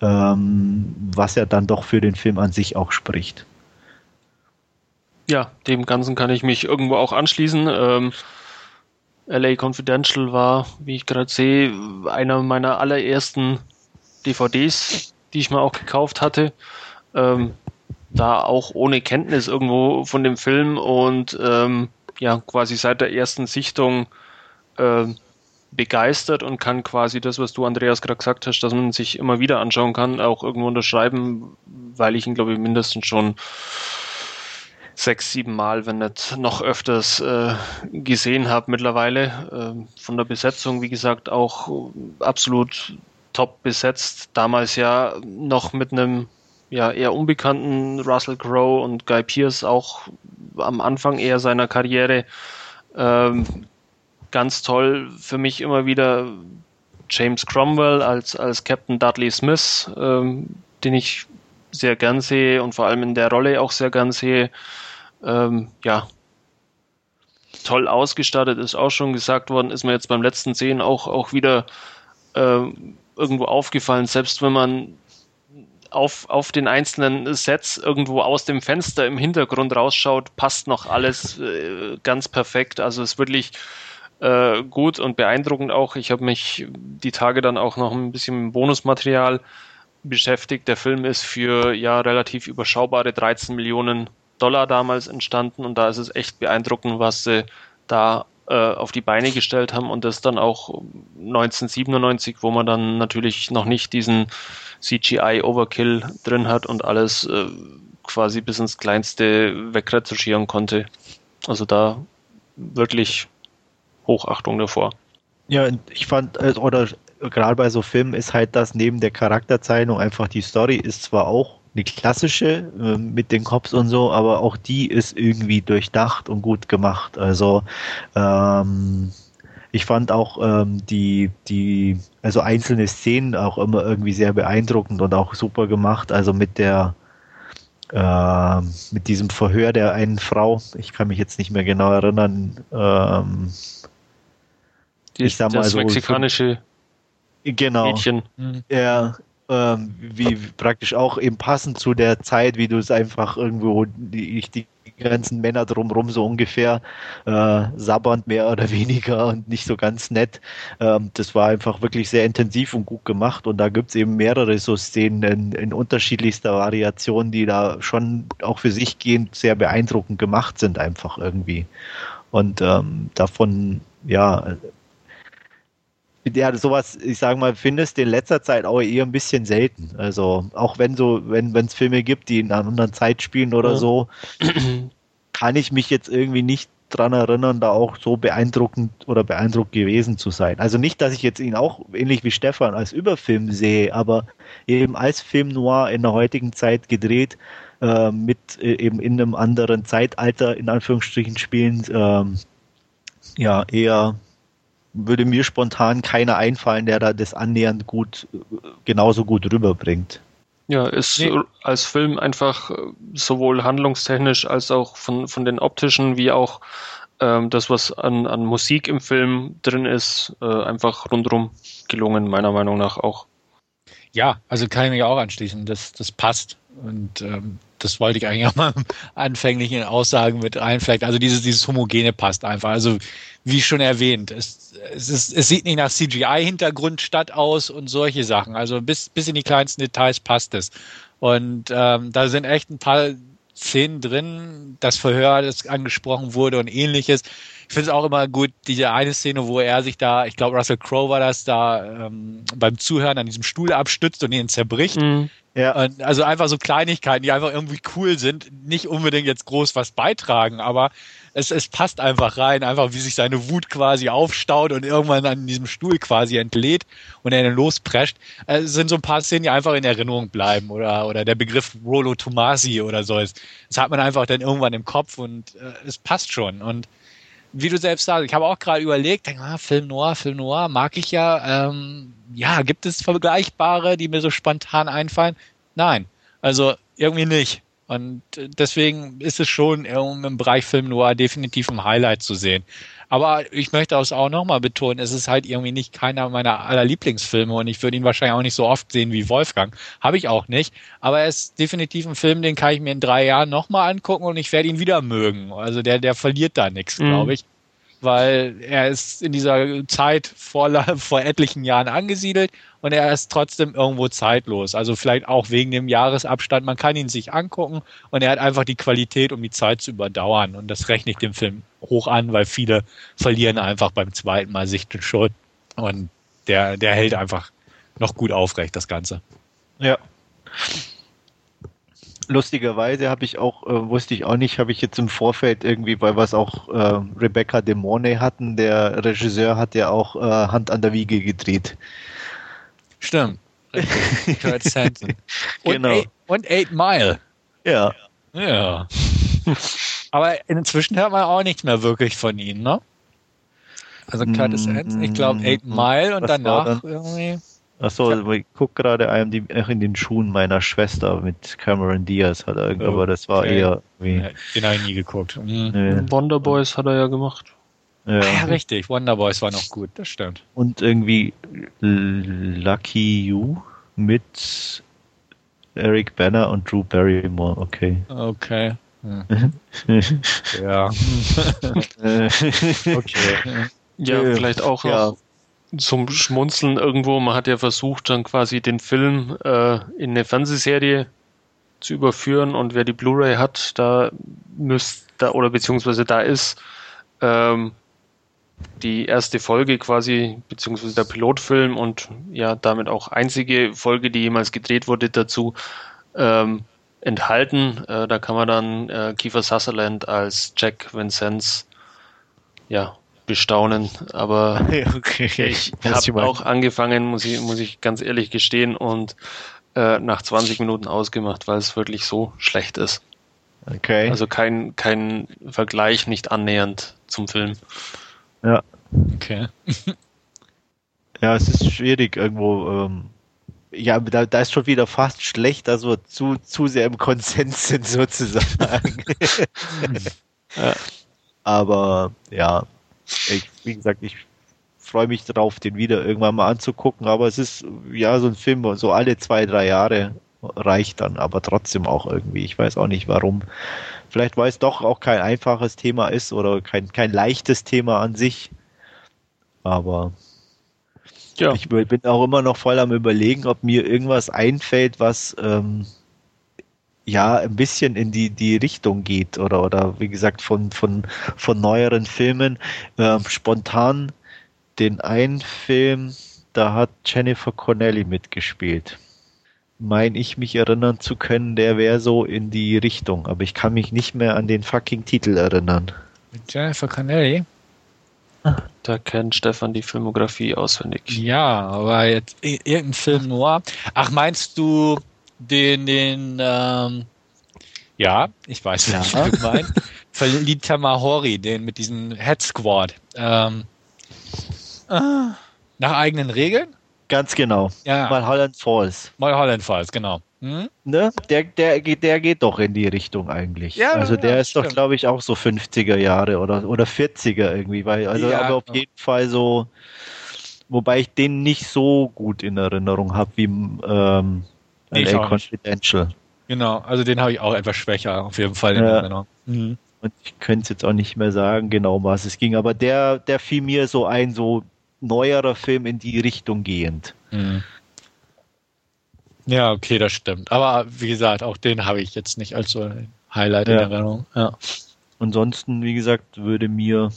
ähm, was ja dann doch für den Film an sich auch spricht. Ja, dem Ganzen kann ich mich irgendwo auch anschließen. Ähm, LA Confidential war, wie ich gerade sehe, einer meiner allerersten DVDs, die ich mir auch gekauft hatte. Ähm, da auch ohne Kenntnis irgendwo von dem Film und ähm, ja, quasi seit der ersten Sichtung äh, begeistert und kann quasi das, was du, Andreas, gerade gesagt hast, dass man sich immer wieder anschauen kann, auch irgendwo unterschreiben, weil ich ihn, glaube ich, mindestens schon sechs, sieben Mal, wenn nicht noch öfters äh, gesehen habe mittlerweile. Äh, von der Besetzung, wie gesagt, auch absolut top besetzt. Damals ja noch mit einem ja, eher unbekannten Russell Crowe und Guy Pierce auch am Anfang eher seiner Karriere. Ähm, ganz toll für mich immer wieder James Cromwell als, als Captain Dudley Smith, ähm, den ich sehr gern sehe und vor allem in der Rolle auch sehr gern sehe. Ähm, ja, toll ausgestattet ist auch schon gesagt worden, ist mir jetzt beim letzten Sehen auch, auch wieder ähm, irgendwo aufgefallen, selbst wenn man auf, auf den einzelnen Sets irgendwo aus dem Fenster im Hintergrund rausschaut, passt noch alles äh, ganz perfekt. Also es ist wirklich äh, gut und beeindruckend auch. Ich habe mich die Tage dann auch noch ein bisschen mit Bonusmaterial beschäftigt. Der Film ist für ja relativ überschaubare 13 Millionen Dollar damals entstanden und da ist es echt beeindruckend, was sie da äh, auf die Beine gestellt haben und das dann auch 1997, wo man dann natürlich noch nicht diesen CGI-Overkill drin hat und alles äh, quasi bis ins Kleinste wegretuschieren konnte. Also da wirklich Hochachtung davor. Ja, ich fand, äh, oder gerade bei so Filmen ist halt das neben der Charakterzeichnung einfach die Story ist zwar auch eine klassische äh, mit den Cops und so, aber auch die ist irgendwie durchdacht und gut gemacht. Also ähm, ich fand auch ähm, die, die, also einzelne Szenen auch immer irgendwie sehr beeindruckend und auch super gemacht. Also mit der, äh, mit diesem Verhör der einen Frau, ich kann mich jetzt nicht mehr genau erinnern, ähm, die, ich sag mal das so, mexikanische genau, Mädchen. Ja, ähm, wie praktisch auch eben passend zu der Zeit, wie du es einfach irgendwo die, die ganzen Männer drumherum so ungefähr äh, sabbernd mehr oder weniger und nicht so ganz nett. Ähm, das war einfach wirklich sehr intensiv und gut gemacht und da gibt's eben mehrere so Szenen in, in unterschiedlichster Variation, die da schon auch für sich gehend sehr beeindruckend gemacht sind einfach irgendwie. Und ähm, davon, ja, ja, sowas, ich sage mal, findest du in letzter Zeit auch eher ein bisschen selten. Also auch wenn so, wenn es Filme gibt, die in einer anderen Zeit spielen oder ja. so, kann ich mich jetzt irgendwie nicht dran erinnern, da auch so beeindruckend oder beeindruckt gewesen zu sein. Also nicht, dass ich jetzt ihn auch ähnlich wie Stefan als Überfilm sehe, aber eben als Film noir in der heutigen Zeit gedreht, äh, mit äh, eben in einem anderen Zeitalter in Anführungsstrichen spielend, äh, ja, eher würde mir spontan keiner einfallen, der da das annähernd gut, genauso gut rüberbringt. Ja, ist nee. als Film einfach äh, sowohl handlungstechnisch als auch von, von den optischen wie auch ähm, das, was an, an Musik im Film drin ist, äh, einfach rundherum gelungen, meiner Meinung nach auch. Ja, also kann ich mich auch anschließen. Das, das passt. Und ähm, das wollte ich eigentlich auch mal anfänglich in Aussagen mit einflecken. Also dieses, dieses Homogene passt einfach. Also wie schon erwähnt, es, es, ist, es sieht nicht nach CGI-Hintergrund statt aus und solche Sachen. Also bis, bis in die kleinsten Details passt es. Und ähm, da sind echt ein paar Szenen drin, das Verhör, das angesprochen wurde und ähnliches. Ich finde es auch immer gut, diese eine Szene, wo er sich da, ich glaube Russell Crowe war das, da ähm, beim Zuhören an diesem Stuhl abstützt und ihn zerbricht. Mhm. Ja. Also einfach so Kleinigkeiten, die einfach irgendwie cool sind, nicht unbedingt jetzt groß was beitragen, aber es, es passt einfach rein, einfach wie sich seine Wut quasi aufstaut und irgendwann an diesem Stuhl quasi entlädt und er dann losprescht. Also es sind so ein paar Szenen, die einfach in Erinnerung bleiben oder, oder der Begriff Rolo Tomasi oder so. Das hat man einfach dann irgendwann im Kopf und äh, es passt schon. Und wie du selbst sagst, ich habe auch gerade überlegt, denk, ah, Film Noir, Film Noir mag ich ja. Ähm, ja, gibt es vergleichbare, die mir so spontan einfallen? Nein, also irgendwie nicht. Und deswegen ist es schon im Bereich Film Noir definitiv ein Highlight zu sehen. Aber ich möchte das auch nochmal betonen, es ist halt irgendwie nicht keiner meiner aller Lieblingsfilme und ich würde ihn wahrscheinlich auch nicht so oft sehen wie Wolfgang. Habe ich auch nicht. Aber er ist definitiv ein Film, den kann ich mir in drei Jahren nochmal angucken und ich werde ihn wieder mögen. Also der, der verliert da nichts, mhm. glaube ich weil er ist in dieser Zeit vor, vor etlichen Jahren angesiedelt und er ist trotzdem irgendwo zeitlos. Also vielleicht auch wegen dem Jahresabstand. Man kann ihn sich angucken und er hat einfach die Qualität, um die Zeit zu überdauern. Und das rechne ich dem Film hoch an, weil viele verlieren einfach beim zweiten Mal sich den Schuld. Und der, der hält einfach noch gut aufrecht, das Ganze. Ja lustigerweise habe ich auch, äh, wusste ich auch nicht, habe ich jetzt im Vorfeld irgendwie, weil es auch äh, Rebecca De Mornay hatten, der Regisseur hat ja auch äh, Hand an der Wiege gedreht. Stimmt. Kurt Sanson. Und genau. Eight, und Eight Mile. Ja. Ja. Aber inzwischen hört man auch nichts mehr wirklich von ihnen, ne? Also Curtis Hanson, ich glaube Eight Mile und danach irgendwie. Achso, also ich gucke gerade einem die in den Schuhen meiner Schwester mit Cameron Diaz hat er, oh, aber das war okay. eher wie. Ja, den habe ich nie geguckt. Mhm. Nee. Wonder Boys hat er ja gemacht. Ja. Ah, ja, richtig. Wonder Boys war noch gut, das stimmt. Und irgendwie Lucky You mit Eric Banner und Drew Barrymore, okay. Okay. Hm. ja. okay. Ja, vielleicht auch ja zum Schmunzeln irgendwo. Man hat ja versucht, dann quasi den Film äh, in eine Fernsehserie zu überführen und wer die Blu-ray hat, da müsste oder beziehungsweise da ist ähm, die erste Folge quasi, beziehungsweise der Pilotfilm und ja damit auch einzige Folge, die jemals gedreht wurde, dazu ähm, enthalten. Äh, da kann man dann äh, Kiefer Sutherland als Jack Vincennes ja, bestaunen, aber okay. ich habe auch angefangen, muss ich, muss ich ganz ehrlich gestehen, und äh, nach 20 Minuten ausgemacht, weil es wirklich so schlecht ist. Okay. Also kein, kein Vergleich, nicht annähernd zum Film. Ja. Okay. ja, es ist schwierig irgendwo. Ähm, ja, da, da ist schon wieder fast schlecht, also zu, zu sehr im Konsens sind sozusagen. ja. Aber ja, ich, wie gesagt, ich freue mich darauf, den wieder irgendwann mal anzugucken, aber es ist ja so ein Film, so alle zwei, drei Jahre reicht dann, aber trotzdem auch irgendwie. Ich weiß auch nicht warum. Vielleicht weil es doch auch kein einfaches Thema ist oder kein, kein leichtes Thema an sich. Aber ja. ich bin auch immer noch voll am überlegen, ob mir irgendwas einfällt, was ähm, ja ein bisschen in die, die Richtung geht oder, oder wie gesagt von, von, von neueren Filmen. Ähm, spontan den einen Film, da hat Jennifer Connelly mitgespielt. Mein ich mich erinnern zu können, der wäre so in die Richtung, aber ich kann mich nicht mehr an den fucking Titel erinnern. Mit Jennifer Connelly? Da kennt Stefan die Filmografie auswendig. Ja, aber jetzt irgendein Film noir. Ach, meinst du den, den, ähm, ja, ich weiß, ja. was du meinst. Verliebt Tamahori, den mit diesem Head Squad. Ähm, äh, nach eigenen Regeln? Ganz genau. Ja. Holland Falls. Holland Falls, genau. Hm? Ne? Der, der, geht, der geht doch in die Richtung eigentlich. Ja, also der ja, ist stimmt. doch, glaube ich, auch so 50er Jahre oder, oder 40er irgendwie. Weil, also ja, aber auf jeden Fall so, wobei ich den nicht so gut in Erinnerung habe wie ähm, Nee, LA Confidential. Genau, also den habe ich auch etwas schwächer, auf jeden Fall in. Erinnerung. Mhm. Und ich könnte es jetzt auch nicht mehr sagen, genau was es ging, aber der, der fiel mir so ein, so neuerer Film in die Richtung gehend. Mhm. Ja, okay, das stimmt. Aber wie gesagt, auch den habe ich jetzt nicht als so ein Highlight ja. in Erinnerung. Ja. Ansonsten, wie gesagt, würde mir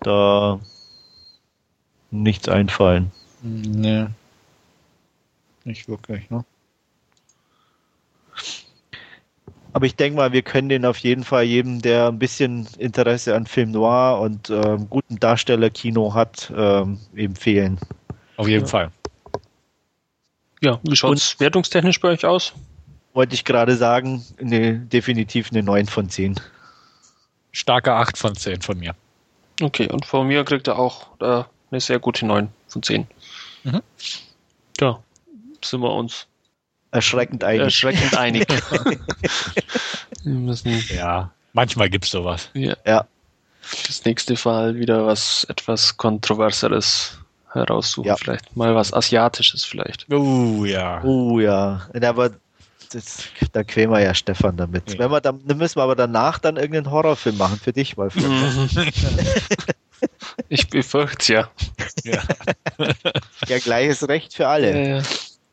da nichts einfallen. Nee. Nicht wirklich, ne? Aber ich denke mal, wir können den auf jeden Fall jedem, der ein bisschen Interesse an Film Noir und ähm, guten Darstellerkino hat, ähm, empfehlen. Auf jeden ja. Fall. Ja, wie schaut es wertungstechnisch bei euch aus? Wollte ich gerade sagen, ne, definitiv eine 9 von 10. Starke 8 von 10 von mir. Okay, und von mir kriegt er auch äh, eine sehr gute 9 von 10. Mhm. Ja, sind wir uns erschreckend einig. Erschreckend einig. müssen, ja, manchmal gibt es sowas. Ja. ja. Das nächste Fall wieder was etwas Kontroverseres heraussuchen. Ja. Vielleicht mal was Asiatisches vielleicht. Oh ja. Oh ja. Aber das, da quälen wir ja Stefan damit. Ja. Wenn wir dann, dann müssen wir aber danach dann irgendeinen Horrorfilm machen für dich, Wolfgang. Mhm. ich befürchte ja. ja. ja, gleiches Recht für alle. Ja,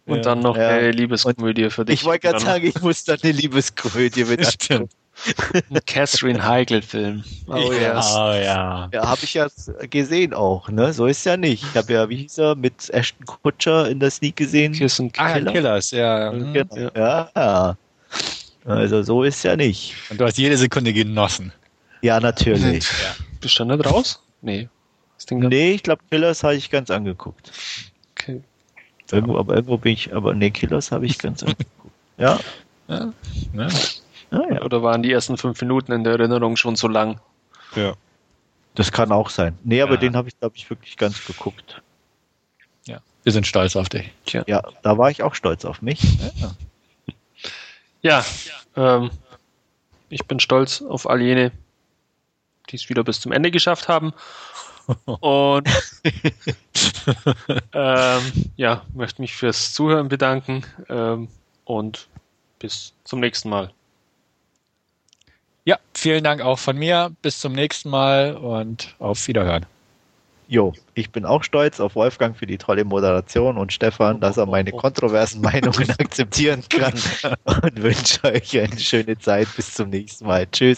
ja. Und dann noch eine Liebeskomödie für dich. Ich wollte gerade sagen, ich muss dann eine Liebeskomödie mit Stimmt. Ein Catherine Heigl-Film. Oh ja. Oh, ja. Ja, habe ich ja gesehen auch, ne? So ist ja nicht. Ich habe ja, wie hieß er, mit Ashton Kutcher in der Sneak gesehen. Kirsten ah, Killers, ja. Genau. Ja. ja. Also so ist ja nicht. Und du hast jede Sekunde genossen. Ja, natürlich. Ja. Bist du nicht raus? Nee. Nee, ich glaube, Killers habe ich ganz angeguckt. Irgendwo, aber irgendwo bin ich, aber nee, Killers habe ich ganz angeguckt. Ja. ja. ja. Ah, ja. Oder waren die ersten fünf Minuten in der Erinnerung schon so lang? Ja. Das kann auch sein. Nee, aber ja. den habe ich, glaube ich, wirklich ganz geguckt. Ja. Wir sind stolz auf dich. Tja. Ja, da war ich auch stolz auf mich. Ja, ja ähm, ich bin stolz auf all jene, die es wieder bis zum Ende geschafft haben. Und ähm, ja, möchte mich fürs Zuhören bedanken ähm, und bis zum nächsten Mal. Ja, vielen Dank auch von mir. Bis zum nächsten Mal und auf Wiederhören. Jo, ich bin auch stolz auf Wolfgang für die tolle Moderation und Stefan, dass er meine kontroversen Meinungen akzeptieren kann und wünsche euch eine schöne Zeit. Bis zum nächsten Mal. Tschüss.